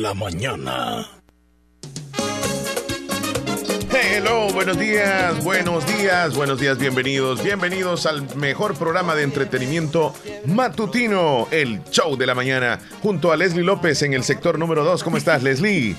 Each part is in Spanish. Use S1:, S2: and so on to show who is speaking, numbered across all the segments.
S1: La mañana.
S2: Hello, buenos días, buenos días, buenos días, bienvenidos, bienvenidos al mejor programa de entretenimiento matutino, el show de la mañana, junto a Leslie López en el sector número 2. ¿Cómo estás, Leslie?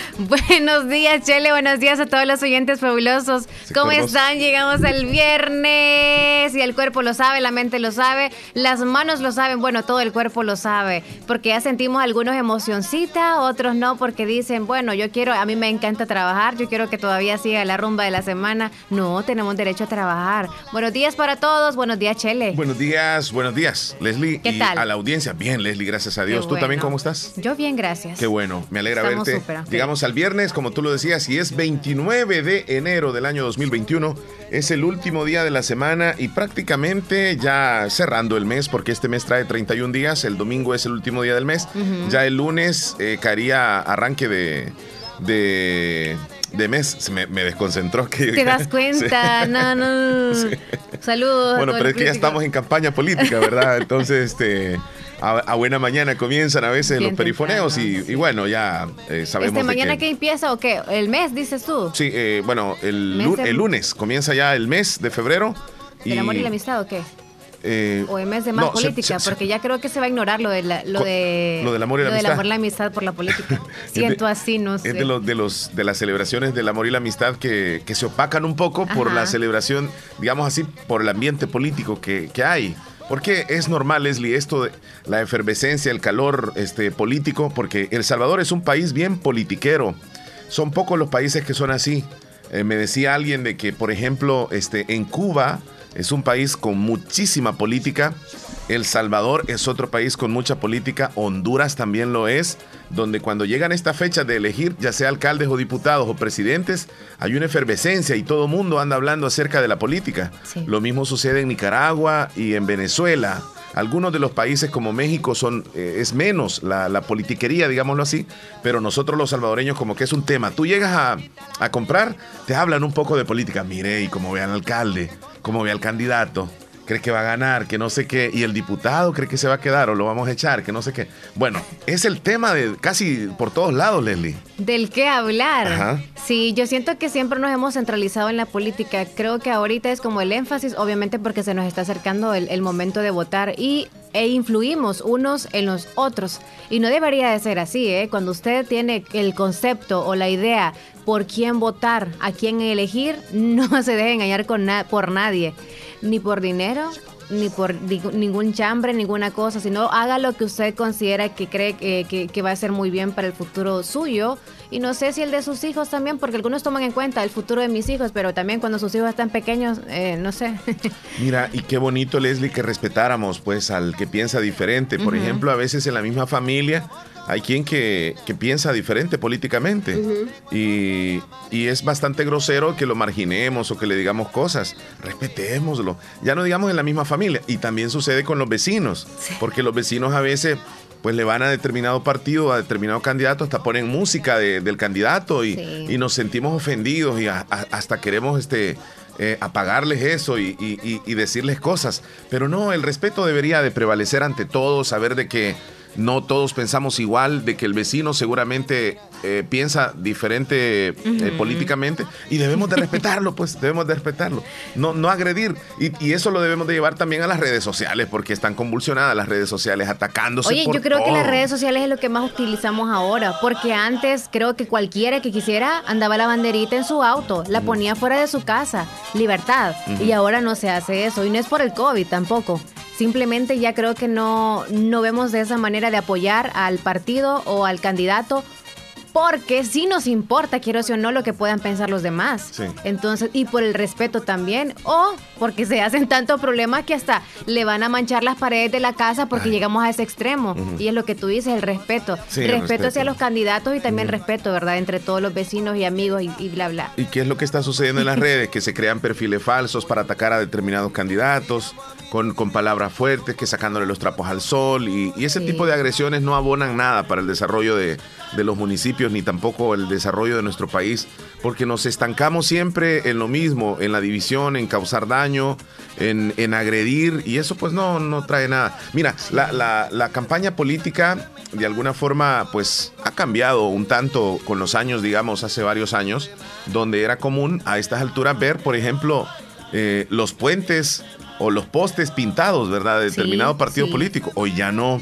S3: Buenos días, Chele. Buenos días a todos los oyentes fabulosos. ¿Cómo están? Llegamos al viernes y el cuerpo lo sabe, la mente lo sabe, las manos lo saben. Bueno, todo el cuerpo lo sabe. Porque ya sentimos algunos emocioncita, otros no, porque dicen, bueno, yo quiero, a mí me encanta trabajar, yo quiero que todavía siga la rumba de la semana. No, tenemos derecho a trabajar. Buenos días para todos. Buenos días, Chele.
S2: Buenos días, buenos días, Leslie.
S3: ¿Qué
S2: y
S3: tal?
S2: a la audiencia, bien, Leslie, gracias a Dios.
S3: Qué
S2: ¿Tú también cómo estás?
S3: Yo bien, gracias.
S2: Qué bueno, me alegra
S3: Estamos
S2: verte. Llegamos al viernes, como tú lo decías, y es 29 de enero del año 2021. Es el último día de la semana y prácticamente ya cerrando el mes, porque este mes trae 31 días. El domingo es el último día del mes. Ya el lunes eh, caería arranque de. de de mes, Se me, me desconcentró que
S3: ¿Te das cuenta?
S2: Sí.
S3: No, no. Saludos.
S2: Bueno, pero es que ya estamos en campaña política, ¿verdad? Entonces, este, a, a buena mañana comienzan a veces
S3: Bien
S2: los perifoneos y,
S3: temprano,
S2: y bueno, ya eh, sabemos
S3: Este mañana
S2: que...
S3: que empieza o qué? ¿El mes, dices tú?
S2: Sí, eh, bueno, el,
S3: Mes
S2: el lunes comienza ya el mes de febrero.
S3: ¿Del amor y la amistad o qué?
S2: eh,
S3: O en mes de más
S2: no,
S3: política,
S2: se- se-
S3: porque ya creo que se va a ignorar lo, de la- lo
S2: Co-
S3: de
S2: lo del amor y la
S3: lo
S2: amistad.
S3: amor la amistad por la política. Siento
S2: de-
S3: así, no sé.
S2: Es de, los, de, los, de las celebraciones del amor y la amistad que, que se opacan un poco por la celebración, digamos así, por el ambiente político que, que hay. Porque es normal, Leslie, esto de la efervescencia, el calor este, político, porque El Salvador es un país bien politiquero. Son pocos los países que son así. Eh, me decía alguien de que, por ejemplo, este, en Cuba es un país con muchísima política. El Salvador es otro país con mucha política. Honduras también lo es. Donde cuando llegan esta fecha de elegir, ya sea alcaldes o diputados o presidentes, hay una efervescencia y todo el mundo anda hablando acerca de la política.
S3: Sí.
S2: Lo mismo sucede en Nicaragua y en Venezuela. Algunos de los países como México son eh, es menos la, la politiquería, digámoslo así, pero nosotros los salvadoreños como que es un tema. Tú llegas a, a comprar, te hablan un poco de política. Mire, y como ve al alcalde, como ve al candidato, cree que va a ganar, que no sé qué, y el diputado cree que se va a quedar o lo vamos a echar, que no sé qué. Bueno, es el tema de casi por todos lados, Leslie.
S3: Del qué hablar.
S2: Ajá.
S3: Sí, yo siento que siempre nos hemos centralizado en la política. Creo que ahorita es como el énfasis, obviamente porque se nos está acercando el, el momento de votar y e influimos unos en los otros. Y no debería de ser así, ¿eh? Cuando usted tiene el concepto o la idea por quién votar, a quién elegir, no se deje engañar con na- por nadie. Ni por dinero, ni por ningún chambre, ninguna cosa, sino haga lo que usted considera que cree que, que- que va a ser muy bien para el futuro suyo. Y no sé si el de sus hijos también, porque algunos toman en cuenta el futuro de mis hijos, pero también cuando sus hijos están pequeños, eh, no sé.
S2: Mira, y qué bonito, Leslie, que respetáramos pues al que piensa diferente. Por ejemplo, a veces en la misma familia hay quien que, que piensa diferente políticamente. y, y es bastante grosero que lo marginemos o que le digamos cosas. Respetémoslo. Ya no digamos en la misma familia. Y también sucede con los vecinos. Porque los vecinos a veces pues le van a determinado partido, a determinado candidato, hasta ponen música de- del candidato y,
S3: Sí.
S2: y nos sentimos ofendidos y a- a- hasta queremos este, eh, apagarles eso y- y- y decirles cosas. Pero no, el respeto debería de prevalecer ante todo, saber de que no todos pensamos igual, de que el vecino seguramente eh, piensa diferente eh, políticamente y debemos de respetarlo, pues debemos de respetarlo, no, no agredir. Y, y eso lo debemos de llevar también a las redes sociales, porque están convulsionadas las redes sociales, atacándose.
S3: Oye,
S2: por
S3: yo creo que las redes sociales es lo que más utilizamos ahora, porque antes creo que cualquiera que quisiera andaba la banderita en su auto, la ponía fuera de su casa, libertad, y ahora no se hace eso, y no es por el COVID tampoco. Simplemente ya creo que no, no vemos de esa manera de apoyar al partido o al candidato porque sí nos importa, quiero o no, lo que puedan pensar los demás.
S2: Sí.
S3: Entonces, y por el respeto también, o porque se hacen tantos problemas que hasta le van a manchar las paredes de la casa porque llegamos a ese extremo. Y es lo que tú dices, el respeto.
S2: Sí, el
S3: respeto,
S2: respeto.
S3: hacia los candidatos y también
S2: Ujú.
S3: respeto, ¿verdad? Entre todos los vecinos y amigos y, y bla, bla.
S2: ¿Y qué es lo que está sucediendo en las redes? Que se crean perfiles falsos para atacar a determinados candidatos, con, con palabras fuertes, que sacándole los trapos al sol. Y, y ese
S3: Sí.
S2: tipo de agresiones no abonan nada para el desarrollo de, de los municipios ni tampoco el desarrollo de nuestro país, porque nos estancamos siempre en lo mismo, en la división, en causar daño, en, en agredir, y eso pues no, no trae nada. Mira, la, la, la campaña política de alguna forma pues ha cambiado un tanto con los años, digamos, hace varios años, donde era común a estas alturas ver, por ejemplo, eh, los puentes o los postes pintados, ¿verdad? De determinado partido político. Hoy ya no.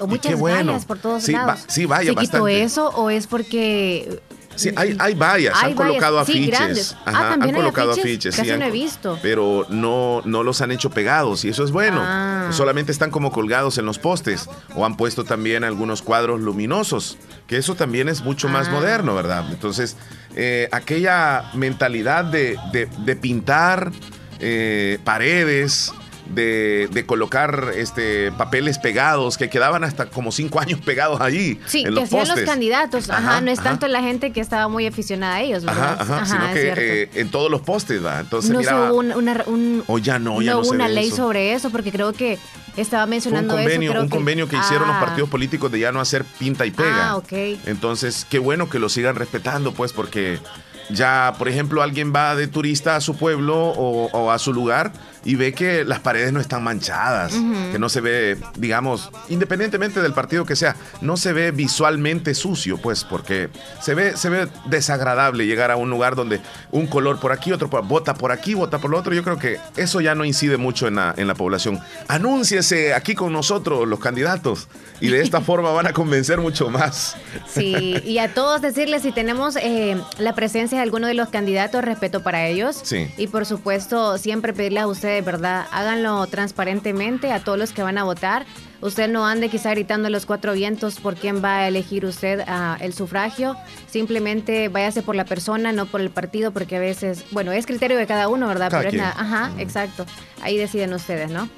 S3: O muchas bueno. por todos
S2: sí,
S3: lados.
S2: sí, vaya,
S3: ¿Se quitó eso o es porque
S2: Sí, hay, hay vallas, han colocado afiches.
S3: ah,
S2: han colocado afiches.
S3: Casi no he visto.
S2: Pero no, no los han hecho pegados y eso es bueno.
S3: Ah.
S2: Solamente están como colgados en los postes o han puesto también algunos cuadros luminosos, que eso también es mucho más
S3: Ah.
S2: moderno, ¿verdad? Entonces, eh, aquella mentalidad de, de- de pintar eh, paredes, de, de colocar este, papeles pegados que quedaban hasta como cinco años pegados allí.
S3: Sí,
S2: en
S3: que
S2: los
S3: hacían los candidatos. Ajá,
S2: Ajá,
S3: no es
S2: ajá.
S3: tanto la gente que estaba muy aficionada a ellos, ¿verdad?
S2: Ajá, ajá, sino que eh, en todos los postes, ¿va? Entonces,
S3: no
S2: mira,
S3: se hubo una, una- un-
S2: o ya no, ya no,
S3: hubo
S2: se
S3: una
S2: ve
S3: ley
S2: eso.
S3: sobre eso, porque creo que estaba
S2: Fue un
S3: mencionando
S2: convenio,
S3: eso. creo
S2: un convenio que hicieron los
S3: Ah,
S2: partidos políticos de ya no hacer pinta y pega.
S3: Ah, ok.
S2: Entonces, qué bueno que lo sigan respetando, pues, porque ya, por ejemplo, alguien va de turista a su pueblo o, o a su lugar y ve que las paredes no están manchadas, que no se ve, digamos, independientemente del partido que sea, no se ve visualmente sucio, pues, porque se ve, se ve desagradable llegar a un lugar donde un color por aquí, otro por, bota por aquí, bota por lo otro. Yo creo que eso ya no incide mucho en la, en la población. Anúnciese aquí con nosotros los candidatos y de esta forma van a convencer mucho más.
S3: Sí, y a todos decirles si tenemos eh, la presencia de alguno de los candidatos, respeto para ellos.
S2: Sí.
S3: Y por supuesto, siempre pedirles a ustedes, ¿verdad? Háganlo transparentemente a todos los que van a votar. Usted no ande quizá gritando los cuatro vientos por quién va a elegir usted ah, el sufragio. Simplemente váyase por la persona, no por el partido, porque a veces, bueno, es criterio de cada uno, ¿verdad?
S2: Cada
S3: Pero es ajá, exacto. Ahí deciden ustedes, ¿no?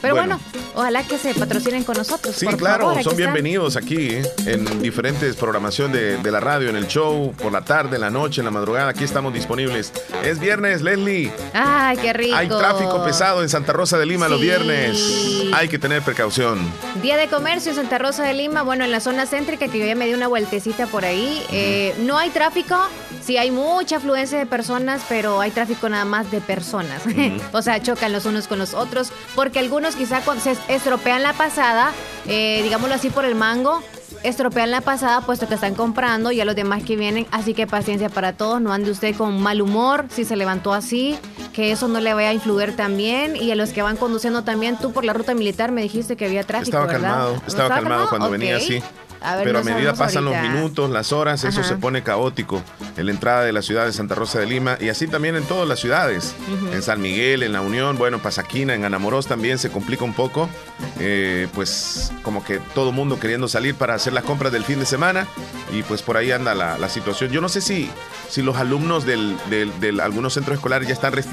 S3: Pero bueno,
S2: Bueno.
S3: ojalá que se patrocinen con nosotros.
S2: Sí,
S3: por
S2: claro,
S3: favor,
S2: son
S3: están.
S2: bienvenidos aquí ¿eh? en diferentes programación de, de la radio, en el show, por la tarde, en la noche, en la madrugada. Aquí estamos disponibles. Es viernes, Leslie.
S3: Ay, qué rico.
S2: Hay tráfico pesado en Santa Rosa de Lima los viernes. Hay que tener precaución.
S3: Día de comercio en Santa Rosa de Lima, bueno, en la zona céntrica, que yo ya me di una vueltecita por ahí. Eh, no hay tráfico, sí hay mucha afluencia de personas, pero hay tráfico nada más de personas. o sea, chocan los unos con los otros, porque algunos quizá cuando se estropean la pasada, eh, digámoslo así por el mango, estropean la pasada puesto que están comprando y a los demás que vienen, así que paciencia para todos, no ande usted con mal humor si se levantó así, que eso no le vaya a influir también y a los que van conduciendo también, tú por la ruta militar me dijiste que había tráfico,
S2: Estaba
S3: ¿verdad?
S2: calmado, estaba calmado cuando venía así.
S3: A ver,
S2: Pero a medida pasan los minutos, las horas, eso se pone caótico en la entrada de la ciudad de Santa Rosa de Lima y así también en todas las ciudades. En San Miguel, en La Unión, bueno, Pasaquina, en Anamorós también se complica un poco. Eh, pues como que todo mundo queriendo salir para hacer las compras del fin de semana y pues por ahí anda la, la situación. Yo no sé si, si los alumnos del, del- del- algunos centros escolares ya están re-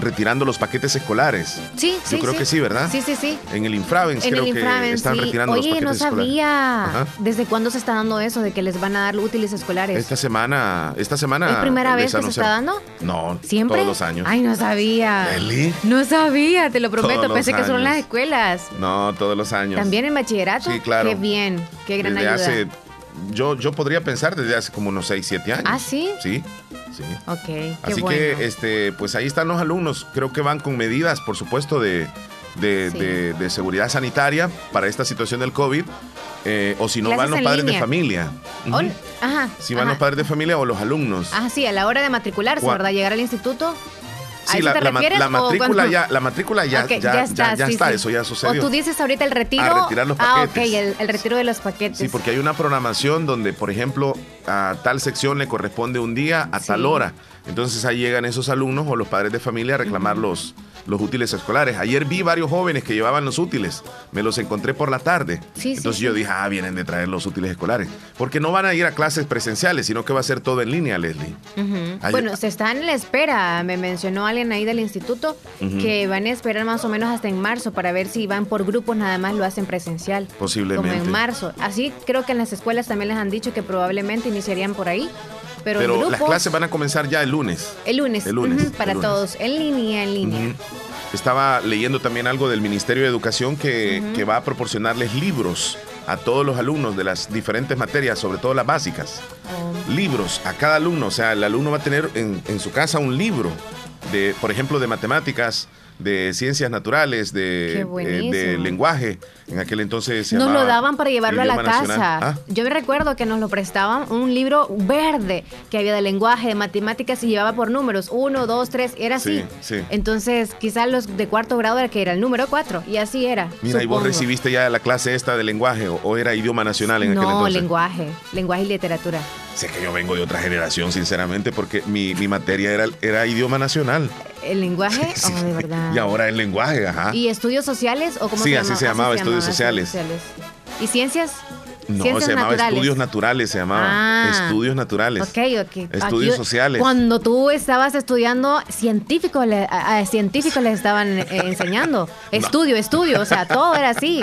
S2: retirando los paquetes escolares.
S3: Sí, sí,
S2: Yo creo
S3: sí.
S2: que sí, ¿verdad?
S3: Sí, sí, sí.
S2: En el Infravens
S3: En
S2: creo
S3: el
S2: que están
S3: sí.
S2: retirando los
S3: Oye,
S2: paquetes
S3: no
S2: escolares.
S3: sabía.
S2: Ajá.
S3: ¿Desde cuándo se está dando eso de que les van a dar útiles escolares?
S2: Esta semana, esta semana.
S3: ¿Es primera vez que se está dando?
S2: No,
S3: ¿Siempre?
S2: todos los años.
S3: Ay, no sabía.
S2: ¿Eli?
S3: No sabía, te lo prometo.
S2: Todos
S3: Pensé que solo en las escuelas.
S2: No, todos los años.
S3: ¿También en bachillerato?
S2: Sí, claro.
S3: Qué bien, qué gran
S2: desde
S3: ayuda.
S2: hace, yo, yo podría pensar desde hace como unos 6, 7 años.
S3: ¿Ah, sí?
S2: Sí, sí.
S3: Ok, qué
S2: Así
S3: bueno.
S2: que, este, pues ahí están los alumnos. Creo que van con medidas, por supuesto, de, de,
S3: Sí.
S2: de- de seguridad sanitaria para esta situación del COVID. Eh, o si no, van los padres de familia.
S3: Ajá.
S2: Si van
S3: ajá.
S2: los padres de familia o los alumnos.
S3: Ah, sí, a la hora de matricularse, ¿verdad? Llegar al instituto. ¿A
S2: Sí,
S3: eso
S2: la,
S3: te
S2: la ma-
S3: refieres?
S2: la
S3: o
S2: matrícula ya, la matrícula ya, ya, ya, ya
S3: sí,
S2: está,
S3: sí.
S2: eso ya sucedió.
S3: O tú dices ahorita el retiro.
S2: A retirar los
S3: Ah, ok,
S2: paquetes.
S3: el, el retiro de los paquetes.
S2: Sí, porque hay una programación donde, por ejemplo, a tal sección le corresponde un día a
S3: Sí.
S2: tal hora. Entonces ahí llegan esos alumnos o los padres de familia a reclamar los, los útiles escolares. Ayer vi varios jóvenes que llevaban los útiles. Me los encontré por la tarde.
S3: Sí,
S2: Entonces
S3: sí.
S2: yo dije, ah, vienen de traer los útiles escolares. Porque no van a ir a clases presenciales, sino que va a ser todo en línea, Leslie. Ayer-
S3: Bueno, se están en la espera. Me mencionó alguien ahí del instituto que van a esperar más o menos hasta en marzo para ver si van por grupos, nada más lo hacen presencial.
S2: Posiblemente.
S3: Como en marzo. Así creo que en las escuelas también les han dicho que probablemente iniciarían por ahí. Pero,
S2: las clases van a comenzar ya el lunes.
S3: el lunes.
S2: el lunes,
S3: para
S2: el lunes.
S3: todos. En línea, en línea.
S2: Estaba leyendo también algo del Ministerio de Educación que, va a proporcionarles libros a todos los alumnos de las diferentes materias, sobre todo las básicas. Oh. Libros a cada alumno, o sea, el alumno va a tener en, en su casa un libro de, por ejemplo, de matemáticas, de ciencias naturales, de, eh, de lenguaje. En aquel entonces se
S3: Nos lo daban para llevarlo a la casa. ¿Ah? Yo me recuerdo que nos lo prestaban un libro verde que había de lenguaje, de matemáticas y llevaba por números. Uno, dos, tres, era así. Sí, Entonces, quizás los de cuarto grado era que era el número cuatro y así era.
S2: Mira, ¿y vos recibiste ya la clase esta de lenguaje o, era idioma nacional en aquel entonces?
S3: No, lenguaje, lenguaje y literatura.
S2: Sé que yo vengo de otra generación, sinceramente, porque mi, mi materia era, era idioma nacional.
S3: ¿El lenguaje? Oh, de verdad.
S2: Y ahora el lenguaje, ajá.
S3: ¿Y estudios sociales o cómo
S2: sí,
S3: se
S2: así se llamaba, estudios, sociales.
S3: ¿Y ciencias?
S2: No, se llamaba estudios naturales, se llamaba ah, estudios naturales.
S3: Ok, ok.
S2: Estudios sociales.
S3: Cuando tú estabas estudiando, científicos, le, a, científicos les estaban eh, enseñando. Estudio, estudio, o sea, todo era así.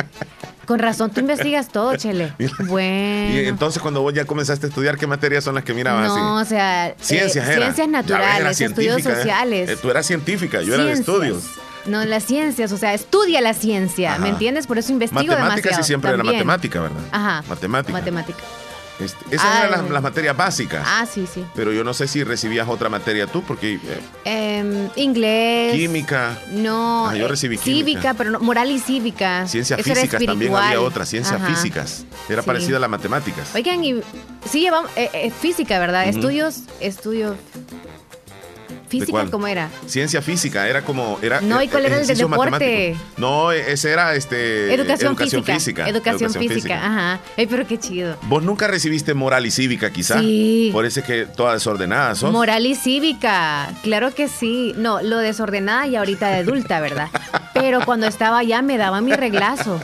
S3: Con razón, tú investigas todo, Chele. Bueno.
S2: Y entonces, cuando vos ya comenzaste a estudiar, ¿qué materias son las que mirabas?
S3: No, o sea,
S2: ciencias, eh,
S3: ciencias naturales, estudios ¿eh? sociales.
S2: Eh, tú eras científica, yo era de estudios.
S3: No, las ciencias, o sea, estudia la ciencia, ¿me entiendes? Por eso investigo
S2: Matemáticas
S3: sí
S2: siempre era matemática, ¿verdad?
S3: Ajá.
S2: Matemática.
S3: Matemática.
S2: Este, esas eran las, materias básicas.
S3: Ah, sí, sí.
S2: Pero yo no sé si recibías otra materia tú, porque... Eh,
S3: em, inglés.
S2: Química.
S3: No.
S2: Ah, yo eh, recibí química.
S3: Cívica, pero no, moral y cívica.
S2: Ciencias físicas también había otra, ciencias físicas. Era parecida a las matemáticas.
S3: Oigan, y sí llevamos eh, física, ¿verdad? Estudios, estudios ¿Física cómo era?
S2: Ciencia física, era como... Era,
S3: no, ¿y cuál era el de deporte?
S2: No, ese era este...
S3: Educación, física. Educación, física. ajá. Ay, pero qué chido.
S2: ¿Vos nunca recibiste moral y cívica, quizá?
S3: Sí.
S2: Por eso es que toda desordenada sos.
S3: Moral y cívica, claro que sí. No, lo desordenada y ahorita de adulta, ¿verdad? pero cuando estaba allá me daba mi reglazo.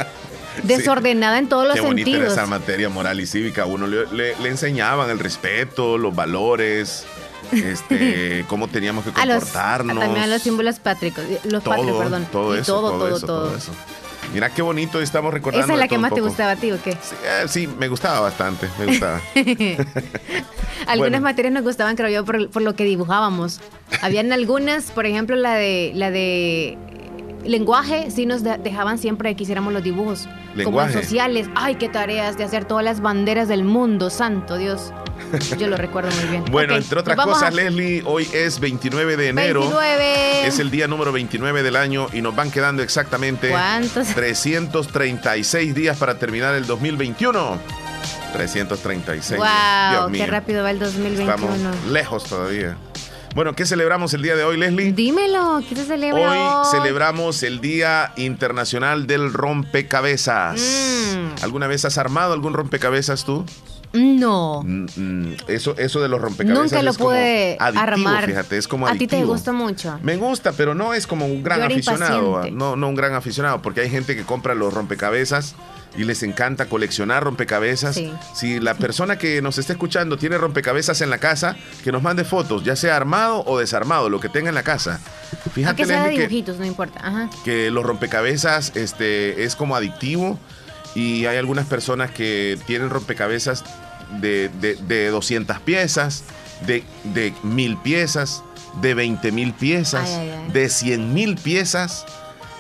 S3: Desordenada en todos los Qué sentidos.
S2: Esa materia moral y cívica. Uno le, le enseñaban el respeto, los valores este, cómo teníamos que comportarnos.
S3: también a los símbolos patrios, los patrios, perdón.
S2: Todo eso, todo, todo, eso, Mira qué bonito estamos recordando.
S3: ¿Esa es la que más te gustaba a ti o qué?
S2: Sí, eh, me gustaba bastante, me gustaba.
S3: algunas materias nos gustaban, creo yo, por, lo que dibujábamos. Habían algunas, por ejemplo, la de la de lenguaje, sí nos dejaban siempre que hiciéramos los dibujos. Lenguaje. Como sociales. Ay, qué tareas de hacer todas las banderas del mundo, santo Dios. Yo lo recuerdo muy bien.
S2: bueno, entre otras cosas, Leslie, hoy es 29 de enero.
S3: 29.
S2: Es el día número 29 del año y nos van quedando exactamente
S3: ¿Cuántos?
S2: 336 días para terminar el 2021. 336.
S3: Wow, qué rápido va el 2021.
S2: Estamos lejos todavía. Bueno, ¿qué celebramos el día de hoy, Leslie?
S3: Dímelo, ¿qué se celebra
S2: hoy? celebramos el Día Internacional del Rompecabezas. Mm. ¿Alguna vez has armado algún rompecabezas tú?
S3: No.
S2: Mm, mm, eso, eso de los rompecabezas.
S3: Nunca lo pude armar.
S2: Fíjate, es como
S3: A ti te gusta mucho.
S2: Me gusta, pero no es como un gran aficionado. No, no un gran aficionado, porque hay gente que compra los rompecabezas y les encanta coleccionar rompecabezas. Si la persona que nos está escuchando tiene rompecabezas en la casa, que nos mande fotos, ya sea armado o desarmado, lo que tenga en la casa.
S3: Fíjate, que dibujitos, no importa.
S2: Que los rompecabezas este, es como adictivo y hay algunas personas que tienen rompecabezas de, de, 200 piezas, de, de 1000 piezas, de 20 mil piezas, de 100 mil piezas,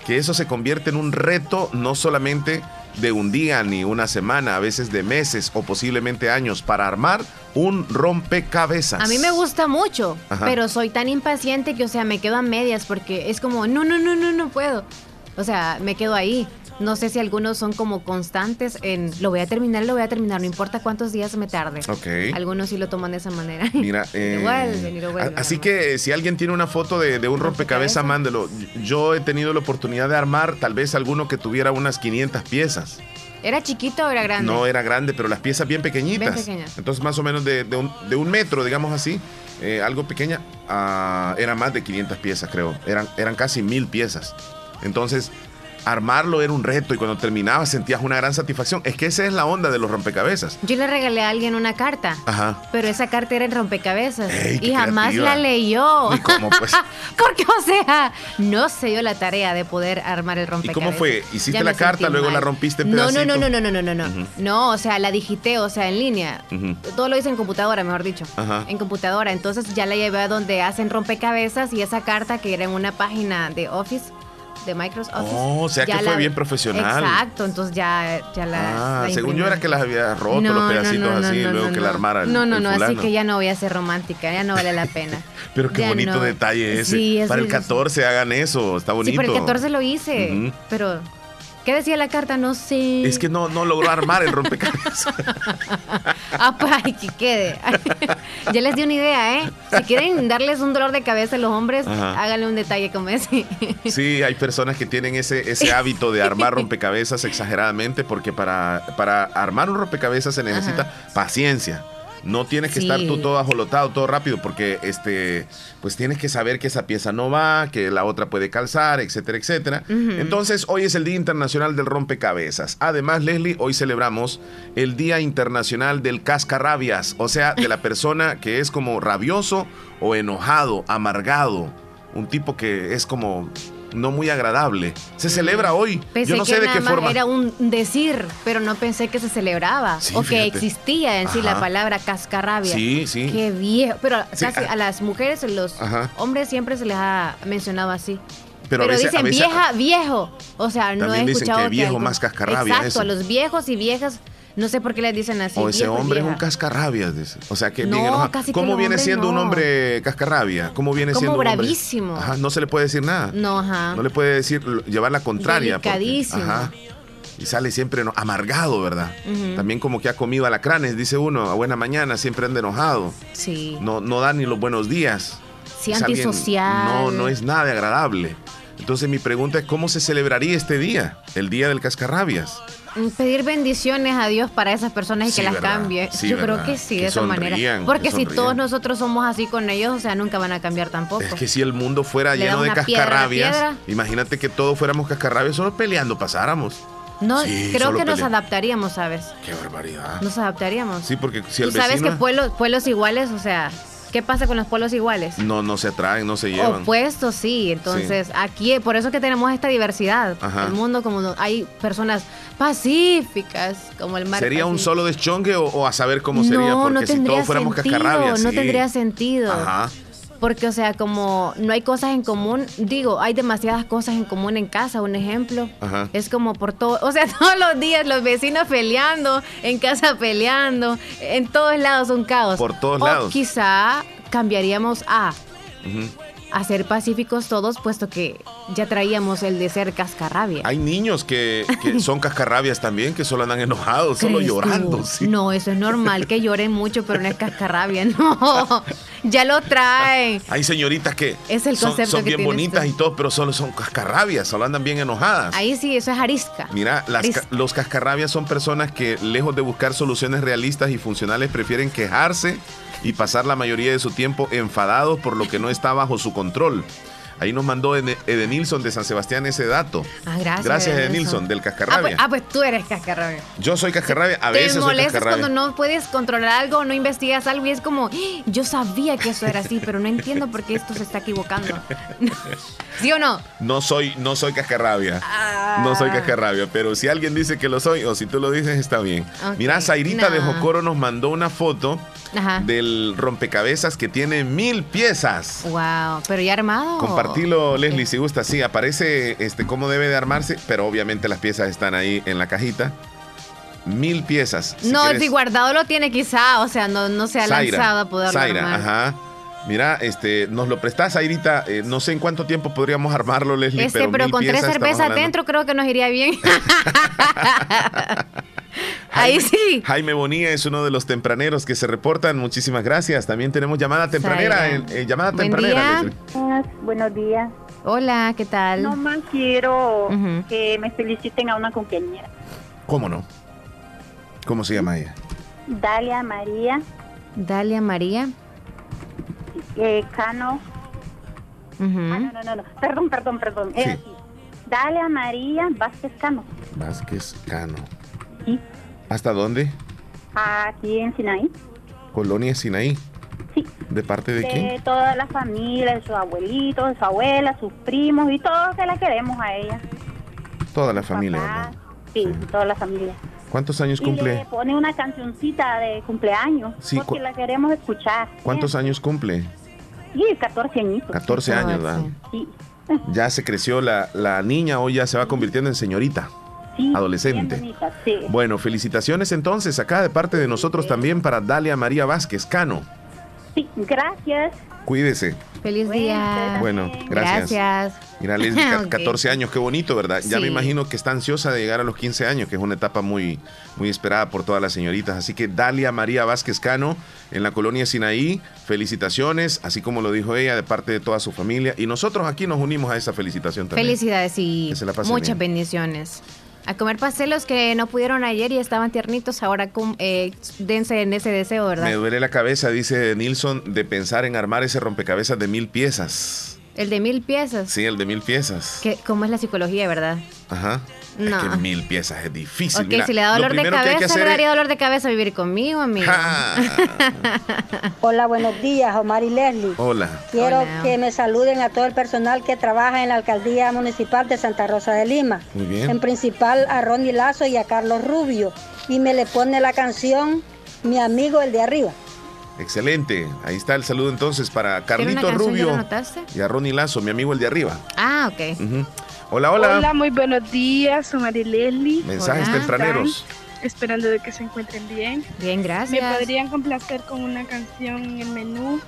S2: que eso se convierte en un reto no solamente de un día ni una semana, a veces de meses o posiblemente años para armar un rompecabezas.
S3: A mí me gusta mucho, pero soy tan impaciente que, o sea, me quedo a medias porque es como, no, no, no, no, no puedo. O sea, me quedo ahí. No sé si algunos son como constantes en lo voy a terminar, lo voy a terminar, no importa cuántos días me tarde.
S2: Ok.
S3: Algunos sí lo toman de esa manera.
S2: Mira, eh, así que si alguien tiene una foto de, un rompecabezas, mándelo. Yo he tenido la oportunidad de armar tal vez alguno que tuviera unas 500 piezas.
S3: ¿Era chiquito o era grande?
S2: No, era grande, pero las piezas bien pequeñitas. Bien pequeñas. Entonces, más o menos de, un, metro, digamos así, eh, algo pequeña, uh, era más de 500 piezas, creo. Eran, eran casi mil piezas. Entonces, armarlo era un reto y cuando terminaba sentías una gran satisfacción. Es que esa es la onda de los rompecabezas.
S3: Yo le regalé a alguien una carta,
S2: Ajá.
S3: pero esa carta era en rompecabezas y jamás la leyó.
S2: ¿Y cómo pues?
S3: Porque, o sea, no se dio la tarea de poder armar el rompecabezas.
S2: ¿Y cómo fue? ¿Hiciste la carta, luego la rompiste en
S3: no, no, no, no, no, no, no, no, no. No, o sea, la digité, o sea, en línea. Todo lo hice en computadora, mejor dicho.
S2: Ajá.
S3: En computadora. Entonces ya la llevé a donde hacen rompecabezas y esa carta que era en una página de Office de Microsoft
S2: Oh, o sea que fue bien profesional.
S3: Exacto, entonces ya, ya la.
S2: Ah, según yo era que las había roto los pedacitos así y luego que la armara.
S3: no, no, no, así que ya no voy a ser romántica, ya no vale la pena.
S2: pero qué bonito detalle ese. Sí, Para el 14 hagan eso, está bonito. Sí,
S3: para el 14 lo hice, pero ¿Qué decía la carta? No sé.
S2: Es que no, no logró armar el rompecabezas.
S3: ah, pues ay, que quede. ya les di una idea, ¿eh? Si quieren darles un dolor de cabeza a los hombres, háganle un detalle como ese.
S2: sí, hay personas que tienen ese, ese hábito de armar rompecabezas exageradamente porque para, para armar un rompecabezas se necesita paciencia. No tienes que estar tú todo ajolotado, todo rápido, porque este, pues tienes que saber que esa pieza no va, que la otra puede calzar, etcétera, etcétera. Entonces, hoy es el Día Internacional del Rompecabezas. Además, Leslie, hoy celebramos el Día Internacional del Cascarrabias, o sea, de la persona que es como rabioso o enojado, amargado. Un tipo que es como no muy agradable. Se celebra hoy.
S3: Yo no sé de qué forma. Era un decir, pero no pensé que se celebraba o que existía en sí la palabra cascarrabia.
S2: Sí, sí.
S3: Qué viejo. Pero casi ah. a las mujeres, los hombres siempre se les ha mencionado así. Pero, dicen vieja, viejo. O sea, no he escuchado
S2: que viejo más cascarrabia.
S3: Exacto, a los viejos y viejas no sé por qué le dicen así.
S2: O ese hombre es un cascarrabias, dice. O sea, que no, ¿Cómo viene siendo un hombre cascarrabia? ¿Cómo viene siendo
S3: bravísimo.
S2: Ajá, no se le puede decir nada.
S3: No, ajá.
S2: No le puede decir, llevar la contraria. ajá. Y sale siempre amargado, ¿verdad? También como que ha comido alacranes, dice uno, a buena mañana siempre anda enojado.
S3: Sí.
S2: No, no da ni los buenos días.
S3: Sí, antisocial.
S2: no, no es nada agradable. Entonces mi pregunta es, ¿cómo se celebraría este día? El día del cascarrabias.
S3: Pedir bendiciones a Dios para esas personas y que las cambie. Yo creo que sí, de esa manera. Porque si todos nosotros somos así con ellos, o sea, nunca van a cambiar tampoco.
S2: Es que si el mundo fuera lleno de cascarrabias, imagínate que todos fuéramos cascarrabias, solo peleando pasáramos.
S3: No, creo que nos adaptaríamos, ¿sabes?
S2: Qué barbaridad.
S3: Nos adaptaríamos.
S2: Sí, porque si el
S3: sabes que pueblos, pueblos iguales, o sea, ¿Qué pasa con los pueblos iguales?
S2: No, no se atraen, no se llevan.
S3: Opuestos, sí. Entonces, aquí, por eso que tenemos esta diversidad. El mundo, como hay personas pacíficas, como el mar.
S2: ¿Sería un solo deschongue o, a saber cómo sería?
S3: Porque no si todos fuéramos cascarrabias. No tendría sentido. Ajá. Porque, o sea, como no hay cosas en común, digo, hay demasiadas cosas en común en casa, un ejemplo. Ajá. Es como por todo, o sea, todos los días los vecinos peleando, en casa peleando, en todos lados un caos.
S2: Por todos lados.
S3: Quizá cambiaríamos a a ser pacíficos todos, puesto que ya traíamos el de ser cascarrabia.
S2: Hay niños que, son cascarrabias también, que solo andan enojados, solo llorando.
S3: No, eso es normal, que lloren mucho, pero no es cascarrabia, no. Ya lo traen.
S2: Hay señoritas que
S3: es el
S2: son, son bien bonitas y todo, pero solo son cascarrabias, solo andan bien enojadas.
S3: Ahí sí, eso es arisca.
S2: Mira, los cascarrabias son personas que, lejos de buscar soluciones realistas y funcionales, prefieren quejarse y pasar la mayoría de su tiempo enfadados por lo que no está bajo su control. Ahí nos mandó Edenilson de San Sebastián ese dato.
S3: Ah, gracias.
S2: Gracias, Edenilson, del Cascarrabia.
S3: Ah pues, ah pues, tú eres Cascarrabia.
S2: Yo soy Cascarrabia, a veces. Te molestas
S3: cuando no puedes controlar algo no investigas algo y es como, ¡Ah! yo sabía que eso era así, pero no entiendo por qué esto se está equivocando. ¿Sí o no?
S2: No soy, no soy Cascarrabia. No soy ah. Cascarrabia, pero si alguien dice que lo soy o si tú lo dices, está bien. Mira, Zairita de Jocoro nos mandó una foto del rompecabezas que tiene mil piezas.
S3: Wow, pero ya armado.
S2: Compartilo, Leslie, si gusta. Sí, aparece este cómo debe de armarse, pero obviamente las piezas están ahí en la cajita. Mil piezas.
S3: no, si guardado lo tiene quizá, o sea, no, no se ha lanzado a poderlo Zaira,
S2: ajá. Mira, este, nos lo prestás, Airita. Eh, no sé en cuánto tiempo podríamos armarlo, Leslie.
S3: Este, pero, con tres cervezas adentro creo que nos iría bien. Ahí sí.
S2: Jaime Bonilla es uno de los tempraneros que se reportan. Muchísimas gracias. También tenemos llamada tempranera. Eh, llamada tempranera.
S1: Buenos días.
S3: Hola, ¿qué tal?
S1: No más quiero que me feliciten a una compañera.
S2: ¿Cómo no? ¿Cómo se llama ella?
S1: Dalia María.
S3: Dalia María.
S1: Eh, Cano. ah, no, no, no, no. Perdón, perdón, perdón. Dalia María Vázquez Cano.
S2: Vázquez Cano. ¿Hasta dónde?
S1: Aquí en Sinaí.
S2: Colonia Sinaí.
S1: Sí.
S2: ¿De parte de, quién?
S1: De toda la familia, de sus abuelitos, de su abuela, sus primos y todos que la queremos a ella.
S2: Toda la familia,
S1: Sí, toda la familia.
S2: ¿Cuántos años cumple?
S1: le pone una cancioncita de cumpleaños. Sí, porque la queremos escuchar.
S2: ¿Cuántos años cumple?
S1: Sí, 14 añitos.
S2: 14 años, ¿verdad?
S1: Sí.
S2: Ya se creció la, la niña, hoy ya se va convirtiendo en señorita. Adolescente. Bueno, felicitaciones entonces acá de parte de nosotros también para Dalia María Vázquez Cano.
S1: Sí, gracias.
S2: Cuídese.
S3: Feliz día.
S2: Bueno, gracias.
S3: Gracias.
S2: Mira, Leslie, 14 años, qué bonito, ¿verdad? Ya me imagino que está ansiosa de llegar a los 15 años, que es una etapa muy, muy esperada por todas las señoritas. Así que Dalia María Vázquez Cano, en la colonia Sinaí, felicitaciones, así como lo dijo ella, de parte de toda su familia. Y nosotros aquí nos unimos a esa felicitación también.
S3: Felicidades y muchas bendiciones. A comer pastelos que no pudieron ayer y estaban tiernitos, ahora eh, dense en ese deseo, ¿verdad?
S2: Me duele la cabeza, dice Nilsson, de pensar en armar ese rompecabezas de mil piezas.
S3: ¿El de mil piezas?
S2: Sí, el de mil piezas.
S3: Que, ¿Cómo es la psicología, verdad?
S2: Ajá. No. Es que mil piezas es difícil.
S3: Ok, si le da dolor de cabeza, le daría dolor de cabeza vivir conmigo, amigo.
S4: Hola, buenos días, Omar y Leslie.
S2: Hola.
S4: Quiero que me saluden a todo el personal que trabaja en la alcaldía municipal de Santa Rosa de Lima.
S2: Muy bien.
S4: En principal a Ronnie Lazo y a Carlos Rubio. Y me le pone la canción Mi amigo el de arriba.
S2: Excelente. Ahí está el saludo entonces para Carlito Rubio y a Ronnie Lazo, mi amigo el de arriba.
S3: Ah, ok.
S2: Hola, hola.
S5: Hola, muy buenos días. Soy Leslie.
S2: Mensajes tempraneros.
S5: Esperando de que se encuentren bien.
S3: Bien, gracias.
S5: Me podrían complacer con una canción en el menú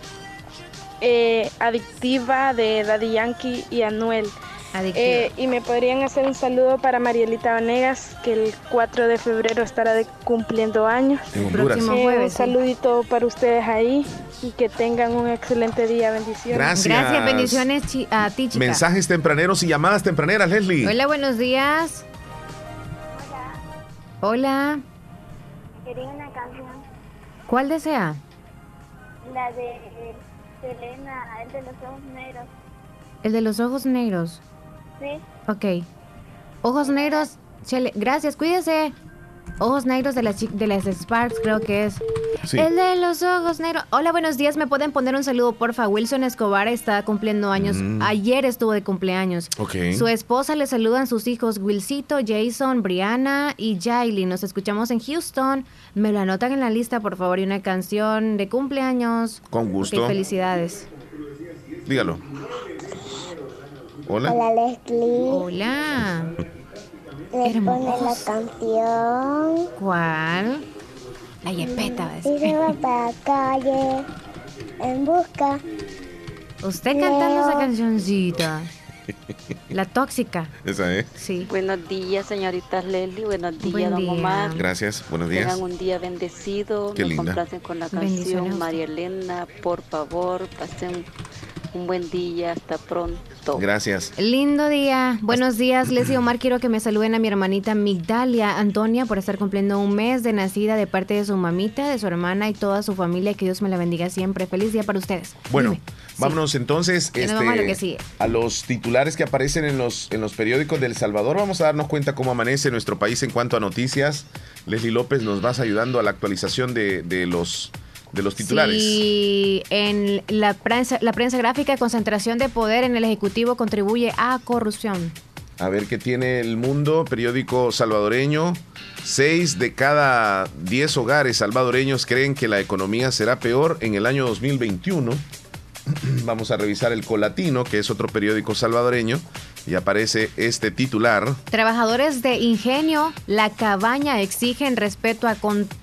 S5: eh, adictiva de Daddy Yankee y Anuel. Eh, y me podrían hacer un saludo para Marielita Vanegas, que el 4 de febrero estará de cumpliendo años.
S2: El próximo eh, jueves.
S5: un saludito para ustedes ahí y que tengan un excelente día. Bendiciones.
S2: Gracias.
S3: Gracias, bendiciones a ti, chica.
S2: Mensajes tempraneros y llamadas tempraneras, Leslie.
S3: Hola, buenos días.
S6: Hola.
S3: Hola.
S6: Quería una canción.
S3: ¿Cuál desea?
S6: La de Selena, el de los ojos negros.
S3: El de los ojos negros.
S6: Sí.
S3: Ok. Ojos negros, Chele, gracias, cuídese. Ojos negros de las, de las Sparks, creo que es. El de los ojos negros. Hola, buenos días. ¿Me pueden poner un saludo, porfa? Wilson Escobar está cumpliendo años. Mm. Ayer estuvo de cumpleaños. Su esposa le saludan sus hijos Wilcito, Jason, Brianna y Jaili. Nos escuchamos en Houston. Me lo anotan en la lista, por favor. Y una canción de cumpleaños.
S2: Con gusto.
S3: felicidades.
S2: Dígalo. Hola.
S6: Hola, Leslie.
S3: Hola.
S6: Le pone la canción.
S3: ¿Cuál? La yepeta,
S6: va Y se va para la calle en busca.
S3: Usted cantando esa cancioncita. La tóxica.
S2: Esa es.
S3: Sí.
S7: Buenos días, señoritas Leslie. Buenos días, don Omar.
S2: Gracias. Buenos días.
S7: Tengan un día bendecido.
S2: Qué
S7: Me complacen con la canción María Elena. Por favor, pasen un buen día. Hasta pronto.
S2: Gracias.
S3: Lindo día. Buenos días, Leslie Omar. Quiero que me saluden a mi hermanita Migdalia Antonia por estar cumpliendo un mes de nacida de parte de su mamita, de su hermana y toda su familia. Que Dios me la bendiga siempre. Feliz día para ustedes.
S2: Bueno, vámonos entonces este, a los titulares que aparecen en los, en los periódicos del Salvador. Vamos a darnos cuenta cómo amanece nuestro país en cuanto a noticias. Leslie López nos vas ayudando a la actualización de, de los de los titulares.
S3: Sí, en la prensa, la prensa gráfica, concentración de poder en el Ejecutivo contribuye a corrupción.
S2: A ver qué tiene el mundo, periódico salvadoreño. Seis de cada diez hogares salvadoreños creen que la economía será peor en el año 2021. Vamos a revisar el Colatino, que es otro periódico salvadoreño, y aparece este titular.
S3: Trabajadores de Ingenio, La Cabaña exigen respeto a,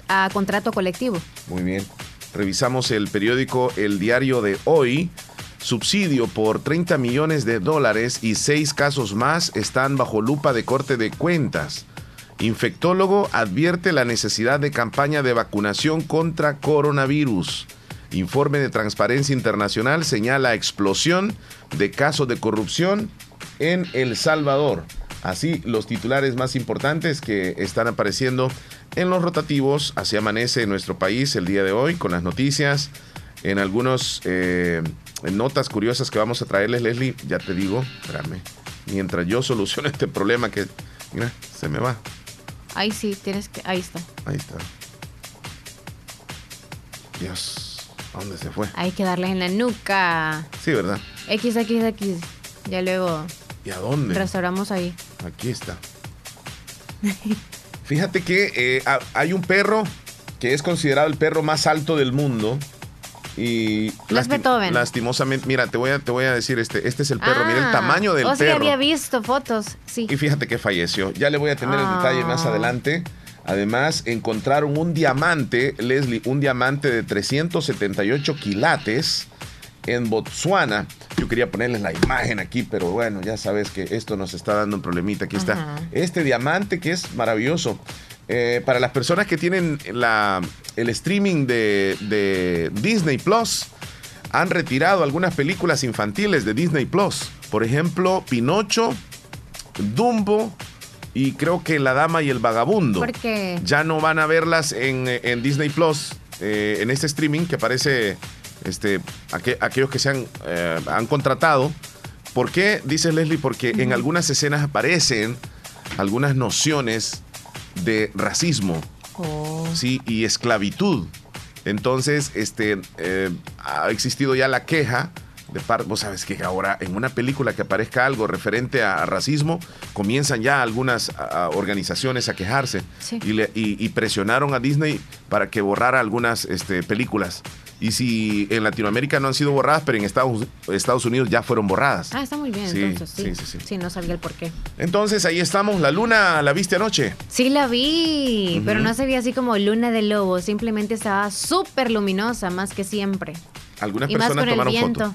S3: a contrato colectivo.
S2: Muy bien. Revisamos el periódico El Diario de Hoy. Subsidio por 30 millones de dólares y seis casos más están bajo lupa de corte de cuentas. Infectólogo advierte la necesidad de campaña de vacunación contra coronavirus. Informe de Transparencia Internacional señala explosión de casos de corrupción en El Salvador. Así los titulares más importantes que están apareciendo en los rotativos. Así amanece nuestro país el día de hoy con las noticias. En algunas eh, notas curiosas que vamos a traerles, Leslie, ya te digo, espérame, mientras yo soluciono este problema que, mira, se me va.
S3: Ahí sí, tienes que, ahí está.
S2: Ahí está. Dios, ¿a dónde se fue?
S3: Hay que darle en la nuca.
S2: Sí, ¿verdad?
S3: X, X, X. Ya luego.
S2: ¿Y a dónde?
S3: Restauramos ahí.
S2: Aquí está. Fíjate que eh, hay un perro que es considerado el perro más alto del mundo Y
S8: Beethoven.
S2: lastimosamente, mira, te voy a, te voy a decir, este, este es el perro, mira el ah, tamaño del
S8: o
S2: perro.
S8: había visto fotos, sí.
S2: Y fíjate que falleció. Ya le voy a tener el detalle más ah. adelante. Además, encontraron un diamante, Leslie, un diamante de 378 quilates en Botswana. Yo quería ponerles la imagen aquí, pero bueno, ya sabes que esto nos está dando un problemita. Aquí está este diamante que es maravilloso. Eh, para las personas que tienen la, el streaming de, Disney Plus, han retirado algunas películas infantiles de Disney Plus. Por ejemplo, Pinocho, Dumbo y creo que La Dama y el Vagabundo.
S8: ¿Por qué?
S2: Ya no van a verlas en, Disney Plus, eh, en este streaming que aparece este, aquellos que se han, eh, han contratado. ¿Por qué? Dice Leslie, porque en algunas escenas aparecen algunas nociones de racismo oh. ¿sí? y esclavitud. Entonces, este, eh, ha existido ya la queja de parte, vos sabes que ahora en una película que aparezca algo referente a, racismo, comienzan ya algunas organizaciones a quejarse y, presionaron a Disney para que borrara algunas este, películas. Y si en Latinoamérica no han sido borradas, pero en Estados, Estados Unidos ya fueron borradas.
S8: Ah, está muy bien, entonces sí. Sí, sí, sí. no sabía el por qué.
S2: Entonces ahí estamos. ¿La luna la viste anoche?
S8: Sí, la vi, pero no se veía así como luna de lobo. Simplemente estaba súper luminosa, más que siempre.
S2: Algunas personas tomaron fotos.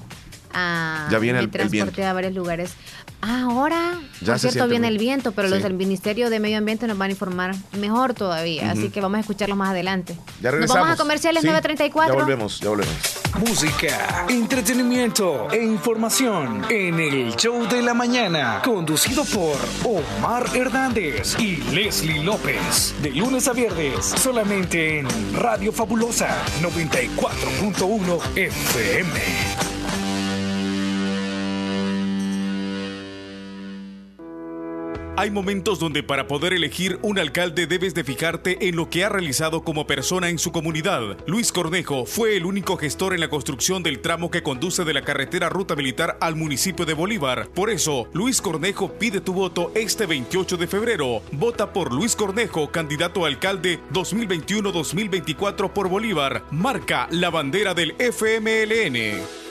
S8: Ya viene el, transporte a varios lugares. ahora, ya por cierto, viene el viento, pero los del Ministerio de Medio Ambiente nos van a informar mejor todavía. Así que vamos a escucharlo más adelante.
S2: Ya regresamos. Nos
S8: vamos a comerciales 934.
S2: Ya volvemos, ya volvemos.
S9: Música, entretenimiento e información en el show de la mañana. Conducido por Omar Hernández y Leslie López. De lunes a viernes, solamente en Radio Fabulosa 94.1 FM. Hay momentos donde para poder elegir un alcalde debes de fijarte en lo que ha realizado como persona en su comunidad. Luis Cornejo fue el único gestor en la construcción del tramo que conduce de la carretera Ruta Militar al municipio de Bolívar. Por eso, Luis Cornejo pide tu voto este 28 de febrero. Vota por Luis Cornejo, candidato a alcalde 2021-2024 por Bolívar. Marca la bandera del FMLN.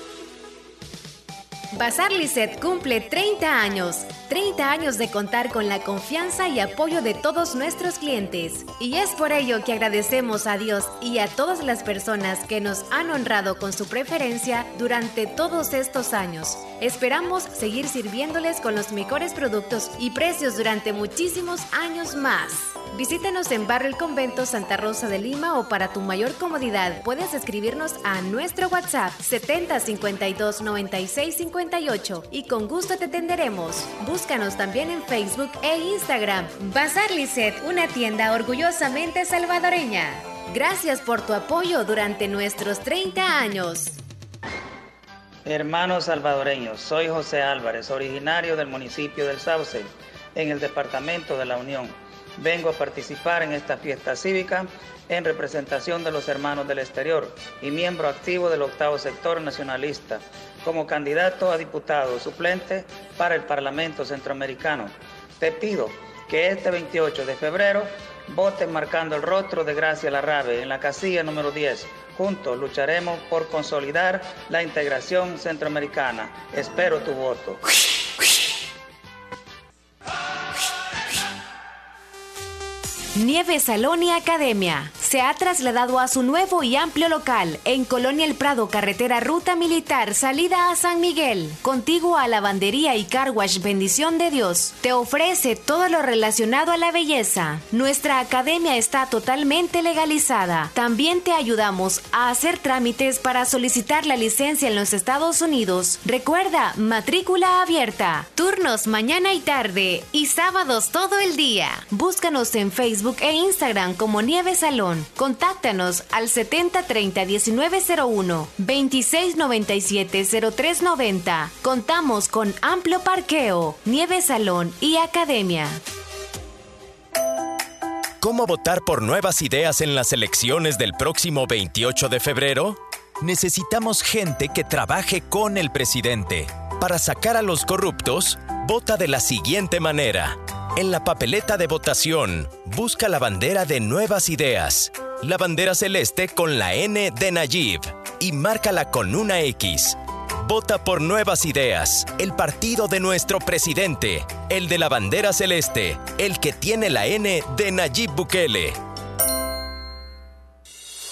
S3: Bazar Lisset cumple 30 años. 30 años de contar con la confianza y apoyo de todos nuestros clientes. Y es por ello que agradecemos a Dios y a todas las personas que nos han honrado con su preferencia durante todos estos años. Esperamos seguir sirviéndoles con los mejores productos y precios durante muchísimos años más. Visítenos en Barrio El Convento Santa Rosa de Lima o para tu mayor comodidad puedes escribirnos a nuestro WhatsApp 70 52 96 58 y con gusto te atenderemos. Búscanos también en Facebook e Instagram. Bazar Lisset, una tienda orgullosamente salvadoreña. Gracias por tu apoyo durante nuestros 30 años.
S10: Hermanos salvadoreños, soy José Álvarez, originario del municipio del Sauce, en el departamento de la Unión. Vengo a participar en esta fiesta cívica en representación de los hermanos del exterior y miembro activo del octavo sector nacionalista como candidato a diputado suplente para el Parlamento Centroamericano. Te pido que este 28 de febrero votes marcando el rostro de Gracia Larrabe en la casilla número 10. Juntos lucharemos por consolidar la integración centroamericana. Espero tu voto.
S3: Nieve Salón y Academia se ha trasladado a su nuevo y amplio local en Colonia El Prado, carretera Ruta Militar, salida a San Miguel, contigo a Lavandería y Carwash Bendición de Dios. Te ofrece todo lo relacionado a la belleza. Nuestra academia está totalmente legalizada. También te ayudamos a hacer trámites para solicitar la licencia en los Estados Unidos. Recuerda, matrícula abierta, turnos mañana y tarde y sábados todo el día. Búscanos en Facebook e Instagram como Nieve Salón. Contáctanos al 7030 1901 2697 0390. Contamos con amplio parqueo, nieve salón y academia.
S9: ¿Cómo votar por nuevas ideas en las elecciones del próximo 28 de febrero? Necesitamos gente que trabaje con el presidente. Para sacar a los corruptos, vota de la siguiente manera. En la papeleta de votación, busca la bandera de Nuevas Ideas, la bandera celeste con la N de Nayib.
S11: y márcala con una X. Vota por nuevas ideas, el partido de nuestro presidente, el de la bandera celeste, el que tiene la N de Nayib Bukele.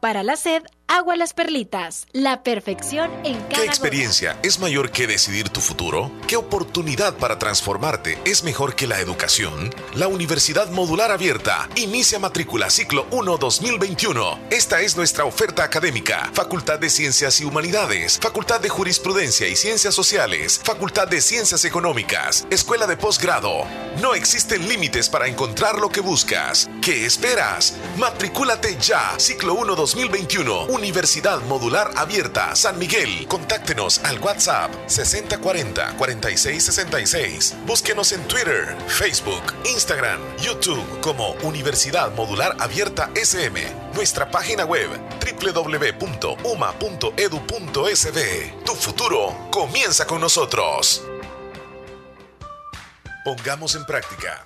S12: Para la sed, Agua Las Perlitas, la perfección en cada
S2: ¿Qué experiencia es mayor que decidir tu futuro? ¿Qué oportunidad para transformarte es mejor que la educación? La Universidad Modular Abierta inicia matrícula ciclo 1 2021. Esta es nuestra oferta académica. Facultad de Ciencias y Humanidades, Facultad de Jurisprudencia y Ciencias Sociales, Facultad de Ciencias Económicas, Escuela de Posgrado. No existen límites para encontrar lo que buscas. ¿Qué esperas? Matricúlate ya. Ciclo 1 2021 Universidad Modular Abierta San Miguel. Contáctenos al WhatsApp 6040-4666. Búsquenos en Twitter, Facebook, Instagram, YouTube como Universidad Modular Abierta SM. Nuestra página web www.uma.edu.sb. Tu futuro comienza con nosotros. Pongamos en práctica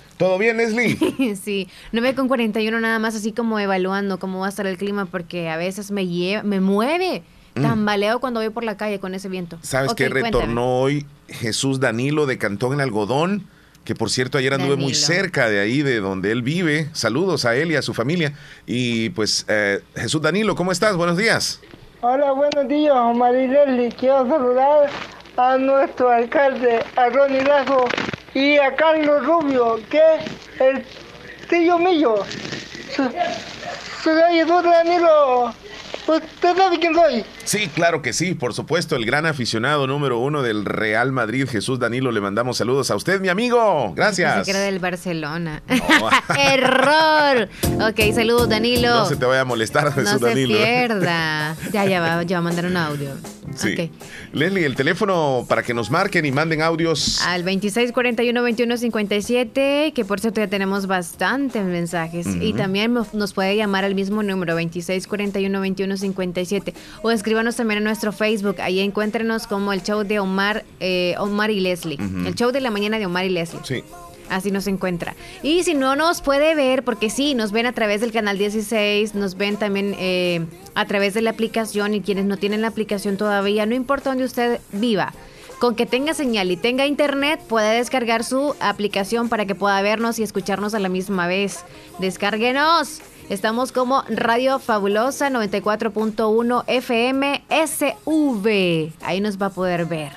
S13: ¿Todo bien, Leslie?
S3: sí, 9 con 41 nada más así como evaluando cómo va a estar el clima porque a veces me lleva, me mueve.
S13: Mm.
S3: Tambaleo cuando voy por la calle con ese viento.
S13: ¿Sabes
S3: Ok,
S13: que
S3: cuéntame.
S13: retornó hoy Jesús Danilo de Cantón en Algodón? Que por cierto, ayer anduve muy cerca de ahí, de donde él vive. Saludos a él y a su familia. Y pues, eh, Jesús Danilo, ¿cómo estás? Buenos días.
S14: Hola, buenos días, Marileli. Quiero saludar a nuestro alcalde, a Ronnie Lazo y a Carlos Rubio, que el tío mío. Soy Jesús Danilo. ¿Usted sabe quién soy?
S13: Sí, claro que sí, por supuesto, el gran aficionado número uno del Real Madrid, Jesús Danilo, le mandamos saludos a usted, mi amigo. Gracias.
S3: Pensé que era del Barcelona. ¡Error! Ok, saludos, Danilo.
S13: No se te vaya a molestar, Jesús
S3: No se
S13: Danilo.
S3: pierda. Ya, ya va, ya va a mandar un audio.
S13: Sí.
S3: Ok.
S13: Leslie, el teléfono para que nos marquen y manden audios.
S3: Al 2641-2157, que por cierto ya tenemos bastantes mensajes. Y también nos puede llamar al mismo número, 2641-2157. O escríbanos también en nuestro Facebook. Ahí encuéntrenos como el show de Omar, eh, Omar y Leslie. El show de la mañana de Omar y Leslie.
S13: Sí.
S3: Así nos encuentra. Y si no nos puede ver, porque sí, nos ven a través del canal 16, nos ven también eh, a través de la aplicación y quienes no tienen la aplicación todavía, no importa donde usted viva. Con que tenga señal y tenga internet, puede descargar su aplicación para que pueda vernos y escucharnos a la misma vez. Descárguenos. Estamos como Radio Fabulosa 94.1 FM SV. Ahí nos va a poder ver.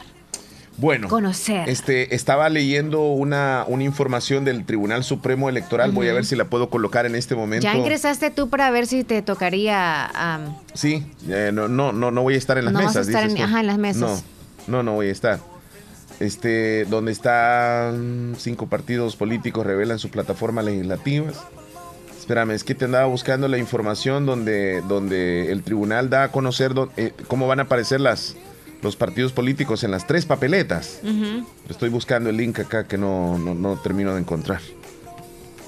S13: Bueno,
S3: Conocer.
S13: Este, estaba leyendo una, una información del Tribunal Supremo Electoral. Voy a ver si la puedo colocar en este momento.
S3: Ya ingresaste tú para ver si te tocaría.
S13: Sí, eh, no, no, no, no voy a estar en las
S3: No vas a
S13: mesas.
S3: estar
S13: dices
S3: en- ajá, en las mesas.
S13: No, no, no voy a estar. Este, donde están cinco partidos políticos revelan sus plataformas legislativas. Espérame, es que te andaba buscando la información donde, donde el tribunal da a conocer dó- eh, cómo van a aparecer las, los partidos políticos en las tres papeletas. Estoy buscando el link acá que no, no, no termino de encontrar.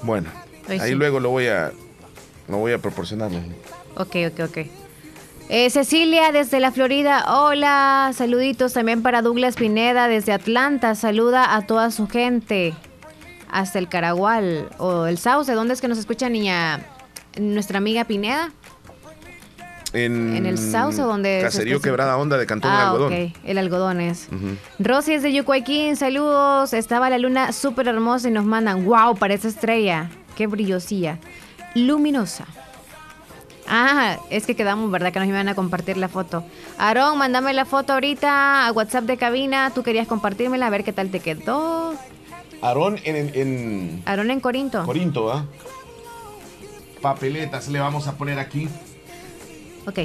S13: Bueno, ahí
S3: sí.
S13: luego lo voy a, lo voy a proporcionar.
S3: Ok, ok, ok. Eh, Cecilia desde la Florida, hola, saluditos también para Douglas Pineda desde Atlanta, saluda a toda su gente hasta el Caragual o el Sauce, ¿dónde es que nos escucha niña nuestra amiga Pineda?
S2: En,
S3: el Sauce, donde
S2: Caserío Quebrada Onda de Cantón ah, Algodón.
S3: Ok, el algodón es. Rosy es de Yucuayquín, saludos. Estaba la luna súper hermosa y nos mandan, wow, parece estrella. Qué brillosía. Luminosa. Ah, es que quedamos, ¿verdad? Que nos iban a compartir la foto. Aarón, mándame la foto ahorita a WhatsApp de cabina. Tú querías compartírmela, a ver qué tal te quedó.
S2: Aarón en... en...
S3: Aarón en Corinto.
S2: Corinto, ¿ah? Papeletas le vamos a poner aquí.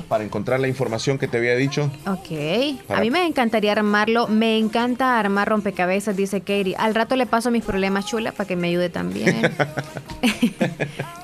S2: Para encontrar la información que te había dicho.
S3: Ok. A mí me encantaría armarlo. Me encanta armar rompecabezas, dice Katie. Al rato le paso mis problemas chula para que me ayude también.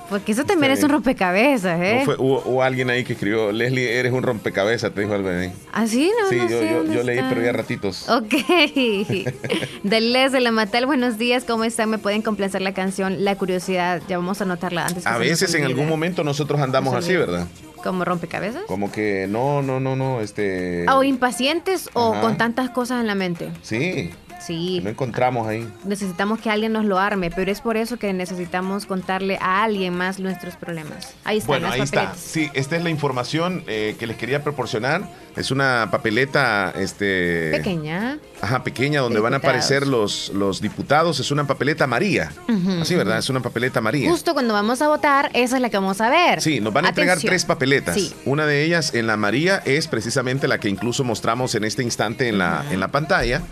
S3: Porque eso también es un rompecabezas, ¿eh?
S2: hubo, alguien ahí que escribió, Leslie, eres un rompecabezas, te dijo algo ahí.
S3: ¿Ah, sí? No,
S2: sí,
S3: no
S2: yo,
S3: sé,
S2: yo, yo leí, pero ya ratitos.
S3: Ok. de Les de la Matal, buenos días, ¿cómo están? ¿Me pueden complacer la canción La Curiosidad? Ya vamos a anotarla antes.
S2: a veces en algún momento nosotros andamos así, ¿verdad?
S3: ¿Como rompecabezas?
S2: Como que no, no, no, no, este...
S3: O impacientes o con tantas cosas en la mente.
S2: Sí.
S3: Sí.
S2: No encontramos ahí.
S3: Necesitamos que alguien nos lo arme, pero es por eso que necesitamos contarle a alguien más nuestros problemas. Ahí está.
S2: Bueno, ahí está. Sí, esta es la información eh, que les quería proporcionar. Es una papeleta, este.
S3: Pequeña.
S2: Ajá, pequeña, donde van a aparecer los, los diputados. Es una papeleta María. Así, ¿verdad? Es una papeleta María.
S3: Justo cuando vamos a votar, esa es la que vamos a ver.
S2: Sí, nos van a entregar tres papeletas. Una de ellas en la María es precisamente la que incluso mostramos en este instante en la, en la pantalla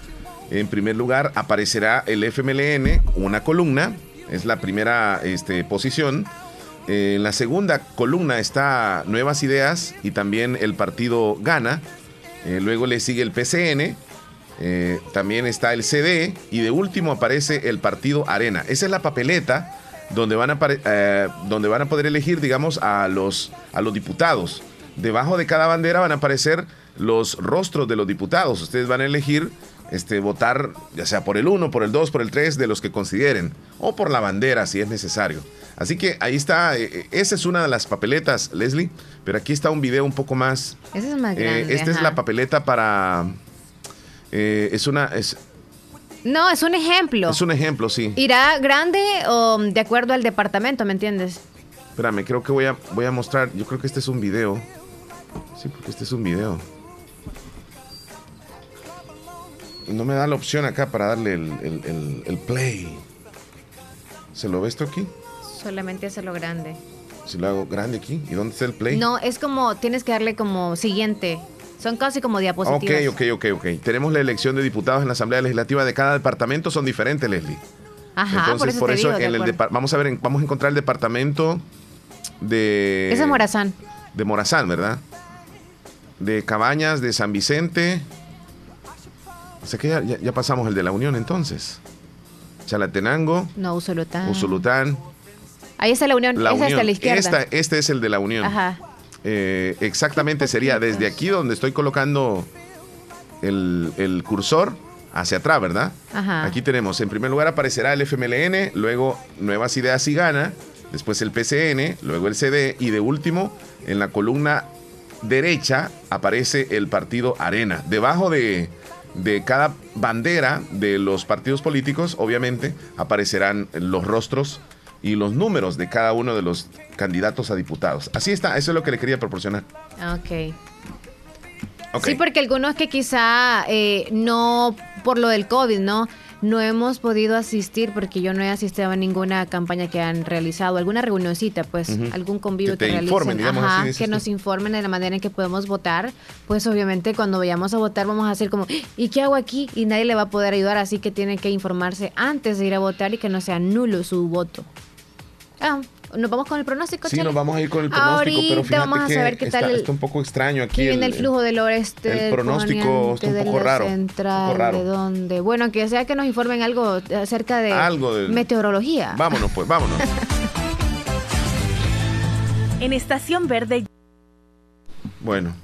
S2: en primer lugar aparecerá el FMLN, una columna, es la primera este, posición. en la segunda columna está Nuevas Ideas y también el partido Gana. Eh, luego le sigue el PCN, eh, también está el CD y de último aparece el partido Arena. Esa es la papeleta donde van a, eh, donde van a poder elegir, digamos, a los, a los diputados. Debajo de cada bandera van a aparecer los rostros de los diputados. Ustedes van a elegir este, votar ya sea por el 1, por el 2, por el 3, de los que consideren, o por la bandera si es necesario. Así que ahí está, eh, eh, esa es una de las papeletas, Leslie, pero aquí está un video un poco más...
S3: Esa es más
S2: eh,
S3: grande.
S2: esta es la papeleta para... es una... Es,
S3: no, es un ejemplo.
S2: Es un ejemplo, sí.
S3: ¿Irá grande o de acuerdo al departamento, me entiendes?
S2: Espérame, creo que voy a, voy a mostrar, yo creo que este es un video. Sí, porque este es un video. No me da la opción acá para darle el, play. ¿Se lo ve esto aquí?
S3: Solamente hacerlo grande.
S2: Si lo hago grande aquí, ¿y dónde está el play?
S3: No, es como, tienes que darle como siguiente. Son casi como diapositivas.
S2: Ok, ok, ok, ok. Tenemos la elección de diputados en la Asamblea Legislativa de cada departamento, son diferentes, Leslie.
S3: Ajá,
S2: Entonces, por eso, en el vamos a ver, vamos a encontrar el departamento de...
S3: Ese es Morazán.
S2: De Morazán, ¿verdad? De Cabañas, de San Vicente, o sea que ya, pasamos el de la Unión entonces. Chalatenango.
S3: No, Usulután.
S2: Usulután.
S3: Ahí está la Unión. La Esa está a la izquierda.
S2: este es el de la Unión.
S3: Ajá.
S2: Eh, exactamente sería desde aquí donde estoy colocando el, cursor hacia atrás, ¿verdad?
S3: Ajá.
S2: Aquí tenemos, en primer lugar aparecerá el FMLN, luego Nuevas Ideas y Gana, después el PCN, luego el CD y de último, en la columna derecha aparece el partido Arena. Debajo de, de cada bandera de los partidos políticos, obviamente, aparecerán los rostros y los números de cada uno de los candidatos a diputados. Así está, eso es lo que le quería proporcionar.
S3: Ok. Sí, porque algunos que quizá eh, no por lo del COVID, ¿no? No hemos podido asistir porque yo no he asistido a ninguna campaña que han realizado, alguna reunioncita, pues, algún convivio que, realicen, que nos informen de la manera en que podemos votar. Pues obviamente cuando vayamos a votar vamos a hacer como, ¿y qué hago aquí? Y nadie le va a poder ayudar, así que tiene que informarse antes de ir a votar y que no sea nulo su voto. Ah, ¿Nos vamos con el pronóstico?
S2: Sí, nos vamos a ir con el pronóstico, pero fíjate vamos a saber qué tal está, un poco extraño aquí.
S3: el, el flujo del oeste.
S2: El pronóstico está un poco raro.
S3: Central, ¿De dónde? Bueno, que sea que nos informen algo acerca de,
S2: algo de
S3: meteorología.
S2: Vámonos, pues, vámonos.
S12: en Estación Verde.
S2: Bueno,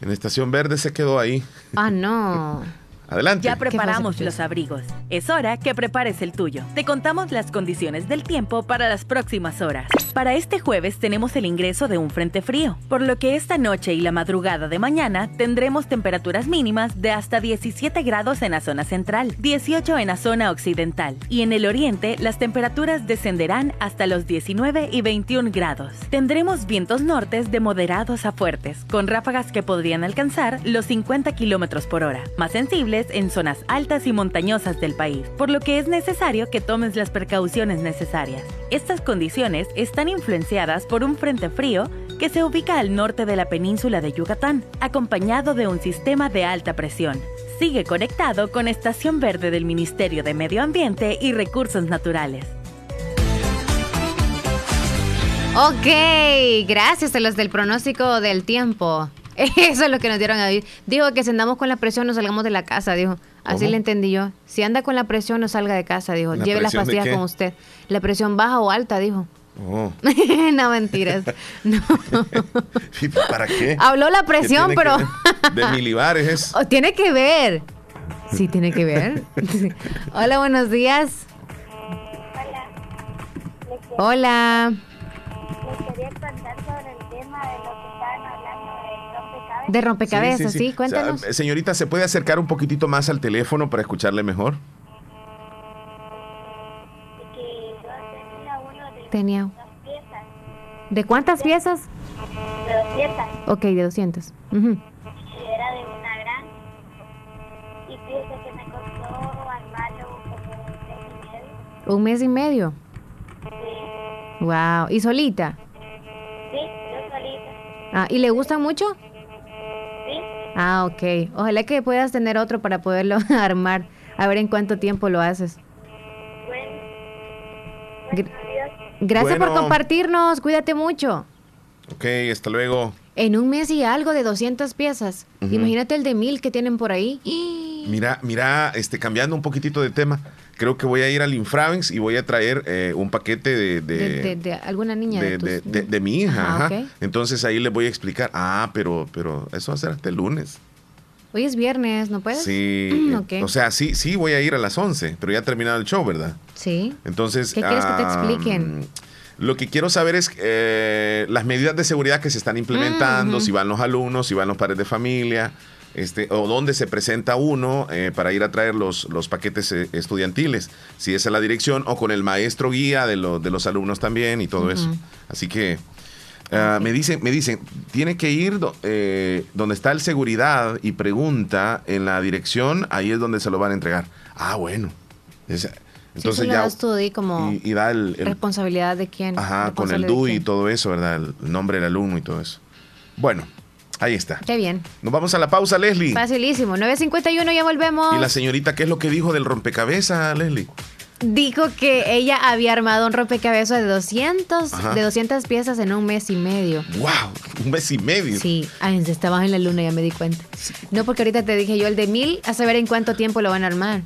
S2: en Estación Verde se quedó ahí.
S3: Ah, no.
S2: Adelante.
S15: Ya preparamos los abrigos. Es hora que prepares el tuyo. Te contamos las condiciones del tiempo para las próximas horas. Para este jueves tenemos el ingreso de un frente frío, por lo que esta noche y la madrugada de mañana tendremos temperaturas mínimas de hasta 17 grados en la zona central, 18 en la zona occidental y en el oriente las temperaturas descenderán hasta los 19 y 21 grados. Tendremos vientos nortes de moderados a fuertes, con ráfagas que podrían alcanzar los 50 kilómetros por hora, más sensibles en zonas altas y montañosas del país, por lo que es necesario que tomes las precauciones necesarias. Estas condiciones están influenciadas por un frente frío que se ubica al norte de la península de Yucatán, acompañado de un sistema de alta presión. Sigue conectado con Estación Verde del Ministerio de Medio Ambiente y Recursos Naturales.
S3: Ok, gracias a los del pronóstico del tiempo. Eso es lo que nos dieron a Dijo que si andamos con la presión no salgamos de la casa, dijo. Así le entendí yo. Si anda con la presión no salga de casa, dijo. Lleve las pastillas con usted. La presión baja o alta, dijo. Oh. no, mentiras. No.
S2: ¿Para qué?
S3: Habló la presión, pero...
S2: de milibares.
S3: Oh, tiene que ver. Sí, tiene que ver. Hola, buenos días. Hola. Hola. quería De rompecabezas, sí, cuéntanos.
S2: señorita, ¿se puede acercar un poquitito más al teléfono para escucharle mejor?
S3: Tenía. ¿De cuántas piezas?
S6: De 200.
S3: Ok, de 200.
S6: Y era de una gran. Y fíjese que me costó armarlo como un mes y medio.
S3: ¿Un mes y medio?
S6: Sí.
S3: Wow. ¿Y solita?
S6: Sí, yo solita.
S3: Ah, ¿y le gusta mucho? Ah, ok. Ojalá que puedas tener otro para poderlo armar. A ver en cuánto tiempo lo haces.
S6: Bueno.
S3: Gracias por compartirnos. Cuídate mucho.
S2: Ok, hasta luego.
S3: En un mes y algo de 200 piezas. Imagínate el de mil que tienen por ahí.
S2: Mira, mira, este, cambiando un poquitito de tema. Creo que voy a ir al Infravens y voy a traer eh, un paquete de
S3: de, alguna niña
S2: de, de, mi hija. Entonces ahí les voy a explicar. Ah, pero, pero eso va a ser hasta el lunes.
S3: Hoy es viernes, ¿no puedes?
S2: Sí. O sea, sí, sí voy a ir a las 11, pero ya ha terminado el show, ¿verdad?
S3: Sí.
S2: Entonces.
S3: ¿Qué quieres que te expliquen?
S2: Lo que quiero saber es eh, las medidas de seguridad que se están implementando, si van los alumnos, si van los padres de familia, este, o dónde se presenta uno eh, para ir a traer los, los paquetes eh, estudiantiles, si es a la dirección o con el maestro guía de, de los alumnos también y todo eso. Así que Ah, me dicen, me dicen, tiene que ir eh, donde está el seguridad y pregunta en la dirección, ahí es donde se lo van a entregar. Ah, bueno.
S3: entonces ya como y, da el, responsabilidad de quién.
S2: Ajá, con el DUI y todo eso, ¿verdad? El nombre del alumno y todo eso. Bueno, ahí está.
S3: Qué bien.
S2: Nos vamos a la pausa, Leslie.
S3: Facilísimo. 9.51, ya volvemos.
S2: ¿Y la señorita qué es lo que dijo del rompecabezas, Leslie?
S3: dijo que ella había armado un rompecabezas de 200, de 200 piezas en un mes y medio.
S2: ¡Wow! Un mes y medio.
S3: Sí, Ay, estabas en la luna, ya me di cuenta. No, porque ahorita te dije yo el de mil, a saber en cuánto tiempo lo van a armar.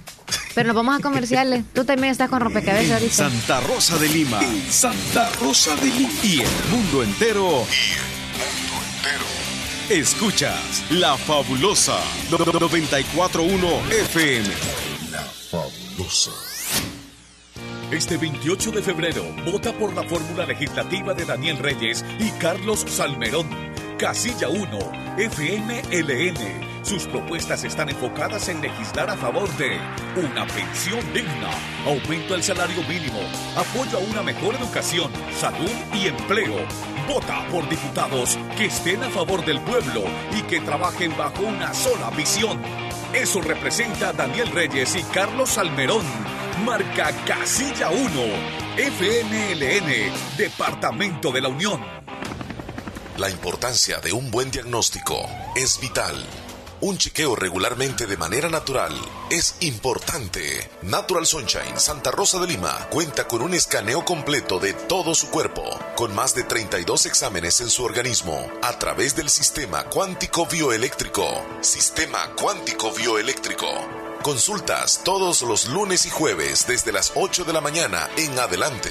S3: Pero nos vamos a comerciales. Tú también estás con rompecabezas ahorita.
S9: Santa Rosa de Lima. Santa Rosa de Lima. Y el mundo entero. Y el mundo entero. Escuchas La Fabulosa 941 FM. La Fabulosa. Este 28 de febrero, vota por la fórmula legislativa de Daniel Reyes y Carlos Salmerón. Casilla 1, FNLN. Sus propuestas están enfocadas en legislar a favor de una pensión digna, aumento del salario mínimo, apoyo a una mejor educación, salud y empleo. Vota por diputados que estén a favor del pueblo y que trabajen bajo una sola visión. Eso representa Daniel Reyes y Carlos Salmerón marca Casilla 1, FNLN, Departamento de la Unión.
S16: La importancia de un buen diagnóstico es vital. Un chequeo regularmente de manera natural es importante. Natural Sunshine Santa Rosa de Lima cuenta con un escaneo completo de todo su cuerpo, con más de 32 exámenes en su organismo, a través del sistema cuántico bioeléctrico. Sistema cuántico bioeléctrico Consultas todos los lunes y jueves desde las 8 de la mañana en adelante.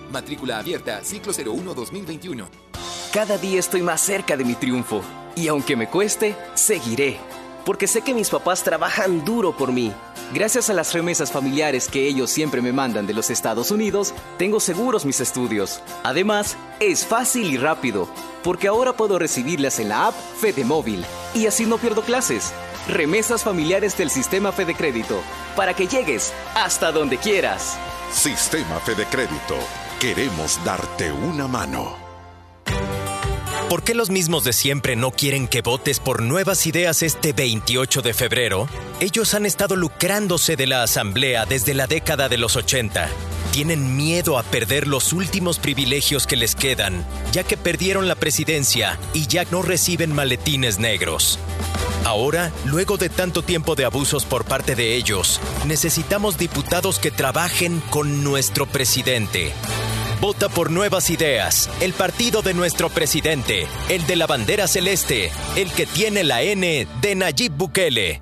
S17: Matrícula abierta, ciclo 01-2021.
S18: Cada día estoy más cerca de mi triunfo. Y aunque me cueste, seguiré. Porque sé que mis papás trabajan duro por mí. Gracias a las remesas familiares que ellos siempre me mandan de los Estados Unidos, tengo seguros mis estudios. Además, es fácil y rápido, porque ahora puedo recibirlas en la app Fede Móvil. Y así no pierdo clases. Remesas familiares del sistema Fede Crédito, para que llegues hasta donde quieras.
S9: Sistema Fede Crédito. Queremos darte una mano.
S11: ¿Por qué los mismos de siempre no quieren que votes por nuevas ideas este 28 de febrero? Ellos han estado lucrándose de la Asamblea desde la década de los 80. Tienen miedo a perder los últimos privilegios que les quedan, ya que perdieron la presidencia y ya no reciben maletines negros. Ahora, luego de tanto tiempo de abusos por parte de ellos, necesitamos diputados que trabajen con nuestro presidente. Vota por nuevas ideas, el partido de nuestro presidente, el de la bandera celeste, el que tiene la N de Nayib Bukele.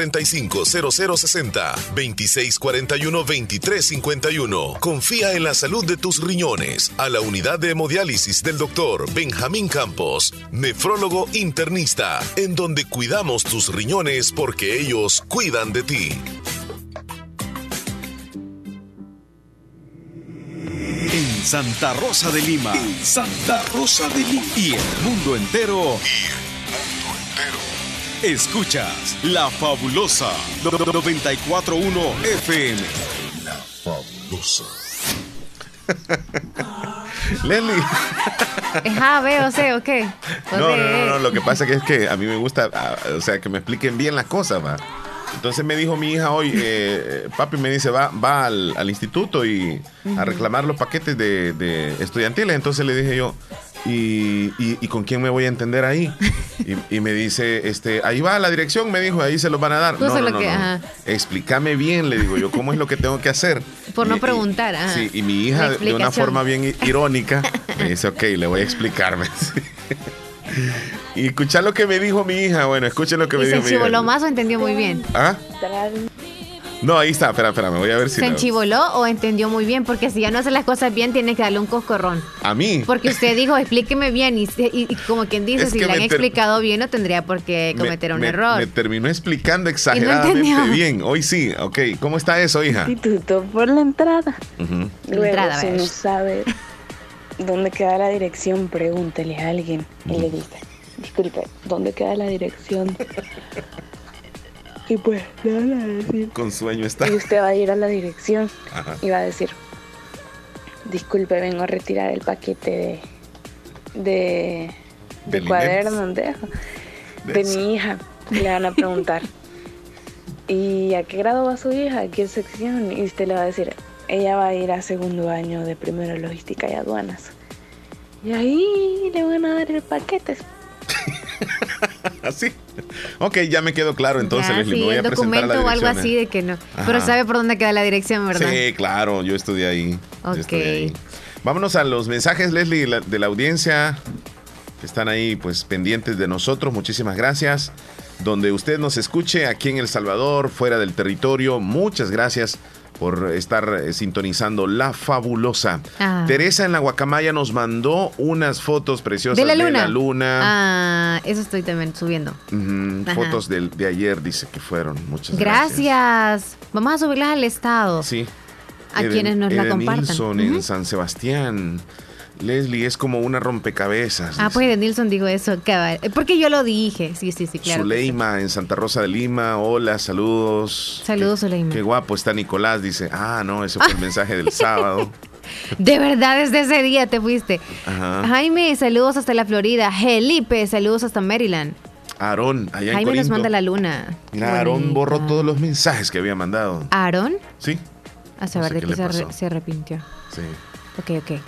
S2: 450060 2641 2351. Confía en la salud de tus riñones a la unidad de hemodiálisis del doctor Benjamín Campos, nefrólogo internista, en donde cuidamos tus riñones porque ellos cuidan de ti.
S9: En Santa Rosa de Lima. Santa Rosa de Lima. Y el mundo entero. Escuchas La Fabulosa 941 FM.
S2: La Fabulosa.
S19: Leslie.
S3: ¿Es A, B o C o qué?
S19: No, no, no,
S3: E.
S19: no, lo que pasa que es que a mí me gusta, ah, o sea, que me expliquen bien las cosas, va. Entonces me dijo mi hija hoy, eh, papi me dice, va, va al, al instituto y a reclamar los paquetes de, de estudiantiles. Entonces le dije yo, ¿y, y, y con quién me voy a entender ahí? Y, y me dice, este, ahí va la dirección, me dijo, ahí se los van a dar. No, no, no,
S3: que-
S19: no. Explícame bien, le digo yo, ¿cómo es lo que tengo que hacer?
S3: Por no preguntar. ajá.
S19: Sí, y mi hija, de una forma bien irónica, me dice, ok, le voy a explicarme. Y escuchar lo que me dijo mi hija. Bueno, escuchen lo que me
S3: ¿Y se
S19: dijo mi hija.
S3: enchivoló más o entendió muy bien?
S19: ¿Ah? No, ahí está, espera, espera, me voy a ver si.
S3: ¿Se
S19: la-
S3: enchivoló o entendió muy bien? Porque si ya no hace las cosas bien, tiene que darle un coscorrón.
S19: A mí.
S3: Porque usted dijo, explíqueme bien. Y, se- y- y como quien dice,
S19: Es
S3: si le han
S19: ter-
S3: explicado bien, no tendría por qué
S19: me-
S3: cometer un
S19: me-
S3: error.
S19: Me terminó explicando exageradamente bien. Hoy sí, ok. ¿Cómo está eso, hija?
S5: Instituto por la entrada. Luego,
S3: Entrada,
S5: si no sabe ¿dónde queda la dirección? Pregúntele a alguien. Y le dice, disculpe, ¿dónde queda la dirección? Y pues le van a decir.
S2: Con sueño está.
S5: Y usted va a ir a la dirección y va a decir, disculpe, vengo a retirar el paquete de, de, de cuadernos de, de mi hija. Le van a preguntar, ¿y a qué grado va su hija? ¿A qué sección? Y usted le va a decir, ella va a ir a segundo año de primero logística y aduanas. Y ahí le van a dar el paquete.
S2: Así. Ok, ya me quedó claro entonces,
S3: Leslie. Sí, voy a documento o algo así de que no. Pero sabe por dónde queda la dirección, ¿verdad?
S2: Sí, claro, yo estudié ahí.
S3: Ok.
S2: Vámonos a los mensajes, Leslie, de la audiencia que están ahí pues pendientes de nosotros. Muchísimas gracias. Donde usted nos escuche, aquí en El Salvador, fuera del territorio, muchas gracias por estar eh, sintonizando La Fabulosa. Ah. Teresa en la Guacamaya nos mandó unas fotos preciosas
S3: de la luna.
S2: De la luna.
S3: Ah, eso estoy también subiendo.
S2: fotos de, de, ayer, dice que fueron. Muchas
S3: gracias. Gracias. Vamos a subirlas al estado.
S2: Sí.
S3: A quienes nos la compartan.
S2: Nilsson en San Sebastián. Leslie es como una rompecabezas.
S3: Ah, pues de Nilsson dijo eso, porque yo lo dije. Sí, sí, sí, claro.
S2: Zuleima en Santa Rosa de Lima. Hola, saludos.
S3: Saludos, Zuleima.
S2: Qué guapo está Nicolás, dice. Ah, no, ese fue el mensaje del sábado.
S3: De verdad, desde ese día te fuiste. Ajá. Jaime, saludos hasta la Florida. Felipe, saludos hasta Maryland.
S2: Aarón, allá
S3: Jaime
S2: en
S3: nos manda la luna.
S2: Mira, Aarón borró todos los mensajes que había mandado.
S3: ¿Aarón?
S2: Sí.
S3: A saber de qué, se, se, arrepintió.
S2: Sí.
S3: Ok, ok.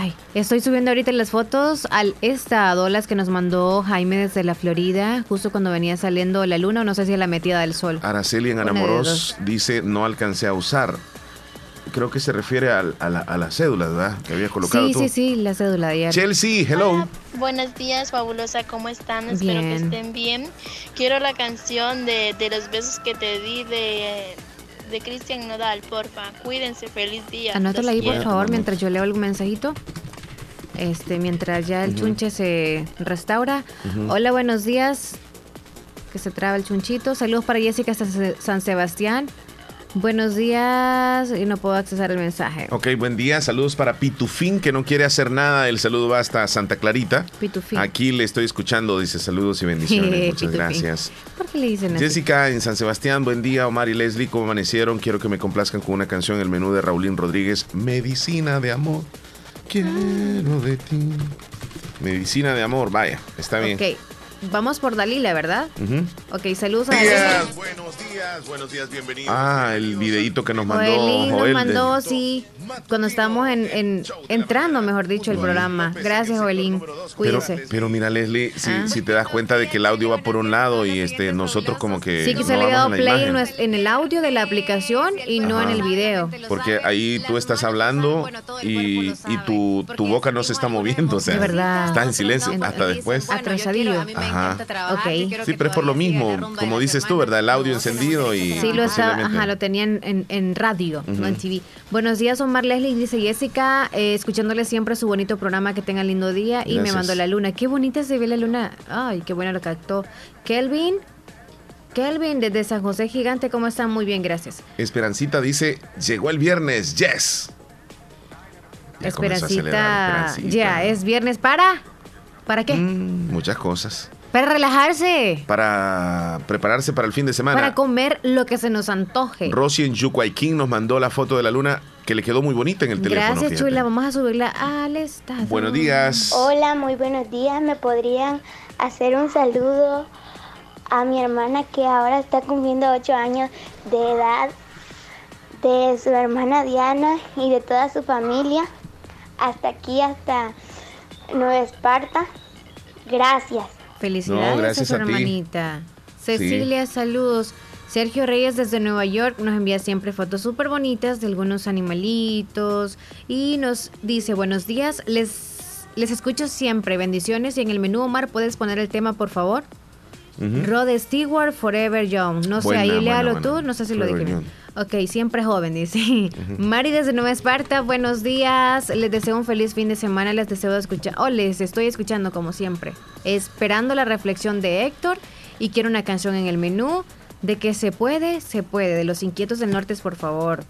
S3: Ay, estoy subiendo ahorita las fotos al estado, las que nos mandó Jaime desde la Florida, justo cuando venía saliendo la luna, o no sé si a la metida del sol.
S2: Araceli en Anamoros dice, no alcancé a usar. Creo que se refiere a, la, cédula, ¿verdad? Que había colocado
S3: sí,
S2: tú.
S3: Sí, sí, la cédula de
S2: Chelsea, hello.
S20: buenos días, fabulosa, ¿cómo están? Espero que estén bien. Quiero la canción de, de los besos que te di de de Cristian Nodal, porfa. Cuídense, feliz día.
S3: Anótala ahí, por favor, mientras yo leo algún mensajito. Este, mientras ya el chunche se restaura. Hola, buenos días. Que se traba el chunchito. Saludos para Jessica hasta San Sebastián. Buenos días y no puedo accesar el mensaje.
S2: Ok, buen día. Saludos para Pitufín, que no quiere hacer nada. El saludo va hasta Santa Clarita.
S3: Pitufín.
S2: Aquí le estoy escuchando. Dice saludos y bendiciones. Muchas gracias.
S3: ¿Por qué le dicen
S2: Jessica en San Sebastián, buen día. Omar y Leslie, ¿cómo amanecieron? Quiero que me complazcan con una canción en el menú de Raulín Rodríguez. Medicina de amor. Quiero de ti. Medicina de amor, vaya, está bien.
S3: Ok, Vamos por Dalila, ¿verdad? Ok, saludos a
S2: Dalila. Buenos días, buenos días, bienvenidos. Ah, el videito que nos mandó Joelín
S3: nos mandó, sí, cuando estábamos en, entrando, mejor dicho, el programa. Gracias, Joelín. Cuídense.
S2: Pero, pero mira, Leslie, si, ah. si, te das cuenta de que el audio va por un lado y este nosotros como que
S3: Sí, que se le ha dado play en, el audio de la aplicación y no en el video.
S2: Porque ahí tú estás hablando y, y tu, tu boca no se está moviendo, o sea, está en silencio hasta después.
S3: Atrasadillo.
S2: Ajá. Sí, pero es por lo mismo, como dices tú, ¿verdad? El audio encendido y.
S3: Sí, lo, ajá, lo tenían en, radio, no en TV. Buenos días, Omar Leslie, dice Jessica, eh, escuchándole siempre su bonito programa, que tenga lindo día. Y me mandó la luna. Qué bonita se ve la luna. Ay, qué buena lo captó. Kelvin. Kelvin, desde San José Gigante, ¿cómo están? Muy bien, gracias.
S2: Esperancita dice, llegó el viernes, yes.
S3: Esperancita, ya, es viernes para... ¿Para qué?
S2: Mm, muchas cosas.
S3: Para relajarse.
S2: Para prepararse para el fin de semana.
S3: Para comer lo que se nos antoje.
S2: Rosy en Yucuayquín nos mandó la foto de la luna que le quedó muy bonita en el teléfono.
S3: Gracias, Chula. Vamos a subirla al estado.
S2: Buenos días.
S6: Hola, muy buenos días. ¿Me podrían hacer un saludo a mi hermana que ahora está cumpliendo 8 años de edad? De su hermana Diana y de toda su familia. Hasta aquí, hasta Nueva Esparta. Gracias.
S3: Felicidades a su hermanita. Cecilia, saludos. Sergio Reyes desde Nueva York nos envía siempre fotos súper bonitas de algunos animalitos y nos dice buenos días, les, les escucho siempre, bendiciones y en el menú Omar puedes poner el tema por favor. Rod Stewart, Forever Young. No sé, ahí léalo tú, no sé si lo dije. Ok, siempre joven, dice. Mari desde Nueva Esparta, buenos días. Les deseo un feliz fin de semana. Les deseo escuchar. Oh, les estoy escuchando como siempre. Esperando la reflexión de Héctor. Y quiero una canción en el menú. De que se puede, se puede. De los inquietos del norte, por favor.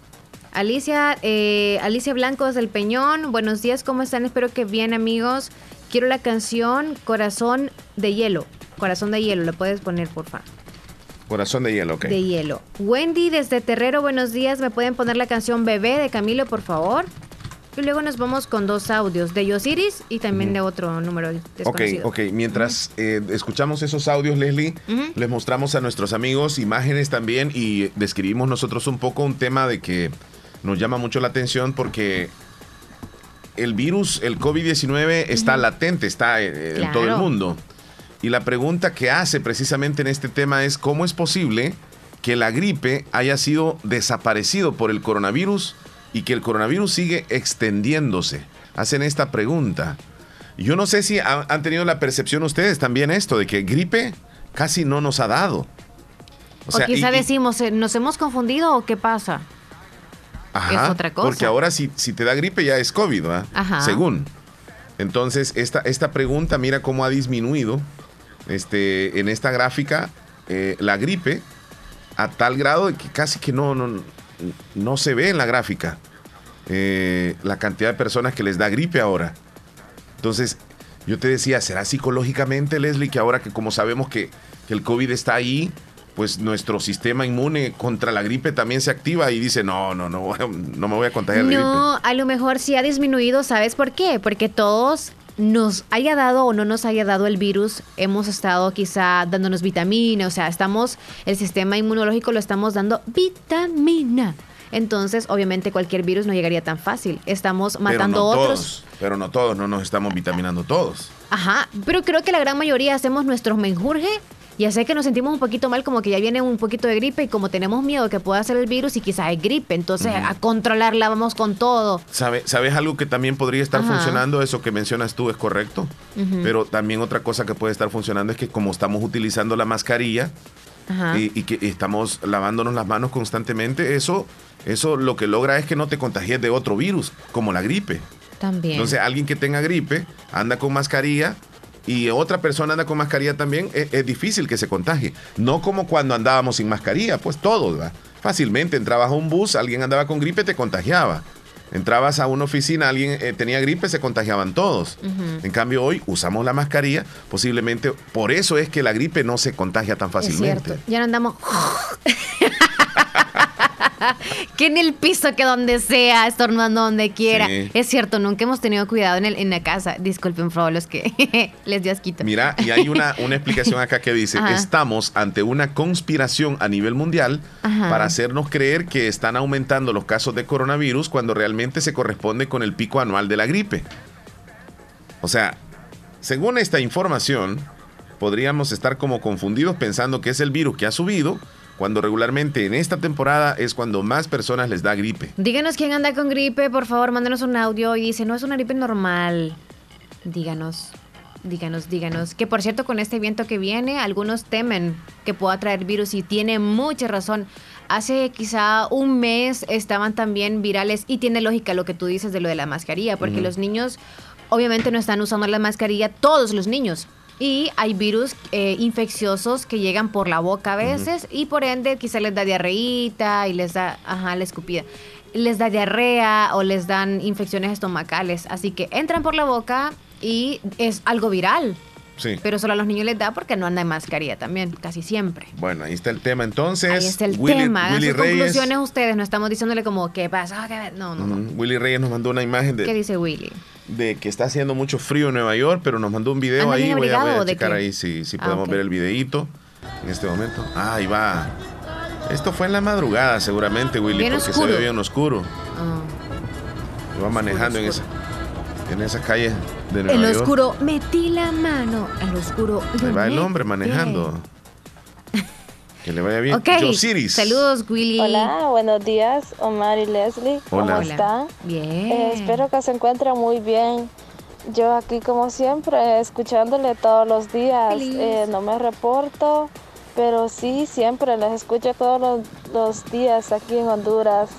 S3: Alicia, eh, Alicia Blancos del Peñón, buenos días, ¿cómo están? Espero que bien, amigos. Quiero la canción Corazón de Hielo. Corazón de Hielo, ¿lo puedes poner, por favor?
S2: Corazón de hielo, ok.
S3: De hielo. Wendy desde Terrero, buenos días. ¿Me pueden poner la canción Bebé de Camilo, por favor? Y luego nos vamos con dos audios, de Yosiris y también de otro número
S2: desconocido. Ok, ok. Mientras eh, escuchamos esos audios, Leslie, les mostramos a nuestros amigos imágenes también y describimos nosotros un poco un tema de que nos llama mucho la atención porque el virus, el COVID-19, está latente, está eh, en todo el mundo. Y la pregunta que hace precisamente en este tema es cómo es posible que la gripe haya sido desaparecido por el coronavirus y que el coronavirus sigue extendiéndose. Hacen esta pregunta. Yo no sé si han tenido la percepción ustedes también esto, de que gripe casi no nos ha dado.
S3: O, quizá decimos, eh, ¿nos hemos confundido o qué pasa?
S2: Ajá, es otra cosa. Porque ahora si, si te da gripe ya es COVID, ¿verdad? Ajá. Según. Entonces, esta, esta pregunta, mira cómo ha disminuido este, en esta gráfica eh, la gripe a tal grado de que casi que no, no, no se ve en la gráfica eh, la cantidad de personas que les da gripe ahora. Entonces, yo te decía, ¿será psicológicamente, Leslie, que ahora que como sabemos que, que el COVID está ahí, pues nuestro sistema inmune contra la gripe también se activa y dice, no, no, no, no me voy a contagiar
S3: de
S2: gripe.
S3: No, a lo mejor sí ha disminuido, ¿sabes por qué? Porque todos nos haya dado o no nos haya dado el virus, hemos estado quizá dándonos vitamina, o sea, estamos, el sistema inmunológico lo estamos dando vitamina. Entonces, obviamente, cualquier virus no llegaría tan fácil. Estamos matando otros.
S2: Todos, pero no todos, no nos estamos vitaminando todos.
S3: Ajá, pero creo que la gran mayoría hacemos nuestros menjurje ya sé que nos sentimos un poquito mal, como que ya viene un poquito de gripe y como tenemos miedo de que pueda ser el virus y quizás es gripe, entonces a controlarla vamos con todo.
S2: ¿Sabe, ¿Sabes algo que también podría estar funcionando? Eso que mencionas tú es correcto, pero también otra cosa que puede estar funcionando es que como estamos utilizando la mascarilla y, que estamos lavándonos las manos constantemente, eso, eso lo que logra es que no te contagies de otro virus, como la gripe.
S3: También.
S2: Entonces, alguien que tenga gripe anda con mascarilla, y otra persona anda con mascarilla también, es, difícil que se contagie. No como cuando andábamos sin mascarilla, pues todos, Fácilmente entrabas a un bus, alguien andaba con gripe, te contagiaba. Entrabas a una oficina, alguien eh, tenía gripe, se contagiaban todos. En cambio, hoy usamos la mascarilla, posiblemente por eso es que la gripe no se contagia tan fácilmente.
S3: Ya no andamos. que en el piso, que donde sea, estornudando donde quiera. Es cierto, nunca hemos tenido cuidado en, el, en la casa. Disculpen, por los que les dio asquito.
S2: Mira, y hay una, una explicación acá que dice, estamos ante una conspiración a nivel mundial para hacernos creer que están aumentando los casos de coronavirus cuando realmente se corresponde con el pico anual de la gripe. O sea, según esta información, podríamos estar como confundidos pensando que es el virus que ha subido cuando regularmente en esta temporada es cuando más personas les da gripe.
S3: Díganos quién anda con gripe, por favor, mándenos un audio y dice, no es una gripe normal. Díganos, díganos, díganos. Que por cierto, con este viento que viene, algunos temen que pueda traer virus y tiene mucha razón. Hace quizá un mes estaban también virales y tiene lógica lo que tú dices de lo de la mascarilla, porque los niños obviamente no están usando la mascarilla, todos los niños y hay virus eh, infecciosos que llegan por la boca a veces y por ende quizá les da diarreíta y les da, ajá, la escupida. Les da diarrea o les dan infecciones estomacales. Así que entran por la boca y es algo viral.
S2: Sí.
S3: Pero solo a los niños les da porque no andan en mascarilla también, casi siempre.
S2: Bueno, ahí está el tema entonces.
S3: Ahí está el tema. Hagan sus conclusiones ustedes, no estamos diciéndole como, ¿qué pasa? No, no, no.
S2: Willy Reyes nos mandó una imagen de...
S3: ¿Qué dice Willy?
S2: De que está haciendo mucho frío en Nueva York, pero nos mandó un video ahí. Voy a, checar ahí si, si ah, podemos ver el videíto en este momento. Ah, ahí va. Esto fue en la madrugada, seguramente, Willy, porque se ve bien oscuro. Oh. Va manejando en esa en esa calle de Nueva
S3: York. En oscuro, metí la mano. En lo oscuro.
S2: Ahí va el hombre manejando. Que le vaya bien.
S3: Okay. Saludos, Willy.
S5: Hola, buenos días, Omar y Leslie.
S2: ¿Cómo
S5: están?
S3: Bien.
S5: Eh, espero que se encuentren muy bien. Yo aquí, como siempre, escuchándole todos los días. Eh, no me reporto, pero sí, siempre les escucho todos los días aquí en Honduras.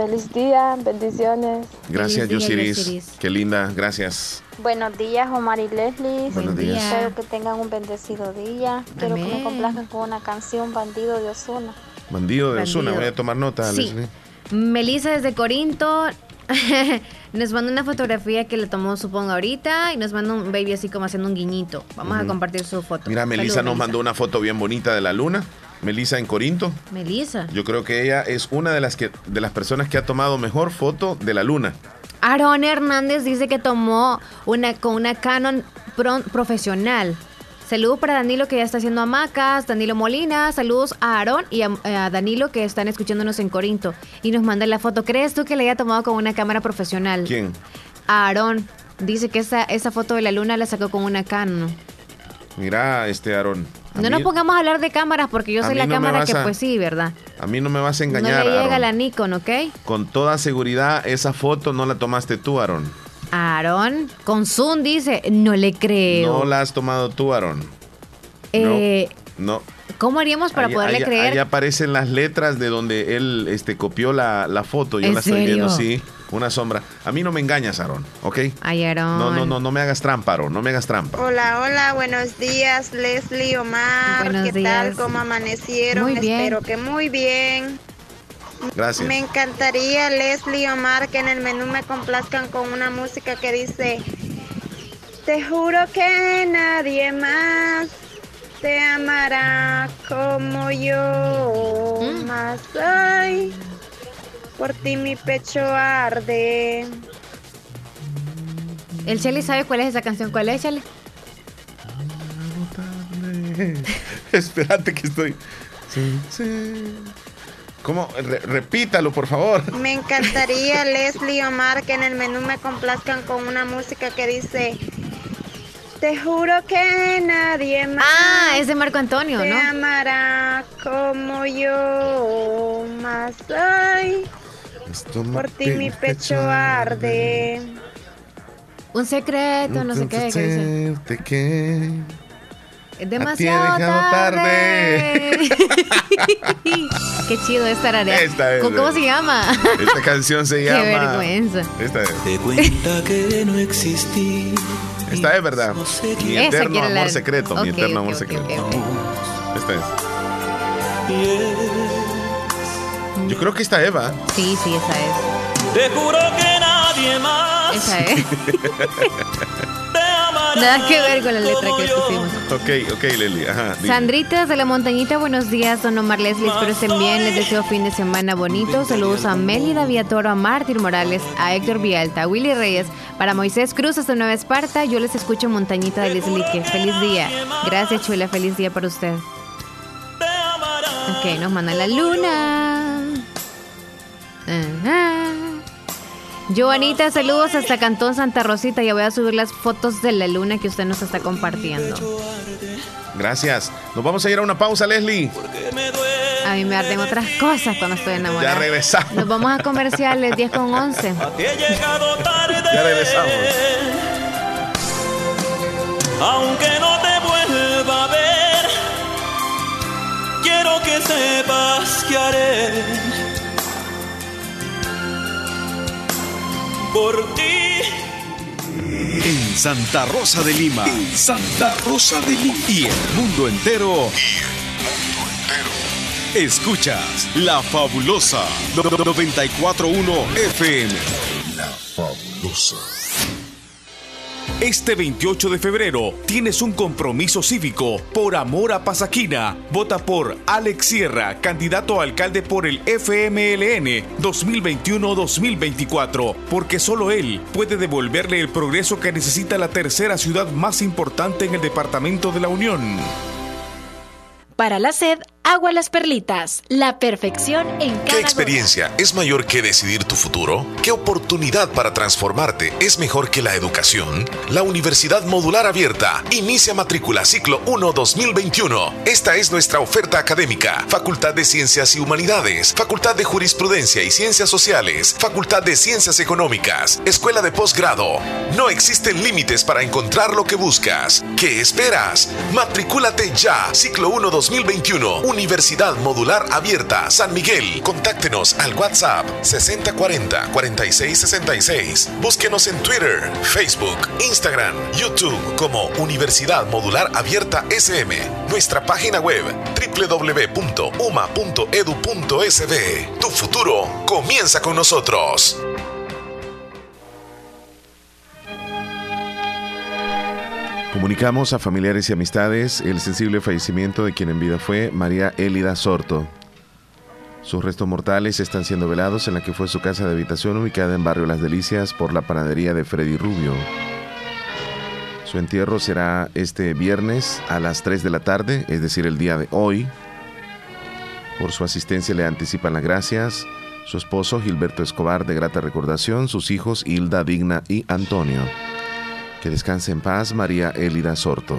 S5: Feliz día, bendiciones.
S2: Gracias, Yosiris. Qué linda, gracias.
S6: Buenos días, Omar y Leslie.
S2: Buenos días.
S6: Espero que tengan un bendecido día. Quiero que me complazcan con una canción Bandido de Osuna.
S2: Bandido de Osuna, voy a tomar nota, Leslie.
S3: Melissa desde Corinto nos manda una fotografía que le tomó, supongo, ahorita y nos manda un baby así como haciendo un guiñito. Vamos a compartir su foto.
S2: Mira, Melissa nos mandó una foto bien bonita de la luna. Melissa en Corinto.
S3: Melissa.
S2: Yo creo que ella es una de las que de las personas que ha tomado mejor foto de la luna.
S3: Aaron Hernández dice que tomó una con una Canon profesional. Saludos para Danilo que ya está haciendo hamacas, Danilo Molina, saludos a Aarón y a, Danilo que están escuchándonos en Corinto y nos mandan la foto. ¿Crees tú que le haya tomado con una cámara profesional?
S2: ¿Quién?
S3: A Aarón. Dice que esa, esa foto de la luna la sacó con una Canon.
S2: Mira, este Aarón.
S3: No nos pongamos a hablar de cámaras porque yo soy la cámara que pues sí, ¿verdad?
S2: A mí no me vas a engañar.
S3: No le llega la Nikon, ¿ok?
S2: Con toda seguridad, esa foto no la tomaste tú, Aarón.
S3: Aarón, con Zoom dice, no le creo.
S2: No la has tomado tú, Aarón.
S3: Eh,
S2: no.
S3: ¿Cómo haríamos para poderle creer?
S2: Ahí aparecen las letras de donde él este, copió la, foto. Yo la estoy viendo, sí. Una sombra. A mí no me engañas, Aaron, ¿ok?
S3: Ay, Aaron.
S2: No, no, no, no me hagas trampa, Aaron. No me hagas trampa.
S21: Hola, hola. Buenos días, Leslie, Omar.
S3: Buenos
S21: ¿Qué tal? ¿Cómo amanecieron?
S3: Muy bien.
S21: Espero que muy bien.
S2: Gracias.
S21: Me encantaría, Leslie, Omar, que en el menú me complazcan con una música que dice... Te juro que nadie más te amará como yo, mm. más hoy por ti mi pecho arde.
S3: El Chele sabe cuál es esa canción, ¿cuál es Chele?
S2: Espérate que estoy. ¿Cómo? repítalo, por favor.
S21: Me encantaría, Leslie Omar, que en el menú me complazcan con una música que dice te juro que nadie más.
S3: Ah, es de Marco Antonio,
S21: te
S3: ¿no?
S21: amará como yo más hoy. Por ti mi pecho arde.
S3: Un secreto, no sé qué.
S2: ¿qué qué?
S3: Es demasiado tarde. Qué chido es tararear.
S2: Esta es,
S3: ¿Cómo, se llama?
S2: Esta canción se llama.
S3: Qué vergüenza.
S2: Esta es.
S22: Te cuenta que no existí.
S2: Esta es verdad. Mi eterno amor secreto. mi eterno amor secreto. Esta es. Yo creo que esta Eva.
S3: Sí, sí, esa es.
S22: Te juro que nadie más.
S3: Esa es. Nada que ver con la letra que pusimos.
S2: Ok, ok, Leli. Ajá,
S3: Sandritas de la Montañita, buenos días, don Omar Leslie. Espero estén bien. Les deseo fin de semana bonito. Saludos a Mélida Viatoro, a Mártir Morales, a Héctor Vialta, a Willy Reyes, para Moisés Cruz hasta Nueva Esparta. Yo les escucho Montañita de Leslie. Feliz día. Gracias, Chula. Feliz día para usted. Ok, nos manda la luna. Ajá. Joanita, saludos hasta Cantón Santa Rosita. Ya voy a subir las fotos de la luna que usted nos está compartiendo.
S2: Gracias. Nos vamos a ir a una pausa, Leslie.
S3: A mí me arden otras cosas cuando estoy enamorada.
S2: Ya regresamos.
S3: Nos vamos a comerciales 10 con 11.
S2: ya regresamos.
S22: Aunque no te vuelva a ver, quiero que sepas que haré por ti.
S9: En Santa Rosa de Lima. Santa Rosa de Lima. Y el mundo entero. Y el mundo entero. Escuchas La Fabulosa 941 FM.
S16: La Fabulosa.
S23: Este 28 de febrero tienes un compromiso cívico por amor a Pasaquina. Vota por Alex Sierra, candidato a alcalde por el FMLN 2021-2024, porque solo él puede devolverle el progreso que necesita la tercera ciudad más importante en el departamento de la Unión.
S12: Para la sed, agua las perlitas. La perfección en cada
S16: ¿Qué experiencia es mayor que decidir tu futuro? ¿Qué oportunidad para transformarte es mejor que la educación? La Universidad Modular Abierta inicia matrícula ciclo 1 2021. Esta es nuestra oferta académica. Facultad de Ciencias y Humanidades, Facultad de Jurisprudencia y Ciencias Sociales, Facultad de Ciencias Económicas, Escuela de Posgrado. No existen límites para encontrar lo que buscas. ¿Qué esperas? Matricúlate ya. Ciclo 1 2021
S2: Universidad Modular Abierta San Miguel. Contáctenos al WhatsApp 6040-4666. Búsquenos en Twitter, Facebook, Instagram, YouTube como Universidad Modular Abierta SM. Nuestra página web www.uma.edu.sb. Tu futuro comienza con nosotros.
S24: Comunicamos a familiares y amistades el sensible fallecimiento de quien en vida fue María Élida Sorto. Sus restos mortales están siendo velados en la que fue su casa de habitación ubicada en Barrio Las Delicias por la panadería de Freddy Rubio. Su entierro será este viernes a las 3 de la tarde, es decir, el día de hoy. Por su asistencia le anticipan las gracias su esposo Gilberto Escobar de grata recordación, sus hijos Hilda, Digna y Antonio. Que descanse en paz María Elida Sorto.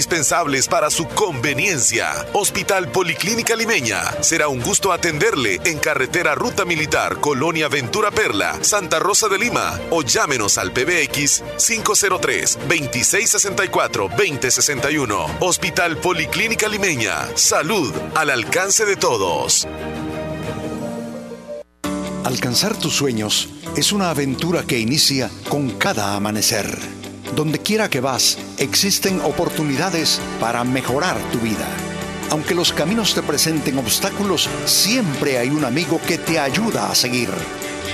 S2: indispensables para su conveniencia. Hospital Policlínica Limeña. Será un gusto atenderle en carretera Ruta Militar, Colonia Ventura Perla, Santa Rosa de Lima o llámenos al PBX 503-2664-2061. Hospital Policlínica Limeña. Salud al alcance de todos.
S25: Alcanzar tus sueños es una aventura que inicia con cada amanecer donde quiera que vas, existen oportunidades para mejorar tu vida. Aunque los caminos te presenten obstáculos, siempre hay un amigo que te ayuda a seguir.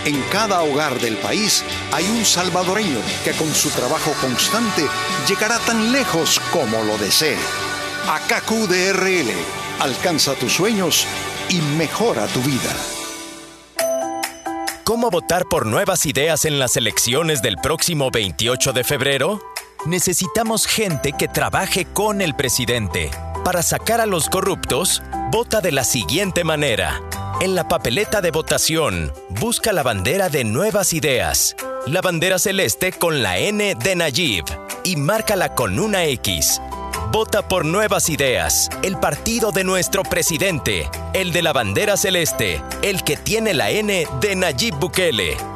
S25: En cada hogar del país hay un salvadoreño que con su trabajo constante llegará tan lejos como lo desee. AKQDRL, alcanza tus sueños y mejora tu vida.
S11: ¿Cómo votar por nuevas ideas en las elecciones del próximo 28 de febrero? Necesitamos gente que trabaje con el presidente. Para sacar a los corruptos, vota de la siguiente manera. En la papeleta de votación, busca la bandera de nuevas ideas, la bandera celeste con la N de Nayib y márcala con una X. Vota por Nuevas Ideas, el partido de nuestro presidente, el de la bandera celeste, el que tiene la N de Nayib Bukele.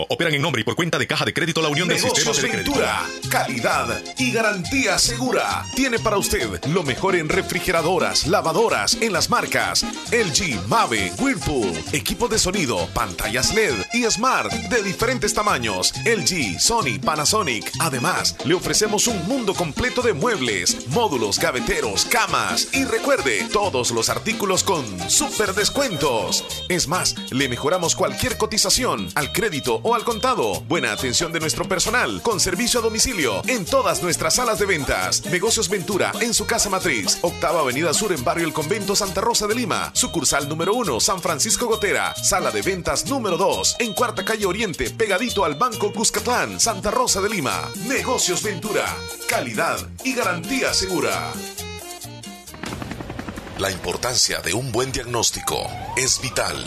S26: operan en nombre y por cuenta de Caja de Crédito La Unión del
S2: Negocios
S26: Sistema de Crédito.
S2: Ventura, calidad y garantía segura. Tiene para usted lo mejor en refrigeradoras, lavadoras, en las marcas LG, Mave, Whirlpool, equipo de sonido, pantallas LED y Smart de diferentes tamaños. LG, Sony, Panasonic. Además, le ofrecemos un mundo completo de muebles, módulos, gaveteros, camas y recuerde, todos los artículos con super descuentos. Es más, le mejoramos cualquier cotización al crédito o al contado. Buena atención de nuestro personal con servicio a domicilio en todas nuestras salas de ventas. Negocios Ventura en su casa matriz. Octava Avenida Sur en Barrio El Convento Santa Rosa de Lima. Sucursal número 1 San Francisco Gotera. Sala de ventas número 2 en Cuarta Calle Oriente pegadito al Banco Cuscatlán Santa Rosa de Lima. Negocios Ventura. Calidad y garantía segura. La importancia de un buen diagnóstico es vital.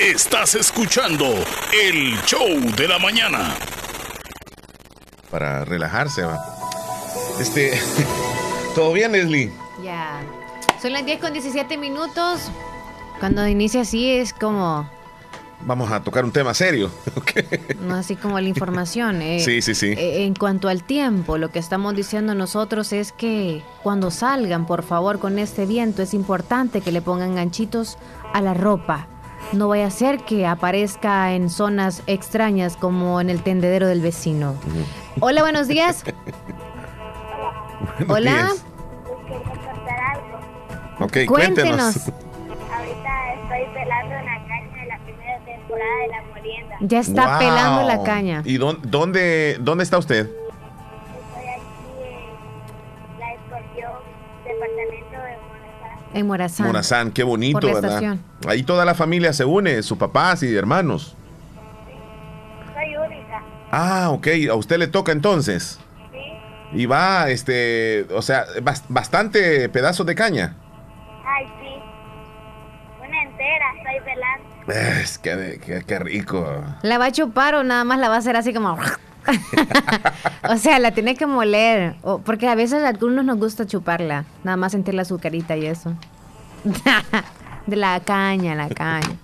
S9: Estás escuchando el show de la mañana.
S2: Para relajarse, va. Este. ¿Todo bien, Leslie?
S3: Ya. Son las 10 con 17 minutos. Cuando inicia así es como.
S2: Vamos a tocar un tema serio.
S3: No así como la información.
S2: Eh, sí, sí, sí.
S3: Eh, en cuanto al tiempo, lo que estamos diciendo nosotros es que cuando salgan, por favor, con este viento, es importante que le pongan ganchitos a la ropa no vaya a ser que aparezca en zonas extrañas como en el tendedero del vecino. Hola, buenos días. Hola.
S2: Ok, cuéntenos.
S6: Ahorita estoy pelando la caña de la primera temporada de la molienda.
S3: Ya está pelando la caña.
S2: ¿Y dónde, dónde está usted?
S6: En
S3: Morazán.
S2: Morazán, qué bonito, ¿verdad? Ahí toda la familia se une, sus papás y hermanos.
S6: Soy única.
S2: Ah, ok. ¿A usted le toca entonces? Sí. Y va, este, o sea, bastante pedazos de caña.
S6: Ay, sí. Una entera, estoy pelando.
S2: Es que, qué rico.
S3: ¿La va a chupar o nada más la va a hacer así como... o sea, la tiene que moler. porque a veces a algunos nos gusta chuparla. Nada más sentir la azucarita y eso. de la caña, la caña.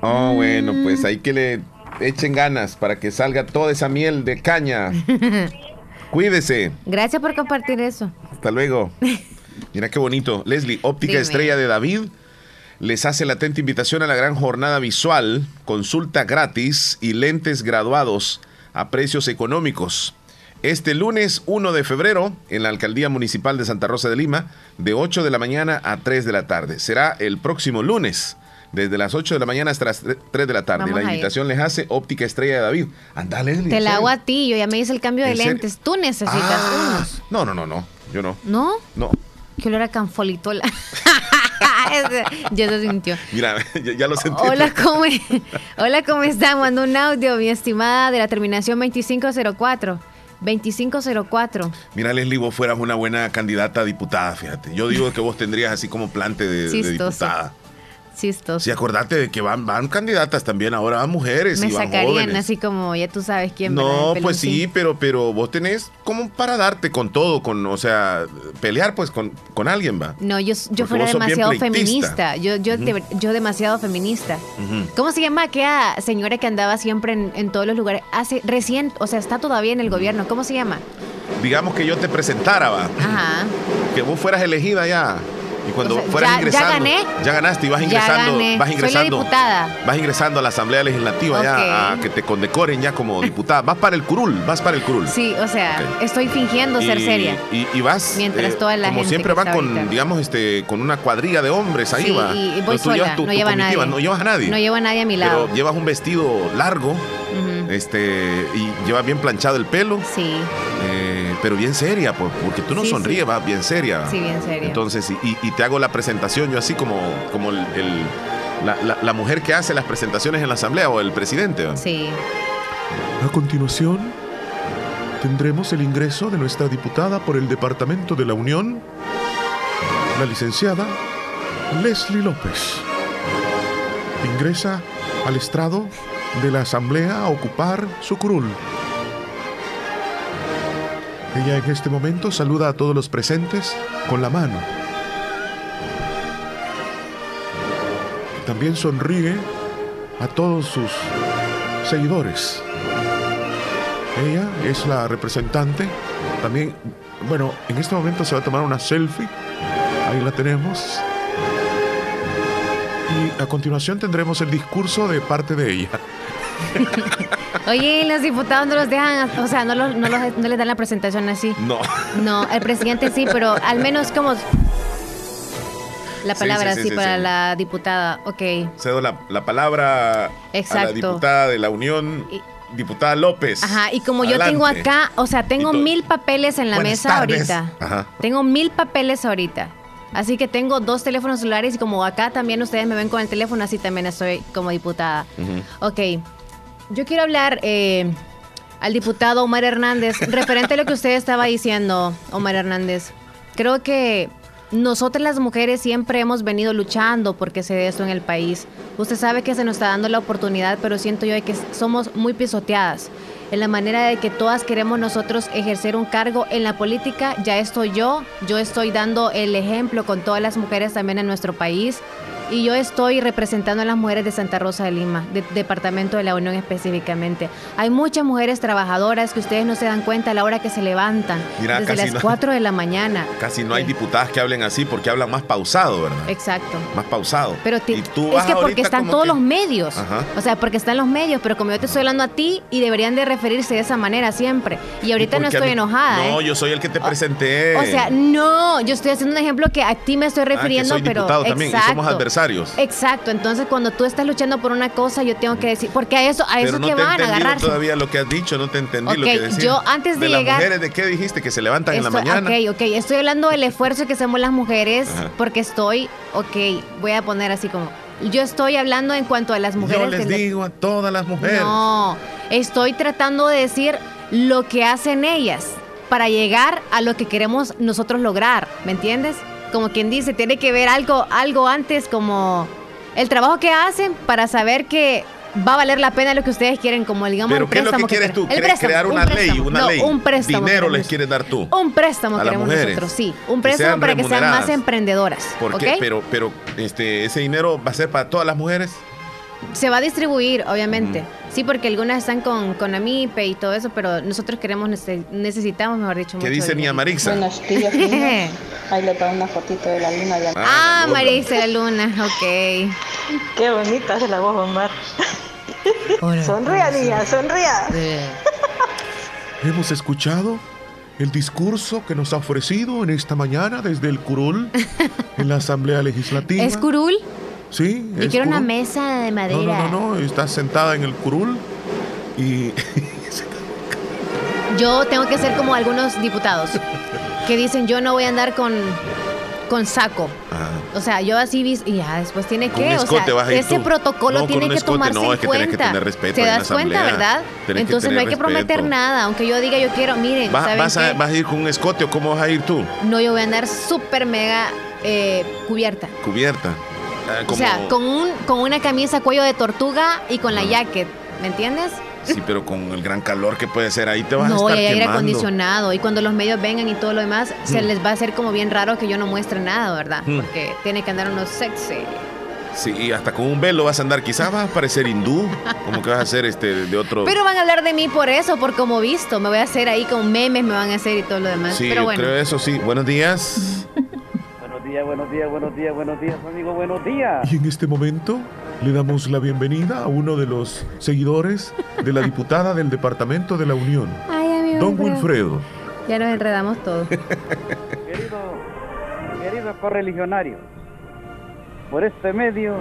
S2: Oh, bueno, pues hay que le echen ganas para que salga toda esa miel de caña. Cuídese.
S3: Gracias por compartir eso.
S2: Hasta luego. Mira qué bonito. Leslie, óptica estrella de David les hace la atenta invitación a la gran jornada visual, consulta gratis y lentes graduados a precios económicos. Este lunes 1 de febrero, en la Alcaldía Municipal de Santa Rosa de Lima, de 8 de la mañana a 3 de la tarde. Será el próximo lunes, desde las 8 de la mañana hasta las 3 de la tarde. la invitación les hace Óptica Estrella de David. Andale,
S3: Te la hago a ti, yo ya me hice el cambio de lentes. Tú necesitas ah, unos.
S2: No, no, no, no. Yo no.
S3: ¿No?
S2: No.
S3: Que olor a canfolitola. ya se sintió.
S2: Mira, ya, lo sentí.
S3: Hola, ¿cómo, Hola, ¿cómo están? Mando un audio, mi estimada, de la terminación 2504. 2504.
S2: Mira, Leslie, vos fueras una buena candidata a diputada, fíjate. Yo digo que vos tendrías así como plante de, de diputada.
S3: Sí,
S2: acordate de que van, van candidatas también ahora, van mujeres.
S3: Me
S2: y van
S3: sacarían así como, ya tú sabes quién.
S2: No, pues sí, pero, pero vos tenés como para darte con todo, con, o sea, pelear pues con, con alguien, va.
S3: No, yo, yo fuera demasiado feminista. Yo, yo, yo demasiado feminista. ¿Cómo se llama aquella señora que andaba siempre en, en todos los lugares? Hace recién, o sea, está todavía en el gobierno. ¿Cómo se llama?
S2: Digamos que yo te presentara, va. Ajá. Que vos fueras elegida ya. Y cuando fueras ya, ingresando, ya, gané. ya ganaste y vas ingresando, vas ingresando, vas ingresando a la Asamblea Legislativa ya a que te condecoren ya como diputada. Vas para el curul, vas para el curul.
S3: Sí, o sea, estoy fingiendo ser seria.
S2: Y, vas
S3: mientras eh, toda la
S2: como siempre va con, digamos, este, con una cuadrilla de hombres ahí va.
S3: Y, voy sola, no lleva a nadie.
S2: No llevas a nadie.
S3: No llevo a nadie a mi lado.
S2: Pero llevas un vestido largo, este, y llevas bien planchado el pelo.
S3: Sí.
S2: Eh, pero bien seria, porque tú no sonríes, vas bien seria.
S3: Sí, bien seria.
S2: Entonces, y, te hago la presentación yo así como, como el, la, mujer que hace las presentaciones en la asamblea o el presidente.
S3: Sí.
S2: A continuación, tendremos el ingreso de nuestra diputada por el Departamento de la Unión, la licenciada Leslie López. Ingresa al estrado de la asamblea a ocupar su curul. Ella en este momento saluda a todos los presentes con la mano. También sonríe a todos sus seguidores. Ella es la representante. También, bueno, en este momento se va a tomar una selfie. Ahí la tenemos. Y a continuación tendremos el discurso de parte de ella.
S3: Oye, los diputados no los dejan, o sea, no, los, no, les dan la presentación así.
S2: No.
S3: No, el presidente sí, pero al menos como la palabra así para la diputada, ok.
S2: Cedo la, la palabra
S3: Exacto.
S2: a la diputada de la Unión. diputada López.
S3: Ajá, y como yo tengo acá, o sea, tengo mil papeles en la mesa ahorita. Ajá. Tengo mil papeles ahorita. Así que tengo dos teléfonos celulares y como acá también ustedes me ven con el teléfono, así también estoy como diputada. Ok, yo quiero hablar eh, al diputado Omar Hernández, referente a lo que usted estaba diciendo, Omar Hernández. Creo que nosotras las mujeres siempre hemos venido luchando porque se dé esto en el país. Usted sabe que se nos está dando la oportunidad, pero siento yo que somos muy pisoteadas en la manera de que todas queremos nosotros ejercer un cargo en la política. Ya estoy yo, yo estoy dando el ejemplo con todas las mujeres también en nuestro país y yo estoy representando a las mujeres de Santa Rosa de Lima, departamento de la Unión específicamente. Hay muchas mujeres trabajadoras que ustedes no se dan cuenta a la hora que se levantan, desde las 4 de la mañana.
S2: Casi no hay diputadas que hablen así porque hablan más pausado, ¿verdad?
S3: Exacto.
S2: Más pausado.
S3: Pero es que porque están todos los medios. O sea, porque están los medios, pero como yo te estoy hablando a ti y deberían de referirse de esa manera siempre. Y ahorita no estoy enojada.
S2: No,
S3: ¿eh?
S2: yo soy el que te presenté.
S3: O, sea, no, yo estoy haciendo un ejemplo que a ti me estoy ah, refiriendo, ah, soy pero
S2: también y somos adversarios
S3: Exacto, entonces cuando tú estás luchando por una cosa, yo tengo que decir, porque a eso, a eso que van a agarrar.
S2: todavía lo que has dicho, no te entendí lo que decías.
S3: yo antes de,
S2: de
S3: llegar...
S2: Las mujeres, ¿de qué dijiste? Que se levantan en la mañana.
S3: Ok, ok, estoy hablando del esfuerzo que hacemos las mujeres, porque estoy, ok, voy a poner así como... Yo estoy hablando en cuanto a las mujeres. Yo
S2: les digo a todas las mujeres.
S3: No, estoy tratando de decir lo que hacen ellas para llegar a lo que queremos nosotros lograr, ¿me entiendes? Como quien dice, tiene que ver algo, algo antes como el trabajo que hacen para saber que va a valer la pena lo que ustedes quieren, como digamos
S2: ¿Pero qué es lo que quieres tú? ¿Quieres crear una ley? Una ley.
S3: Un préstamo.
S2: Dinero les quieres dar tú.
S3: Un préstamo queremos nosotros, sí. Un préstamo para que sean más emprendedoras.
S2: ¿Por qué? Pero, pero este, ese dinero va a ser para todas las mujeres.
S3: Se va a distribuir, obviamente. Sí, porque algunas están con, con Amipe y todo eso, pero nosotros queremos, necesitamos, mejor dicho,
S2: ¿Qué dice Nia Marixa?
S27: Buenos días, Ahí le pongo una fotito de la luna. De
S3: ah, ah Marixa, la luna, ok.
S27: Qué bonita es la voz, Omar. sonría, niña, sonría.
S2: Hemos escuchado el discurso que nos ha ofrecido en esta mañana desde el Curul en la Asamblea Legislativa.
S3: ¿Es Curul?
S2: Sí.
S3: Yo quiero una mesa de madera.
S2: No, no, no, Estás sentada en el curul y.
S3: yo tengo que ser como algunos diputados que dicen: Yo no voy a andar con, con saco. O sea, yo así y ya después tiene que, o sea, ese protocolo tiene que tomarse en cuenta. ¿Te das cuenta, verdad? Entonces no hay que prometer nada, aunque yo diga yo quiero, miren,
S2: ¿Vas, a, ¿Vas a ir con un escote o cómo vas a ir tú?
S3: No, yo voy a andar súper mega eh, cubierta.
S2: Cubierta.
S3: Ah, o sea, con, un, con una camisa cuello de tortuga y con la jacket, ¿me entiendes?
S2: Sí, pero con el gran calor que puede ser ahí te vas
S3: a
S2: estar
S3: No, hay aire acondicionado y cuando los medios vengan y todo lo demás, se mm. les va a hacer como bien raro que yo no muestre nada, ¿verdad? Mm. Porque tiene que andar unos sexy.
S2: Sí, hasta con un velo vas a andar, quizás vas a parecer hindú, como que vas a ser este de otro.
S3: Pero van a hablar de mí por eso, por como visto, me voy a hacer ahí con memes, me van a hacer y todo lo demás.
S2: Sí,
S3: Pero bueno.
S2: creo eso sí. Buenos días.
S28: buenos días, buenos días, buenos días, amigo, buenos días.
S2: Y en este momento le damos la bienvenida a uno de los seguidores de la diputada del Departamento de la Unión, Don Wilfredo.
S3: Ya nos enredamos todos.
S28: querido, querido correligionario, por este medio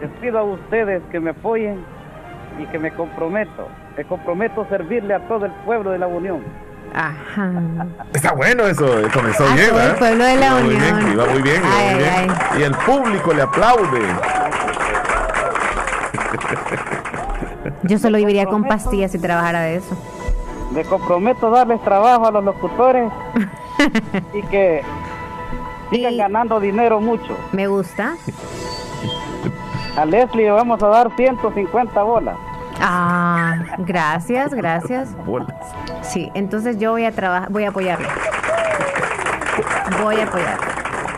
S28: les pido a ustedes que me apoyen y que me comprometo, me comprometo a servirle a todo el pueblo de la Unión
S3: Ajá.
S2: Está bueno eso, comenzó bien,
S3: ¿verdad? El pueblo de la Unión.
S2: Muy iba muy bien, iba muy bien. Y el público le aplaude.
S3: Yo solo viviría con pastillas si trabajara de eso.
S28: Me comprometo a darles trabajo a los locutores y que sigan ganando dinero mucho.
S3: Me gusta.
S28: A Leslie le vamos a dar 150 bolas.
S3: Ah, gracias, gracias. Sí, entonces yo voy a trabajar, voy a apoyarle. Voy a apoyarle.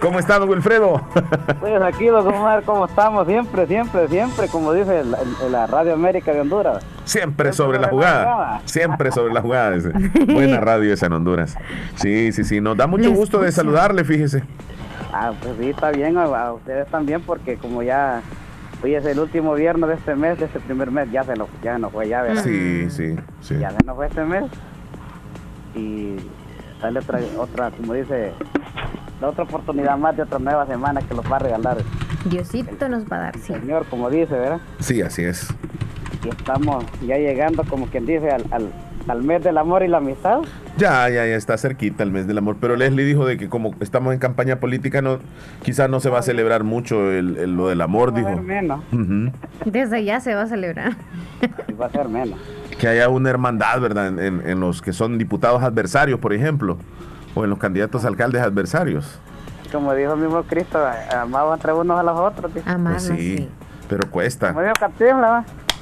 S2: ¿Cómo está, don Wilfredo?
S28: Pues aquí, don Omar, ¿cómo estamos? Siempre, siempre, siempre, como dice la, Radio América de Honduras.
S2: Siempre, sobre, la jugada. Siempre sobre la jugada. Buena radio esa en Honduras. Sí, sí, sí. Nos da mucho gusto de saludarle, fíjese.
S28: Ah, pues sí, está bien. A ustedes también, porque como ya Hoy es el último viernes de este mes, de este primer mes, ya se nos, ya nos fue ya, ¿verdad?
S2: Sí, sí, sí.
S28: Ya se nos fue este mes. Y sale otra, otra, como dice, la otra oportunidad más de otra nueva semana que los va a regalar.
S3: Diosito nos va a dar,
S28: sí. Señor, como dice, ¿verdad?
S2: Sí, así es.
S28: y estamos ya llegando, como quien dice, al, al, mes del amor y la amistad.
S2: Ya, ya, ya está cerquita el mes del amor. Pero Leslie dijo de que como estamos en campaña política, no, quizás no se va a celebrar mucho el, lo del amor, dijo.
S28: menos.
S3: Desde ya se va a celebrar.
S28: va a ser menos.
S2: Que haya una hermandad, ¿verdad? En, en, los que son diputados adversarios, por ejemplo, o en los candidatos alcaldes adversarios.
S28: Como dijo el mismo Cristo, amados entre unos a los otros.
S2: Pues sí, pero cuesta.
S28: Como dijo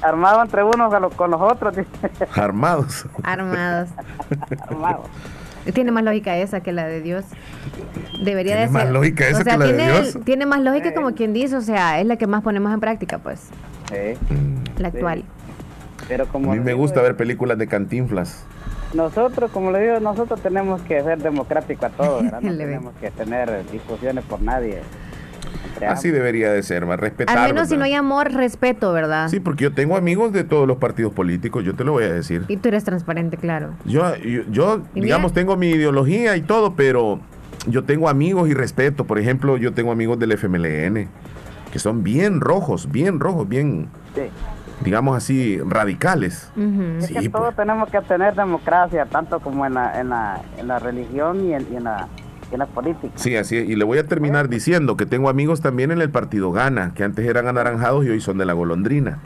S28: armados entre unos con los otros.
S2: Armados.
S3: Armados. Armados. Tiene más lógica esa que la de Dios. Debería
S2: ¿Tiene
S3: de
S2: ser. más lógica esa que la
S3: tiene,
S2: de Dios?
S3: Tiene más lógica como quien dice, o sea, es la que más ponemos en práctica, pues.
S28: Sí.
S3: La actual.
S28: Pero como
S2: A mí me gusta ver películas de cantinflas.
S28: Nosotros, como le digo, nosotros tenemos que ser democráticos a todos, No tenemos que tener discusiones por nadie.
S2: Así debería de ser, más respetar.
S3: Al menos si no hay amor, respeto, ¿verdad?
S2: Sí, porque yo tengo amigos de todos los partidos políticos, yo te lo voy a decir.
S3: Y tú eres transparente, claro.
S2: Yo, yo, digamos, tengo mi ideología y todo, pero yo tengo amigos y respeto. Por ejemplo, yo tengo amigos del FMLN, que son bien rojos, bien rojos, bien... digamos así, radicales.
S28: Es que todos pues. tenemos que tener democracia, tanto como en la, en la, en la religión y en, y en la en la política.
S2: Sí, así es. Y le voy a terminar diciendo que tengo amigos también en el partido Gana, que antes eran anaranjados y hoy son de la golondrina.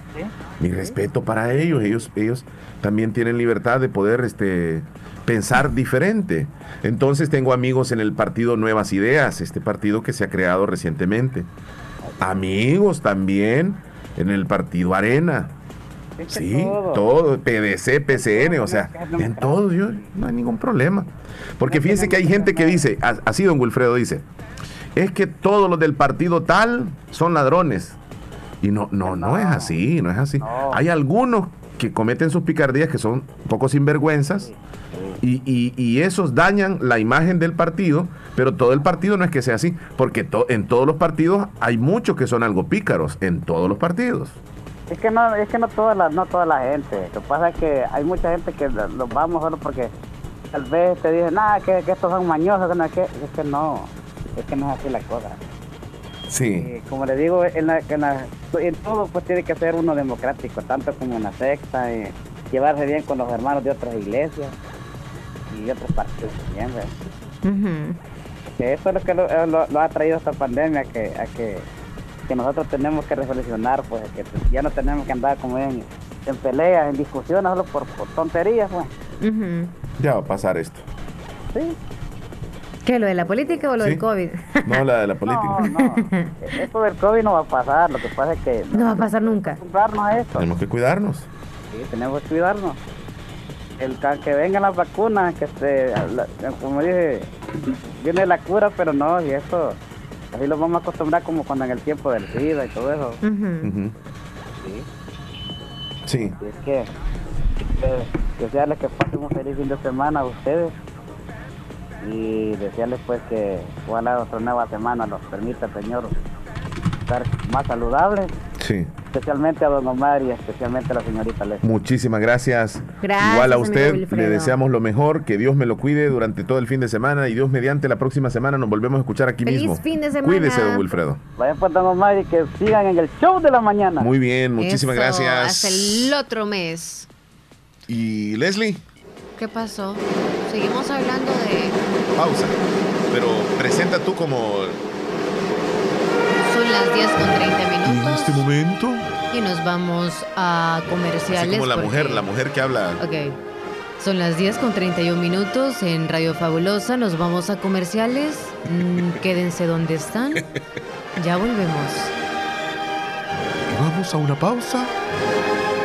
S2: Mi respeto para ellos. Ellos, ellos también tienen libertad de poder este, pensar diferente. Entonces tengo amigos en el partido Nuevas Ideas, este partido que se ha creado recientemente. Amigos también en el partido Arena. Sí, todo. PDC, PCN, o sea, en todo, yo, no hay ningún problema. Porque fíjense que hay gente que dice, así don Wilfredo dice, es que todos los del partido tal son ladrones. Y no, no, no, es así, no es así. Hay algunos que cometen sus picardías que son un poco sinvergüenzas y, y, esos dañan la imagen del partido, pero todo el partido no es que sea así, porque en todos los partidos hay muchos que son algo pícaros, en todos los partidos.
S28: Es que no, es que no toda la, no toda la gente. Lo que pasa es que hay mucha gente que los vamos solo porque tal vez te dicen, nada, que, estos son mañosos, que no es que, es que no, es que no es así la cosa.
S2: Sí.
S28: como le digo, en, en, todo pues tiene que ser uno democrático, tanto como en la secta, y llevarse bien con los hermanos de otras iglesias y otros partidos también. que eso es lo que lo, ha traído esta pandemia, que, a que, que nosotros tenemos que reflexionar, pues que ya no tenemos que andar como en, en peleas, en discusiones, solo por, tonterías. Pues.
S2: Ya va a pasar esto.
S28: Sí.
S3: ¿Qué, lo de la política o lo del COVID?
S2: No, la de la política.
S28: No, no. Esto del COVID no va a pasar. Lo que pasa es que.
S3: No, va a pasar nunca.
S28: A esto.
S2: Tenemos que cuidarnos.
S28: Sí, tenemos que cuidarnos. El que vengan las vacunas, que se, como dije, viene la cura, pero no, y esto, así lo vamos a acostumbrar como cuando en el tiempo del SIDA y todo eso.
S2: Sí. Sí.
S28: es que desearles que pasen un feliz fin de semana a ustedes y desearles pues que ojalá otra nueva semana nos permita, Señor, estar más saludables.
S2: Sí.
S28: Especialmente a don Omar y especialmente a la señorita Leslie.
S2: Muchísimas gracias.
S3: gracias
S2: Igual a usted, le deseamos lo mejor, que Dios me lo cuide durante todo el fin de semana y Dios mediante la próxima semana nos volvemos a escuchar aquí
S3: Feliz
S2: mismo.
S3: fin de semana.
S2: Cuídese, don Wilfredo.
S28: Vayan por don Omar y que sigan en el show de la mañana.
S2: Muy bien, muchísimas gracias.
S3: Hasta el otro mes.
S2: ¿Y Leslie?
S3: ¿Qué pasó? Seguimos hablando de...
S2: Pausa. Pero presenta tú como...
S3: Son las 10 con 30 minutos.
S2: en este momento?
S3: Y nos vamos a comerciales.
S2: Así como la mujer, la mujer que habla.
S3: Ok. Son las 10 con 31 minutos en Radio Fabulosa. Nos vamos a comerciales. Mm, quédense donde están. Ya volvemos.
S2: Vamos a una pausa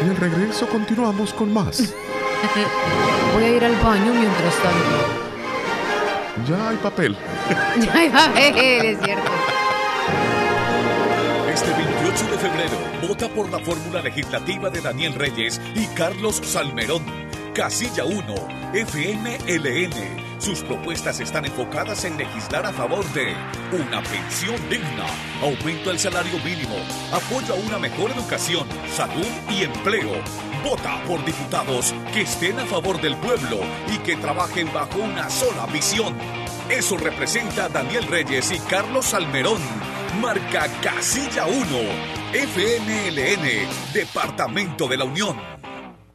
S2: y al regreso continuamos con más.
S3: Voy a ir al baño mientras tanto.
S2: Ya hay papel.
S3: ya hay papel, es cierto.
S23: 28 de febrero, vota por la fórmula legislativa de Daniel Reyes y Carlos Salmerón. Casilla 1, FMLN sus propuestas están enfocadas en legislar a favor de una pensión digna, aumento al salario mínimo, apoyo a una mejor educación, salud y empleo. Vota por diputados que estén a favor del pueblo y que trabajen bajo una sola visión. Eso representa Daniel Reyes y Carlos Almerón. Marca Casilla 1
S9: FMLN, Departamento de la Unión.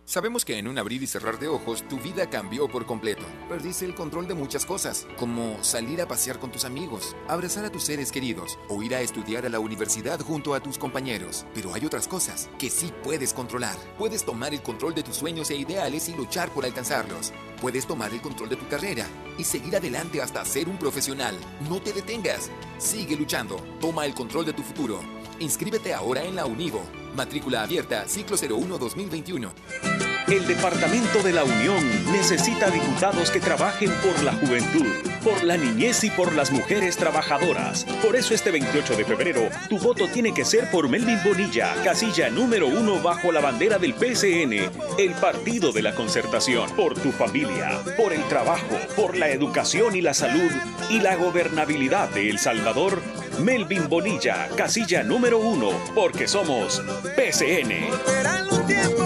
S17: Sabemos que en un abrir y cerrar de ojos tu vida cambió por completo. Perdiste el control de muchas cosas, como salir a pasear con tus amigos, abrazar a tus seres queridos o ir a estudiar a la universidad junto a tus compañeros. Pero hay otras cosas que sí puedes controlar. Puedes tomar el control de tus sueños e ideales y luchar por alcanzarlos. Puedes tomar el control de tu carrera y seguir adelante hasta ser un profesional. No te detengas. Sigue luchando. Toma el control de tu futuro. Inscríbete ahora en la Univo. Matrícula abierta, ciclo 01-2021.
S9: El Departamento de la Unión necesita diputados que trabajen por la juventud, por la niñez y por las mujeres trabajadoras. Por eso este 28 de febrero, tu voto tiene que ser por Melvin Bonilla, casilla número uno bajo la bandera del PCN, el Partido de la Concertación. Por tu familia, por el trabajo, por la educación y la salud y la gobernabilidad de El Salvador. Melvin Bonilla, casilla número uno, porque somos PCN.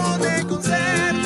S2: golden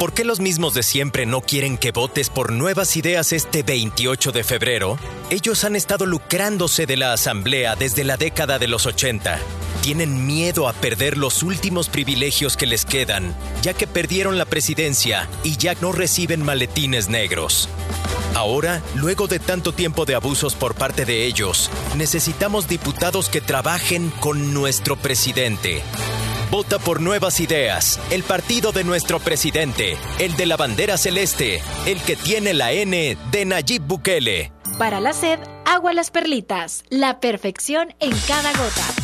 S11: ¿Por qué los mismos de siempre no quieren que votes por nuevas ideas este 28 de febrero? Ellos han estado lucrándose de la Asamblea desde la década de los 80. Tienen miedo a perder los últimos privilegios que les quedan, ya que perdieron la presidencia y ya no reciben maletines negros. Ahora, luego de tanto tiempo de abusos por parte de ellos, necesitamos diputados que trabajen con nuestro presidente. Vota por nuevas ideas. El partido de nuestro presidente. El de la bandera celeste. El que tiene la N de Nayib Bukele.
S12: Para la sed, agua las perlitas. La perfección en cada gota.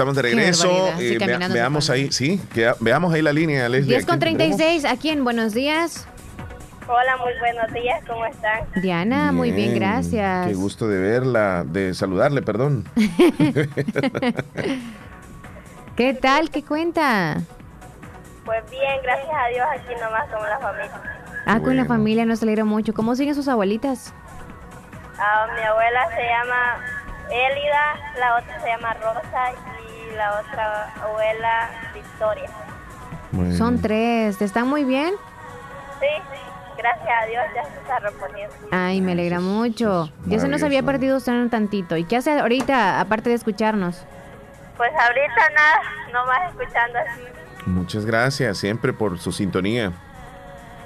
S29: Estamos de regreso. Eh, veamos ahí, sí, veamos ahí la línea, Leslie.
S3: 10 con 36, aquí en Buenos Días.
S30: Hola, muy buenos días, ¿cómo están?
S3: Diana, muy bien, gracias.
S29: Qué gusto de verla, de saludarle, perdón.
S3: ¿Qué tal? ¿Qué cuenta?
S30: Pues bien, gracias a Dios, aquí nomás con la familia.
S3: Ah, con la familia nos alegra mucho. ¿Cómo siguen sus abuelitas?
S30: Ah, mi abuela se llama Elida, la otra se llama Rosa la otra abuela Victoria.
S3: Son tres, ¿están muy bien?
S30: Sí, gracias a Dios ya se está reponiendo.
S3: Ay, me alegra mucho. Ya se nos había perdido usted un tantito. ¿Y qué hace ahorita, aparte de escucharnos?
S30: Pues ahorita nada, nomás escuchando así.
S2: Muchas gracias siempre por su sintonía.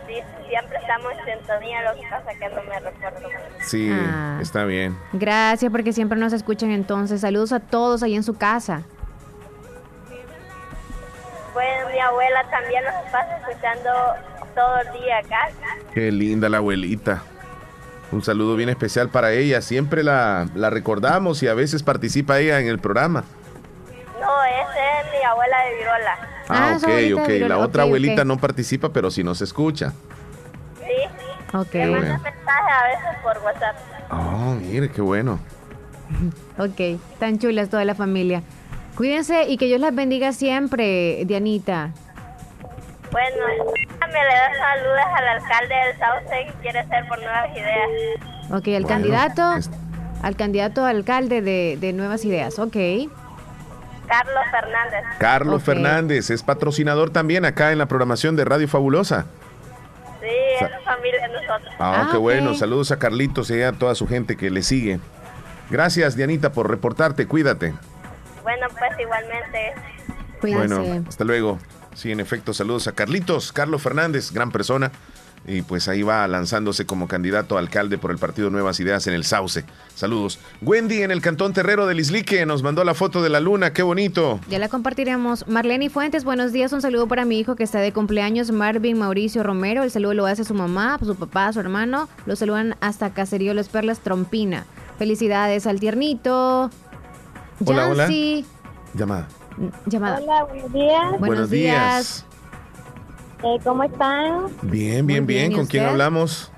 S30: Sí, siempre estamos en sintonía, lo que pasa que no me recuerdo.
S2: Sí,
S3: Ah.
S2: está bien.
S3: Gracias porque siempre nos escuchan entonces. Saludos a todos ahí en su casa.
S30: Bueno, mi abuela también nos pasa escuchando todo el día acá.
S2: Qué linda la abuelita. Un saludo bien especial para ella. Siempre la, la recordamos y a veces participa ella en el programa.
S30: No, esa es mi abuela de Virola.
S2: Ah,
S3: Ah,
S2: ok, ok. La otra abuelita no participa, pero sí nos escucha.
S30: Sí,
S3: Ok.
S30: me manda mensajes a veces por WhatsApp.
S2: Oh, mire, qué bueno.
S3: Ok, tan chulas toda la familia. Cuídense y que Dios las bendiga siempre, Dianita.
S30: Bueno, me le da saludos al alcalde del Sauce que quiere ser por nuevas ideas.
S3: Ok, al candidato, al candidato a alcalde de, de Nuevas Ideas. Ok.
S30: Carlos Fernández.
S2: Carlos. Fernández es patrocinador también acá en la programación de Radio Fabulosa.
S30: Sí, es familia de nosotros.
S2: Ah, qué
S3: ok.
S2: bueno. Saludos a Carlitos y a toda su gente que le sigue. Gracias, Dianita, por reportarte. Cuídate.
S30: Bueno, pues igualmente.
S3: Cuídense.
S2: Bueno, hasta luego. Sí, en efecto, saludos a Carlitos, Carlos Fernández, gran persona. Y pues ahí va lanzándose como candidato a alcalde por el partido Nuevas Ideas en el Sauce. Saludos. Wendy en el Cantón Terrero del Islique nos mandó la foto de la luna. Qué bonito.
S3: Ya la compartiremos. Marlene Fuentes, buenos días. Un saludo para mi hijo que está de cumpleaños, Marvin Mauricio Romero. El saludo lo hace su mamá, su papá, su hermano. Lo saludan hasta Caserío Los Perlas, Trompina. Felicidades al tiernito.
S2: Hola, hola. Llamada.
S3: Llamada.
S6: Hola, buenos días.
S3: Buenos días.
S6: Eh, ¿Cómo están?
S2: Bien, bien,
S3: bien,
S2: bien.
S3: ¿y
S2: ¿Con quién hablamos?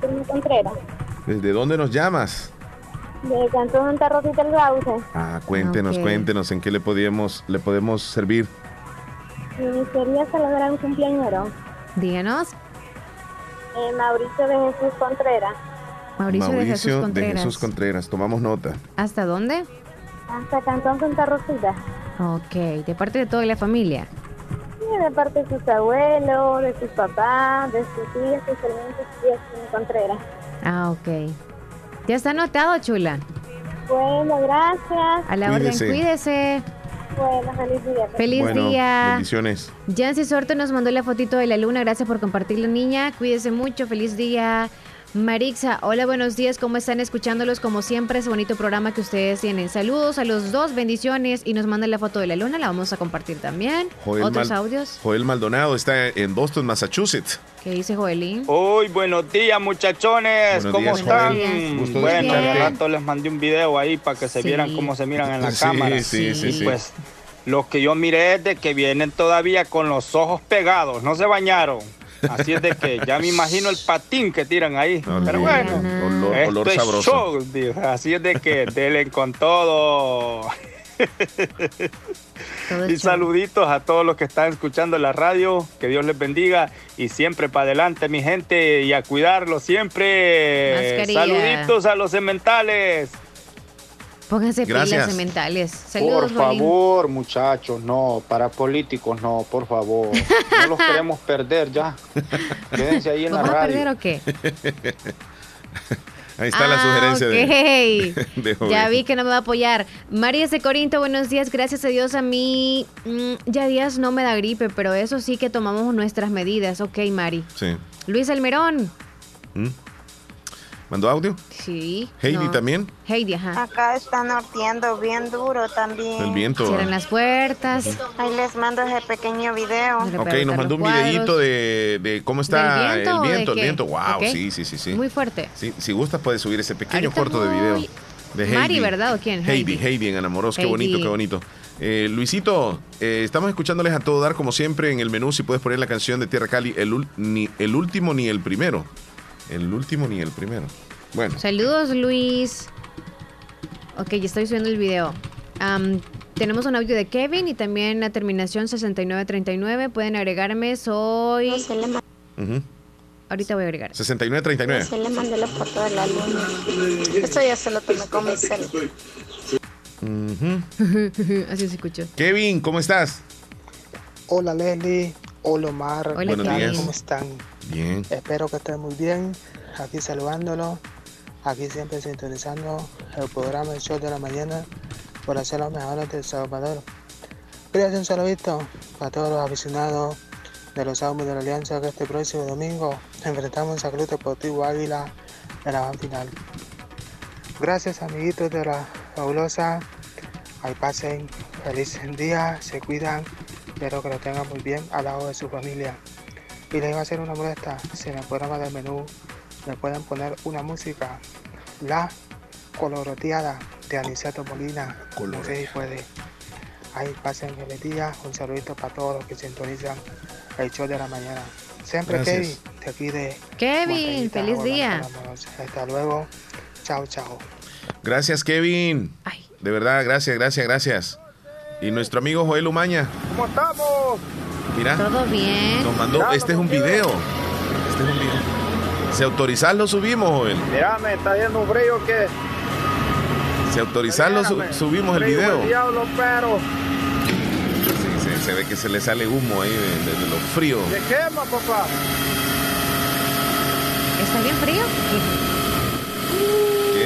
S6: Telma Contreras,
S2: ¿Desde dónde nos llamas?
S6: de Cantón Santa Rosita del Sauce.
S2: Ah, cuéntenos, cuéntenos en qué le podíamos, le podemos servir.
S6: Y quería saludar a un cumpleañero,
S3: Díganos.
S6: eh, Mauricio de Jesús Contreras,
S3: Mauricio, de Jesús
S2: de. Jesús Contreras. Tomamos nota.
S3: ¿Hasta dónde?
S6: Hasta Cantón Santa Rosita.
S3: Ok, de parte de toda la familia.
S6: Y de parte de sus abuelos, de sus papás, de sus tías, especialmente sus tías Contreras.
S3: Ah, ok. Ya está anotado, chula.
S6: Bueno, gracias.
S3: A la
S2: Cuídese.
S3: orden, cuídese.
S6: Bueno, feliz día.
S3: Feliz
S2: bueno,
S3: día.
S2: bendiciones.
S3: Jancy Sorto nos mandó la fotito de la luna. Gracias por compartirlo, niña. Cuídese mucho. Feliz día. Marixa, hola, buenos días. ¿Cómo están escuchándolos? Como siempre, ese bonito programa que ustedes tienen. Saludos a los dos, bendiciones. Y nos mandan la foto de la luna. La vamos a compartir también. Otros
S2: Mal-
S3: audios.
S2: Joel Maldonado está en Boston, Massachusetts.
S3: ¿Qué dice Joelín?
S31: Uy, buenos días muchachones,
S2: Buenos
S31: ¿cómo
S2: días,
S31: están?
S2: Joel. Gusto de
S31: Bueno, al rato les mandé un video ahí para que se
S3: Sí.
S31: vieran cómo se miran en la
S2: Sí,
S31: cámara.
S2: sí, sí, sí.
S31: pues lo que yo miré es de que vienen todavía con los ojos pegados, no se bañaron. Así es de que ya me imagino el patín que tiran ahí. Pero bueno,
S2: Olor,
S31: esto
S2: olor
S31: es
S2: sabroso.
S31: show, así es de que denle con todo.
S3: Todo
S31: Y saluditos a todos los que están escuchando la radio. Que Dios les bendiga. Y siempre para adelante, mi gente. Y a cuidarlo siempre.
S3: Mascarilla.
S31: Saluditos a los cementales.
S3: Pónganse
S31: Gracias.
S3: pilas mentales. Saludos,
S31: por favor, muchachos, no. Para políticos, no, por favor. No los queremos perder ya. Quédense ahí en la
S3: ¿Vamos a
S31: radio.
S3: perder o qué?
S2: Ahí está la
S3: Ah,
S2: sugerencia de.
S3: Ya vi que no me va a apoyar. María de Corinto, buenos días. Gracias a Dios a mí mm, ya días no me da gripe, pero eso sí que tomamos nuestras medidas. Ok, Mari.
S2: Sí.
S3: Luis Almerón.
S2: ¿Mm? ¿Mandó audio?
S3: Sí.
S2: Heidi
S3: no.
S2: también.
S3: Heidi, ajá.
S21: Acá está norteando bien duro también.
S2: El viento.
S3: Cierran las puertas.
S21: Ahí les mando ese pequeño video.
S2: Ok, nos mandó un videíto de, de cómo está
S3: ¿Del viento
S2: el viento, el viento. Wow, sí, sí, sí, sí.
S3: Muy fuerte.
S2: Sí, si gustas puedes subir ese pequeño
S3: Ahorita
S2: corto de video. De Heidi.
S3: Mari, ¿verdad? ¿O quién?
S2: Heidi,
S3: Heidi.
S2: Heidi en Enamoros. Qué bonito, qué bonito. Eh, Luisito, eh, estamos escuchándoles a todo dar como siempre en el menú. Si puedes poner la canción de Tierra Cali, el, ul- ni, el último ni el primero. El último ni el primero. Bueno,
S3: Saludos, Luis. Ok, ya estoy subiendo el video. Am, tenemos un audio de Kevin y también la terminación 6939. Pueden agregarme, soy...
S2: ujú.
S3: Ahorita voy a agregar.
S2: 6939.
S6: Se le mandé la foto de la luna. Esto ya se lo tomé con mi cel.
S2: Ujú.
S3: Así se escuchó.
S2: Kevin, ¿cómo estás?
S32: Hola Leslie, hola Omar,
S3: Hola,
S2: Buenos
S32: ¿qué tal?
S2: días.
S32: ¿Cómo están?
S2: Bien.
S32: Espero que estén muy bien. Aquí saludándolo, aquí siempre sintonizando el programa El Show de la Mañana por hacer los mejores de El Salvador. Quería hacer un saludito para todos los aficionados de los Autos de la Alianza que este próximo domingo enfrentamos a Club Deportivo Águila en la final. Gracias amiguitos de la fabulosa. Ahí pasen feliz día, se cuidan, espero que lo tengan muy bien al lado de su familia. Y les iba a hacer una molesta, si en el programa del menú me pueden poner una música, la coloroteada de Aniceto Molina, no sé si puede. Ahí pasen feliz día, un saludito para todos los que sintonizan el show de la mañana. Siempre
S2: Gracias.
S32: Kevin, de aquí de
S3: Kevin,
S32: Montañita,
S3: feliz día.
S32: Hasta luego, chao, chao.
S2: Gracias, Kevin. De verdad, gracias, gracias, gracias. Y nuestro amigo Joel Umaña,
S33: ¿Cómo estamos?
S2: mira,
S3: Todo bien.
S2: nos mandó, este es un video. Este es un video. Si autorizás lo subimos, Joel.
S33: Mira, me está yendo un frío que.
S2: Si autorizás lo su- subimos el video.
S33: el diablo, pero.
S2: Sí, se, se ve que se le sale humo ahí de, de- de lo frío.
S33: Se quema, papá.
S3: ¿Está bien frío?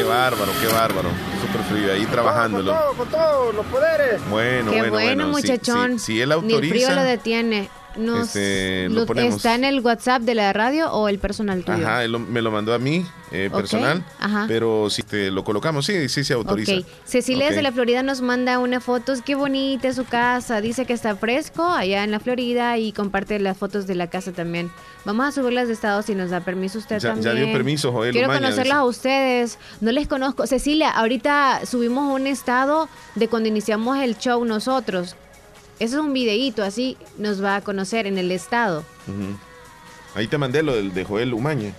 S2: Qué bárbaro, qué bárbaro. Súper frío ahí
S33: Con
S2: trabajándolo.
S33: todo, con todos los poderes.
S2: Bueno,
S3: Qué
S2: bueno,
S3: bueno,
S2: bueno. Si-
S3: muchachón.
S2: Si, si él
S3: Ni el frío
S2: autoriza.
S3: lo detiene. Nos-
S2: Este, lo
S3: lo-
S2: ponemos.
S3: ¿Está en el WhatsApp de la radio o el personal tuyo?
S2: Ajá, él lo- me lo mandó a mí, eh, personal.
S3: ajá.
S2: Pero si te lo colocamos, sí, sí se autoriza.
S3: Ok. Cecilia
S2: Ok.
S3: desde la Florida nos manda una foto. Qué bonita es su casa. Dice que está fresco allá en la Florida y comparte las fotos de la casa también. Vamos a subirlas de estado si nos da permiso usted
S2: Ya- ya
S3: también.
S2: dio permiso, Joel
S3: Quiero
S2: Umaña,
S3: conocerlas
S2: dice.
S3: a ustedes. No les conozco. Cecilia, ahorita subimos un estado de cuando iniciamos el show nosotros. Eso es un videíto, así nos va a conocer en el estado.
S2: Ahí te mandé lo del de Joel Umaña.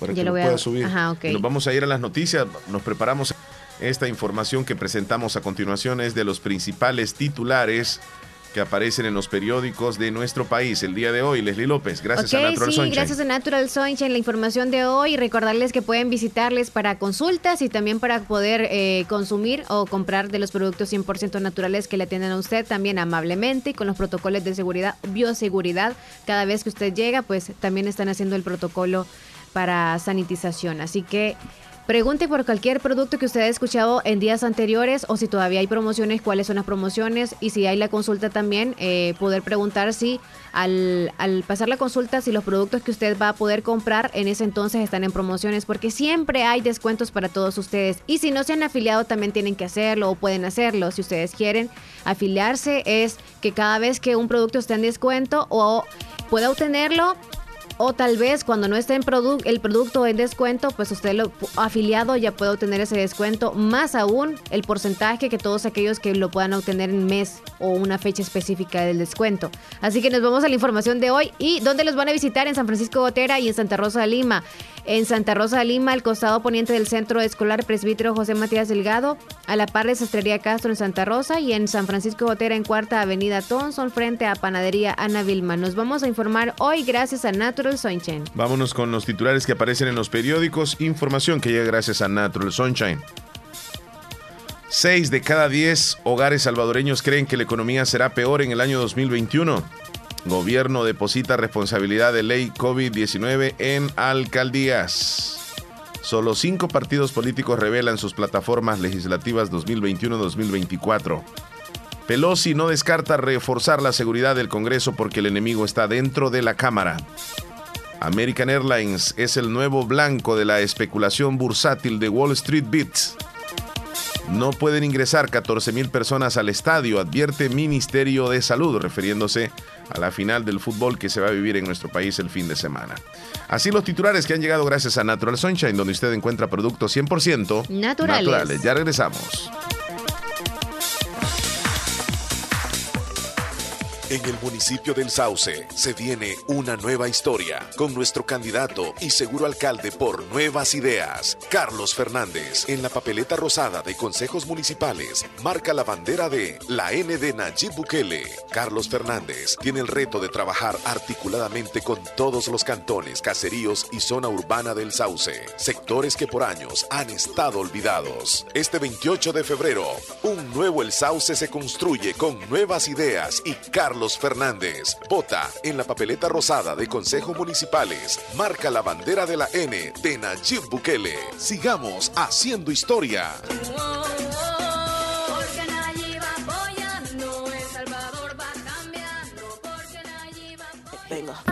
S2: Para
S3: Ya
S2: que
S3: lo
S2: lo
S3: voy a-
S2: puedas subir.
S3: Ajá, ok.
S2: Nos vamos a ir a las noticias. Nos preparamos. Esta información que presentamos a continuación es de los principales titulares que aparecen en los periódicos de nuestro país. El día de hoy, Leslie López, gracias a Natural
S3: sí,
S2: Sunshine.
S3: gracias a Natural Sunshine, la información de hoy. Recordarles que pueden visitarles para consultas y también para poder eh, consumir o comprar de los productos 100% naturales que le atienden a usted también amablemente y con los protocolos de seguridad, bioseguridad. Cada vez que usted llega, pues también están haciendo el protocolo para sanitización. Así que Pregunte por cualquier producto que usted haya escuchado en días anteriores o si todavía hay promociones, cuáles son las promociones y si hay la consulta también, eh, poder preguntar si al, al pasar la consulta, si los productos que usted va a poder comprar en ese entonces están en promociones, porque siempre hay descuentos para todos ustedes. Y si no se han afiliado, también tienen que hacerlo o pueden hacerlo. Si ustedes quieren afiliarse, es que cada vez que un producto esté en descuento o pueda obtenerlo o tal vez cuando no esté en el producto en descuento, pues usted lo afiliado ya puede obtener ese descuento, más aún el porcentaje que todos aquellos que lo puedan obtener en mes o una fecha específica del descuento. Así que nos vamos a la información de hoy y dónde los van a visitar en San Francisco Gotera y en Santa Rosa de Lima. En Santa Rosa de Lima, al costado poniente del Centro Escolar Presbítero José Matías Delgado, a la par de Sastrería Castro en Santa Rosa y en San Francisco Gotera en Cuarta Avenida Thompson frente a Panadería Ana Vilma. Nos vamos a informar hoy gracias a Natural Sunshine.
S2: Vámonos con los titulares que aparecen en los periódicos. Información que llega gracias a Natural Sunshine. Seis de cada diez hogares salvadoreños creen que la economía será peor en el año 2021. Gobierno deposita responsabilidad de ley COVID-19 en alcaldías. Solo cinco partidos políticos revelan sus plataformas legislativas 2021-2024. Pelosi no descarta reforzar la seguridad del Congreso porque el enemigo está dentro de la Cámara. American Airlines es el nuevo blanco de la especulación bursátil de Wall Street Bets. No pueden ingresar 14 mil personas al estadio, advierte Ministerio de Salud, refiriéndose a la final del fútbol que se va a vivir en nuestro país el fin de semana. Así los titulares que han llegado gracias a Natural Sunshine, donde usted encuentra productos 100%
S3: Naturales.
S2: Ya regresamos.
S16: En el municipio del Sauce se viene una nueva historia con nuestro candidato y seguro alcalde por Nuevas Ideas, Carlos Fernández. En la papeleta rosada de consejos municipales marca la bandera de la N de Nayib Bukele. Carlos Fernández tiene el reto de trabajar articuladamente con todos los cantones, caseríos y zona urbana del Sauce, sectores que por años han estado olvidados. Este 28 de febrero, un nuevo El Sauce se construye con nuevas ideas y Carlos Carlos Fernández. Vota en la papeleta rosada de Consejo Municipales. Marca la bandera de la N de Nayib Bukele. Sigamos haciendo historia. Venga.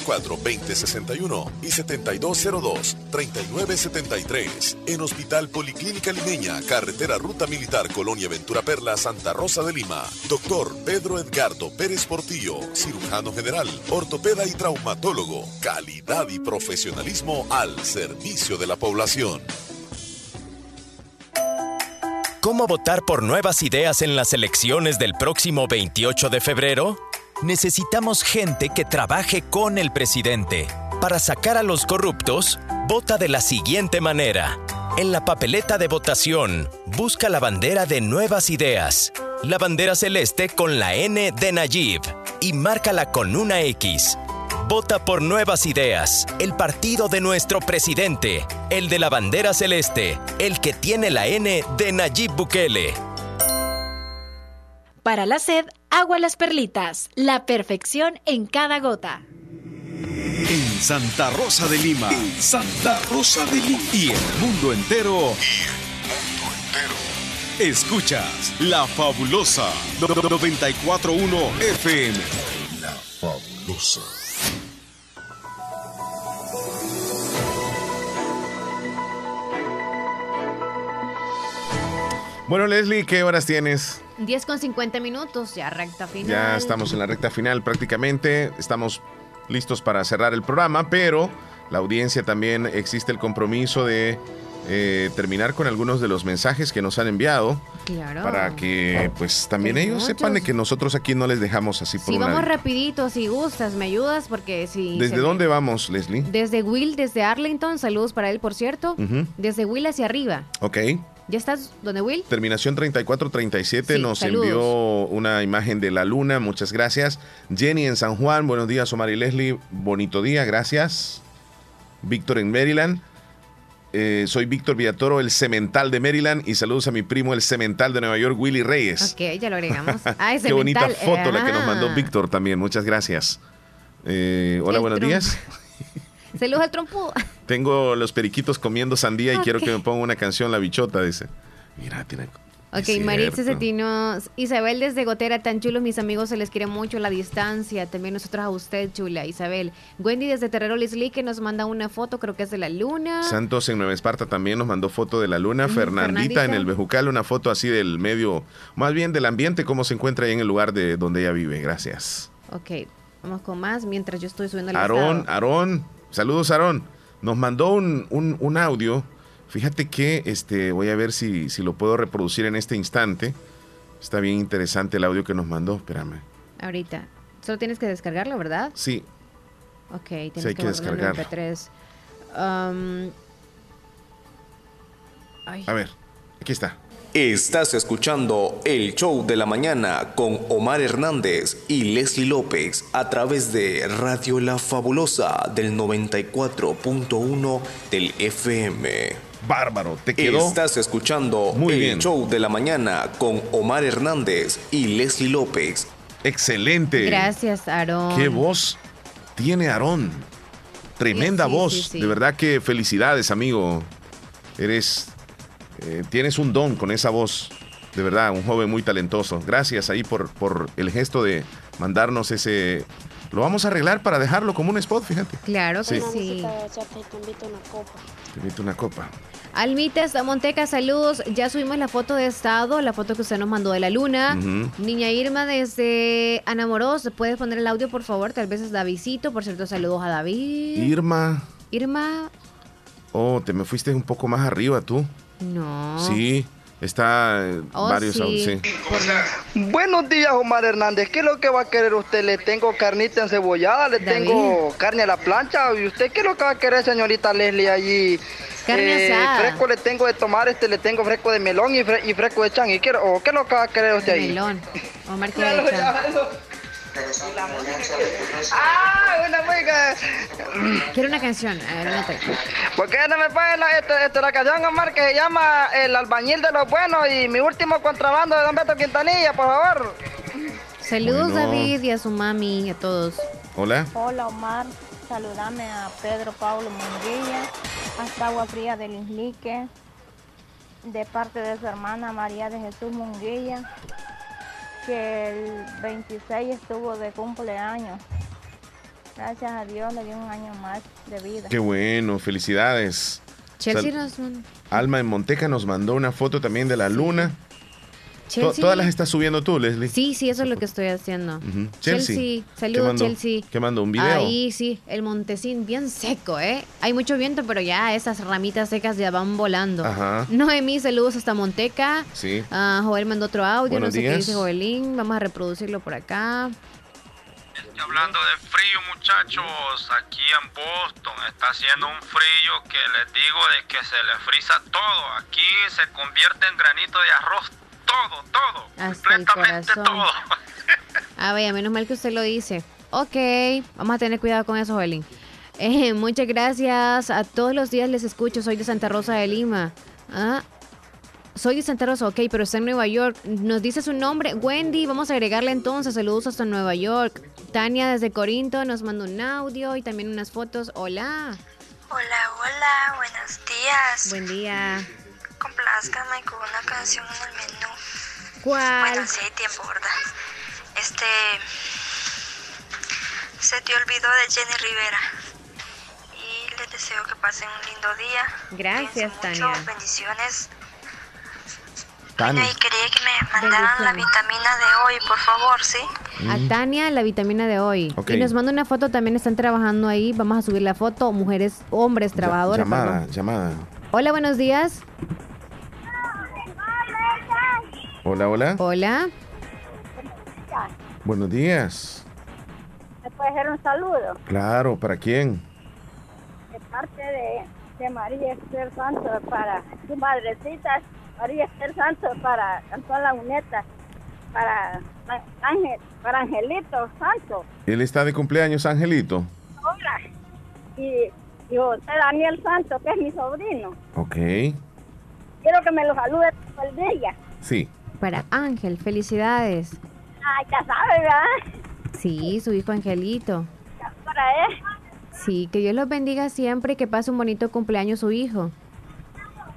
S2: 2061 y 7202-3973. En Hospital Policlínica Limeña, Carretera Ruta Militar Colonia Ventura Perla, Santa Rosa de Lima. Doctor Pedro Edgardo Pérez Portillo, cirujano general, ortopeda y traumatólogo. Calidad y profesionalismo al servicio de la población.
S11: ¿Cómo votar por nuevas ideas en las elecciones del próximo 28 de febrero? Necesitamos gente que trabaje con el presidente. Para sacar a los corruptos, vota de la siguiente manera. En la papeleta de votación, busca la bandera de Nuevas Ideas, la bandera celeste con la N de Nayib y márcala con una X. Vota por Nuevas Ideas, el partido de nuestro presidente, el de la bandera celeste, el que tiene la N de Nayib Bukele.
S12: Para la sed, agua las perlitas, la perfección en cada gota.
S34: En Santa Rosa de Lima, Santa Rosa de Lima y el mundo entero. Y el mundo entero. Escuchas La Fabulosa 941 FM. La Fabulosa.
S35: Bueno, Leslie, ¿qué horas tienes?
S3: 10 con 50 minutos, ya recta final.
S35: Ya estamos en la recta final prácticamente. Estamos listos para cerrar el programa, pero la audiencia también existe el compromiso de eh, terminar con algunos de los mensajes que nos han enviado.
S3: Claro.
S35: Para que pues también ellos sepan de que nosotros aquí no les dejamos así por
S3: Si vamos rapidito, si gustas, me ayudas porque si...
S35: ¿Desde dónde vamos, Leslie?
S3: Desde Will, desde Arlington, saludos para él, por cierto. Desde Will hacia arriba.
S35: Ok.
S3: ¿Ya estás donde Will?
S35: Terminación 3437 nos envió una imagen de la luna, muchas gracias. Jenny en San Juan, buenos días Omar y Leslie, bonito día, gracias. Víctor en Maryland. Eh, soy Víctor Villatoro, el cemental de Maryland, y saludos a mi primo, el cemental de Nueva York, Willy Reyes.
S3: Ok, ya lo agregamos. Ah,
S35: Qué bonita foto la que nos mandó. Víctor también, muchas gracias. Eh, hola, buenos días.
S3: Saludos al trompudo.
S35: Tengo los periquitos comiendo sandía y quiero que me ponga una canción, La Bichota, dice. Mira, tiene...
S3: Ok, Maritza Cetinos, Isabel desde Gotera, tan chulos, mis amigos, se les quiere mucho la distancia. También nosotros a usted, chula, Isabel. Wendy desde Terrero Lisli, que nos manda una foto, creo que es de la luna.
S35: Santos en Nueva Esparta también nos mandó foto de la luna. Fernandita, en el Bejucal, una foto así del medio, más bien del ambiente, cómo se encuentra ahí en el lugar de donde ella vive. Gracias.
S3: Ok, vamos con más mientras yo estoy subiendo el
S35: Aarón, Aarón, saludos, Aarón. Nos mandó un, un, audio. Fíjate que este, voy a ver si, si lo puedo reproducir en este instante. Está bien interesante el audio que nos mandó. Espérame.
S3: Ahorita. Solo tienes que descargarlo, ¿verdad?
S35: Sí.
S3: Ok, tienes que, que descargarlo. Um,
S35: a ver, aquí está.
S9: Estás escuchando el show de la mañana con Omar Hernández y Leslie López a través de Radio La Fabulosa del 94.1 del FM.
S35: Bárbaro, te quedó.
S9: Estás escuchando el show de la mañana con Omar Hernández y Leslie López
S2: Excelente.
S3: Gracias, Aarón.
S2: Qué voz tiene Aarón. Tremenda
S3: Sí,
S2: voz.
S3: sí, sí.
S2: De verdad que felicidades, amigo. Eres. Eh, tienes un don con esa voz. De verdad, un joven muy talentoso. Gracias ahí por, por el gesto de mandarnos ese. Lo vamos a arreglar para dejarlo como un spot, fíjate.
S3: Claro que
S2: Sí.
S3: sí.
S2: Te invito una copa.
S3: Almitas Monteca, saludos. Ya subimos la foto de estado, la foto que usted nos mandó de la luna. Niña Irma desde Anamoros, ¿puedes poner el audio, por favor? Tal vez es Davidito. Por cierto, saludos a David.
S2: Irma.
S3: Irma,
S2: Oh, te me fuiste un poco más arriba tú.
S3: No.
S2: Sí, está eh,
S3: Oh,
S2: varios
S3: sí.
S2: sí.
S31: Buenos días, Omar Hernández. ¿Qué es lo que va a querer usted? Le tengo carnita encebollada, le
S3: David.
S31: tengo carne a la plancha. ¿Y usted qué es lo que va a querer, señorita Leslie, allí?
S3: Carne asada.
S31: Fresco le tengo de tomar, este le tengo fresco de melón y, fre- y fresco de chan. ¿Y qué, o qué es lo que va a querer usted ahí?
S3: Melón. Omar
S31: Ya ¡Ah! Una música.
S3: Quiero una canción. A ver, una
S31: ¿Por qué no me ponen la, este- este, la canción, Omar, que se llama El albañil de los buenos y mi último contrabando de Don Beto Quintanilla, por favor?
S3: Saludos,
S2: Bueno.
S3: David, y a su mami, y a todos.
S2: Hola.
S36: Hola Omar, saludame a Pedro Pablo Munguilla, hasta Agua Fría del Islique, de parte de su hermana María de Jesús Munguilla, que el 26 estuvo de cumpleaños. Gracias a Dios le dio un año más de vida.
S2: Qué bueno, felicidades.
S3: Chelsea
S2: Sal-
S3: nos man-
S2: Alma en Monteca nos mandó una foto también de la luna.
S3: Chelsea.
S2: Todas las estás subiendo tú, Leslie.
S3: Sí, sí, eso es lo que estoy haciendo. Chelsea,
S2: ¿Qué
S3: saludos? Chelsea.
S2: ¿Qué mandó? ¿Un video?
S3: Ahí sí, el montecín bien seco, ¿eh? Hay mucho viento, pero ya esas ramitas secas ya van volando.
S2: Ajá.
S3: Noemí, saludos hasta Monteca.
S2: Sí.
S3: Ah, Joel mandó otro audio,
S2: Buenos
S3: no sé qué
S2: días.
S3: dice Joelín. Vamos a reproducirlo por acá.
S37: Hablando de frío, muchachos, aquí en Boston está haciendo un frío que les digo de que se le frisa todo. Aquí se convierte en granito de arroz todo, todo,
S3: Hasta el
S37: completamente
S3: corazón.
S37: todo.
S3: A ver, menos mal que usted lo dice. Ok, vamos a tener cuidado con eso, Joelín. Eh, muchas gracias. A todos los días les escucho. Soy de Santa Rosa de Lima. Ah, soy de Santa Rosa, ok, pero está en Nueva York. Nos dice su nombre. Wendy, vamos a agregarle entonces. Saludos hasta Nueva York. Tania desde Corinto nos manda un audio y también unas fotos. Hola.
S38: Hola, hola, buenos días.
S3: Buen día.
S38: Complázcame con una canción en el menú.
S3: ¿Cuál?
S38: Bueno, si hay tiempo, ¿verdad? Este. Se te olvidó de Jenny Rivera. Y les deseo que pasen un lindo día.
S3: Gracias,
S38: mucho,
S3: Tania.
S38: bendiciones.
S2: Tania.
S38: Y quería que me mandaran la vitamina de hoy, por favor, ¿sí?
S3: A Tania, la vitamina de hoy. Y nos manda una foto, también están trabajando ahí. Vamos a subir la foto. Mujeres, hombres, trabajadores.
S2: Llamada,
S3: perdón.
S2: llamada.
S3: Hola, buenos días.
S2: Hola, hola.
S3: Hola.
S2: Buenos días.
S36: ¿Me puede hacer un saludo?
S2: Claro, ¿para quién?
S36: De parte de, de María Esther Santos para su madrecita, María Esther Santos para Antoine Laguneta, para Ángel, para Angelito Santos.
S2: Él está de cumpleaños, Angelito.
S36: Hola. Y, y José Daniel Santos, que es mi sobrino.
S2: Ok.
S36: Quiero que me lo salude todo el día.
S2: Sí.
S3: Para Ángel, felicidades.
S36: Ay, ya sabe, ¿verdad?
S3: Sí, su hijo Angelito.
S36: Para él.
S3: Sí, que Dios los bendiga siempre y que pase un bonito cumpleaños su hijo.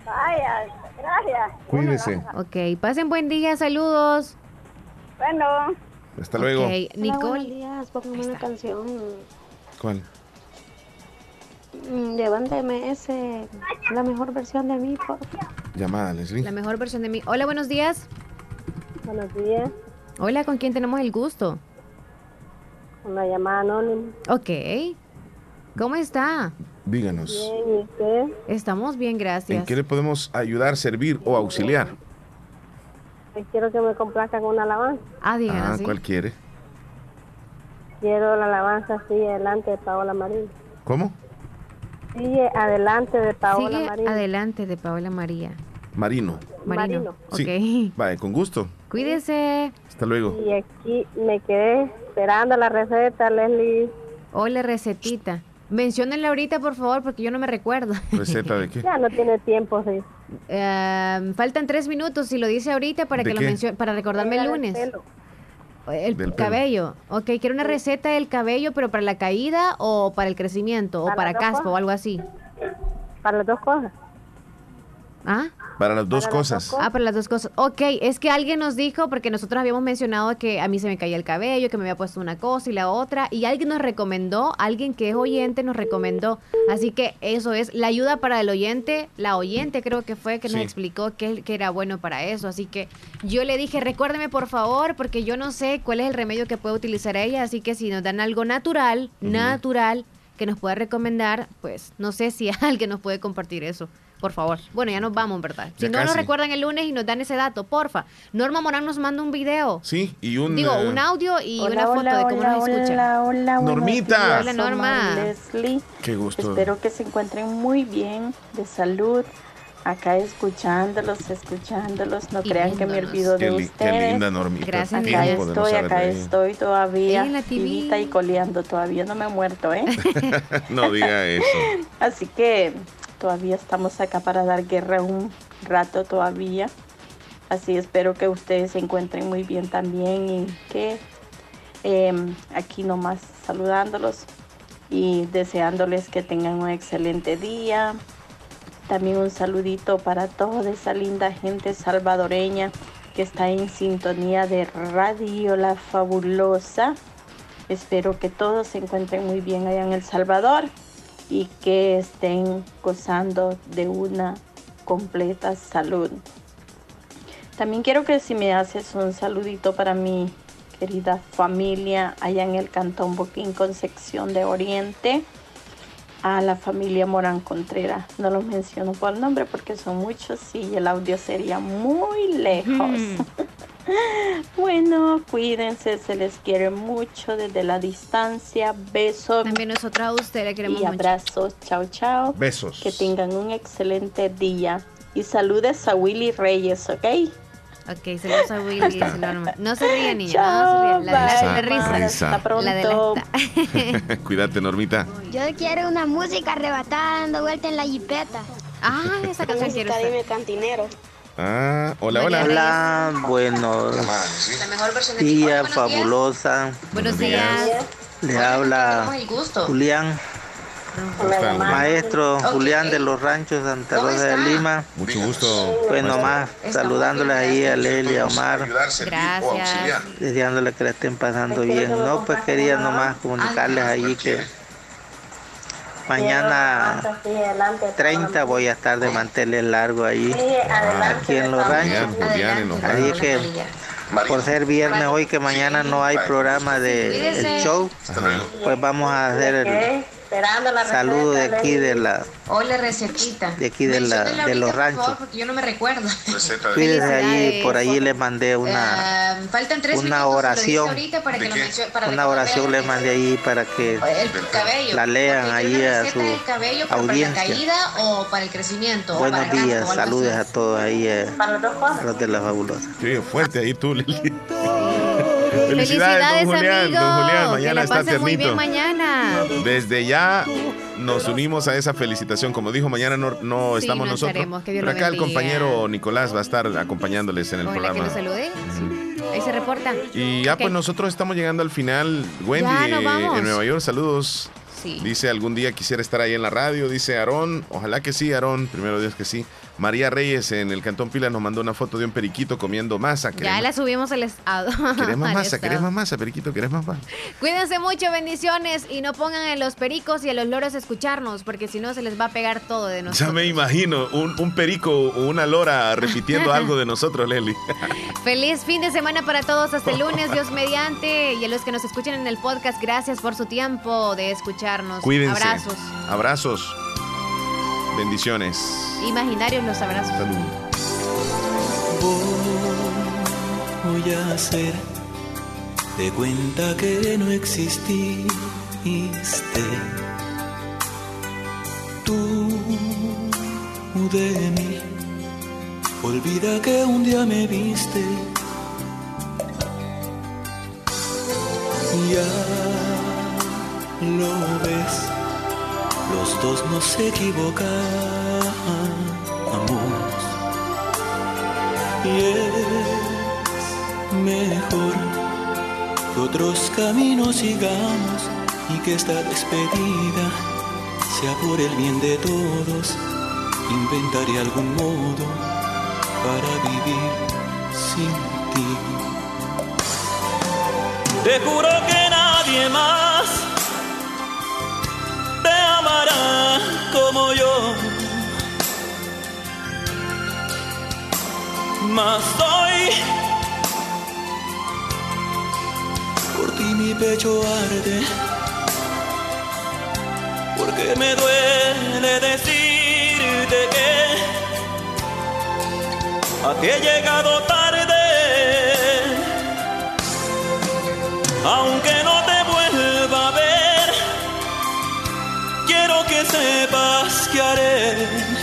S36: Vaya, gracias.
S2: Cuídese.
S3: Ok, pasen buen día, saludos.
S36: Bueno.
S2: Hasta luego.
S3: Ok,
S39: Hola, buenos
S3: Nicole.
S39: días, póngame una canción
S2: ¿Cuál?
S39: mm, de Banda MS, la mejor versión de mí, por
S2: Llamada, Leslie.
S3: La mejor versión de mí. Hola, buenos días.
S36: Buenos días.
S3: Hola, ¿con quién tenemos el gusto?
S36: Una llamada anónima.
S3: Ok. ¿Cómo está?
S2: Díganos.
S36: Bien, ¿y usted?
S3: Estamos bien,
S2: ¿En
S3: gracias.
S2: qué le podemos ayudar, servir o auxiliar?
S36: Pues Quiero que me complazca con una alabanza.
S3: Ah, díganos.
S2: Ah,
S3: sí.
S2: ¿cuál quiere?
S36: Quiero la alabanza Sigue adelante de Paola Marín.
S2: ¿Cómo?
S36: Sigue adelante de Paola
S3: Sigue
S36: Marín.
S3: adelante de Paola María.
S2: Marino.
S3: Marino.
S2: Sí.
S3: Ok.
S2: Vale, con gusto.
S3: Cuídese.
S2: Hasta luego.
S36: Y aquí me quedé esperando la receta, Leslie.
S3: Hola, recetita. Menciónenla ahorita, por favor, porque yo no me recuerdo.
S2: ¿Receta de qué?
S36: Ya no tiene tiempo, sí.
S3: Eh, faltan tres minutos, si lo dice ahorita, para
S2: ¿De
S3: que lo
S2: qué?
S3: mencione, para recordarme el lunes.
S36: pelo.
S3: El
S2: Del pelo.
S3: cabello. Ok, quiero una receta del cabello, pero para la caída o para el crecimiento o
S40: Para
S3: caspa o algo así.
S40: Para las dos cosas.
S3: ¿Ah?
S2: Para las dos cosas.
S3: Ah, para las dos cosas. Ok, es que alguien nos dijo, porque nosotros habíamos mencionado que a mí se me caía el cabello, que me había puesto una cosa y la otra, y alguien nos recomendó, alguien que es oyente nos recomendó. Así que eso es la ayuda para el oyente, la oyente creo que fue que nos
S2: Sí.
S3: explicó que, que era bueno para eso. Así que yo le dije, recuérdeme por favor, porque yo no sé cuál es el remedio que puede utilizar ella, así que si nos dan algo natural, natural, que nos pueda recomendar, pues no sé si alguien nos puede compartir eso. Por favor. Bueno, ya nos vamos, ¿verdad? Si
S2: Ya
S3: no nos recuerdan el lunes y nos dan ese dato, porfa. Norma Morán nos manda un video.
S2: Sí, y un...
S3: Digo,
S2: eh,
S3: un audio y
S40: Hola,
S3: una foto
S40: hola,
S3: de cómo
S40: hola,
S3: nos escucha.
S40: Hola, hola,
S2: Normita.
S40: días,
S3: Hola, Norma.
S40: Leslie.
S2: Qué gusto.
S40: Espero que se encuentren muy bien, de salud. Acá escuchándolos, escuchándolos. No
S3: Y
S40: crean que me olvido
S2: Qué,
S40: de
S2: qué
S40: ustedes.
S2: linda Normita.
S3: Gracias,
S40: Acá
S2: Tiempo de no
S40: estoy, acá estoy todavía,
S3: En la TV.
S40: y coleando. Todavía no me he muerto, ¿eh?
S2: No diga eso.
S40: Así que todavía estamos acá para dar guerra un rato todavía. Así espero que ustedes se encuentren muy bien también y que em, aquí nomás saludándolos y deseándoles que tengan un excelente día. También un saludito para toda esa linda gente salvadoreña que está en sintonía de Radio La Fabulosa. Espero que todos se encuentren muy bien allá en El Salvador y que estén gozando de una completa salud. También quiero que si me haces un saludito para mi querida familia allá en el Cantón Boquín Concepción de Oriente, a la familia Morán Contreras. No los menciono por nombre porque son muchos y el audio sería muy lejos. bueno, cuídense, se les quiere mucho desde la distancia. Besos
S3: También nosotros a usted le queremos
S40: y
S3: mucho.
S40: abrazos. Chao, chao.
S2: Besos.
S40: Que tengan un excelente día. Y saludes a Willy Reyes, ¿ok?
S3: Ok, saludos a Willy. No se ríe, niña,
S40: Chao,
S3: no se ríe. La, la- la risa.
S2: Risa.
S40: Hasta pronto.
S3: La de la-
S2: Cuídate, Normita.
S41: Yo quiero una música arrebatada dando vuelta en la jipeta.
S3: Ah, esa canción quiero
S41: música dime cantinero.
S2: Ah, hola, hola.
S42: Hola, buenos
S3: La mejor versión
S42: días, fabulosa.
S3: Buenos días.
S42: Le habla. Julián, maestro Julián de los Ranchos Santa Rosa de Lima.
S2: Mucho gusto.
S42: Pues nomás saludándole ahí a Leli, a Omar,
S3: Gracias.
S42: deseándole que la estén pasando bien. No, pues quería nomás comunicarles ahí que mañana 30 voy a estar de manteles largo ahí, aquí en los ranchos. Así que por ser viernes hoy que mañana no hay programa de el show, pues vamos a hacer el saludo de aquí de la
S3: recetita.
S42: de aquí de la de los ranchos.
S3: porque yo no me recuerdo.
S42: Por ahí les mandé una
S3: Ah, faltan tres
S42: una
S3: minutos,
S42: oración.
S3: para que lo para
S42: una oración les mandé ahí para que
S3: el cabello.
S42: la lean ahí a su
S3: cabello para la
S42: audiencia.
S3: caída o para el crecimiento. o
S42: Buenos
S3: para
S42: días, saludos a todos ahí, eh, a los de la fabulosa.
S2: Sí, fuerte ahí tú, Lili.
S3: Felicidades,
S2: don Julián.
S3: amigo.
S2: Don Julián,
S3: que
S2: mañana está
S3: pasen muy bien mañana.
S2: Desde ya nos unimos a esa felicitación. Como dijo, mañana no, no
S3: Sí,
S2: estamos
S3: no
S2: nosotros.
S3: Que
S2: Pero acá el compañero Nicolás va a estar acompañándoles en el
S3: que
S2: programa.
S3: lo salude. Ahí se reporta.
S2: Y ya pues nosotros estamos llegando al final. Wendy en Nueva York, saludos.
S3: Sí.
S2: Dice algún día quisiera estar ahí en la radio, dice Aarón. Ojalá que sí, Aarón. Primero Dios que sí. María Reyes en el Cantón Pila nos mandó una foto de un periquito comiendo masa.
S3: Ya
S2: ¿Querés,
S3: la subimos al estado.
S2: ¿querés más masa? ¿Querés más masa, periquito? ¿Querés más masa?
S3: Cuídense mucho, bendiciones. Y no pongan en los pericos y a los loros a escucharnos, porque si no se les va a pegar todo de
S2: Ya
S3: nosotros.
S2: me imagino un, un perico o una lora repitiendo algo de nosotros, Leli.
S3: Feliz fin de semana para todos. Hasta el lunes, Dios mediante. Y a los que nos escuchan en el podcast, gracias por su tiempo de escucharnos.
S2: Cuídense.
S3: Abrazos.
S2: Abrazos. Bendiciones.
S3: Imaginarios los abrazos.
S2: Salud.
S43: Voy a hacer de cuenta que no exististe. Tú de mí, olvida que un día me viste. Ya lo ves, los dos nos equivocamos. Y es mejor que otros caminos sigamos y que esta despedida sea por el bien de todos. Inventaré algún modo para vivir sin ti. Te juro que nadie más como yo. Mas hoy por ti mi pecho arde. Porque me duele decirte que a ti he llegado tarde. Aunque no te vuelva a ver, que sepas que haré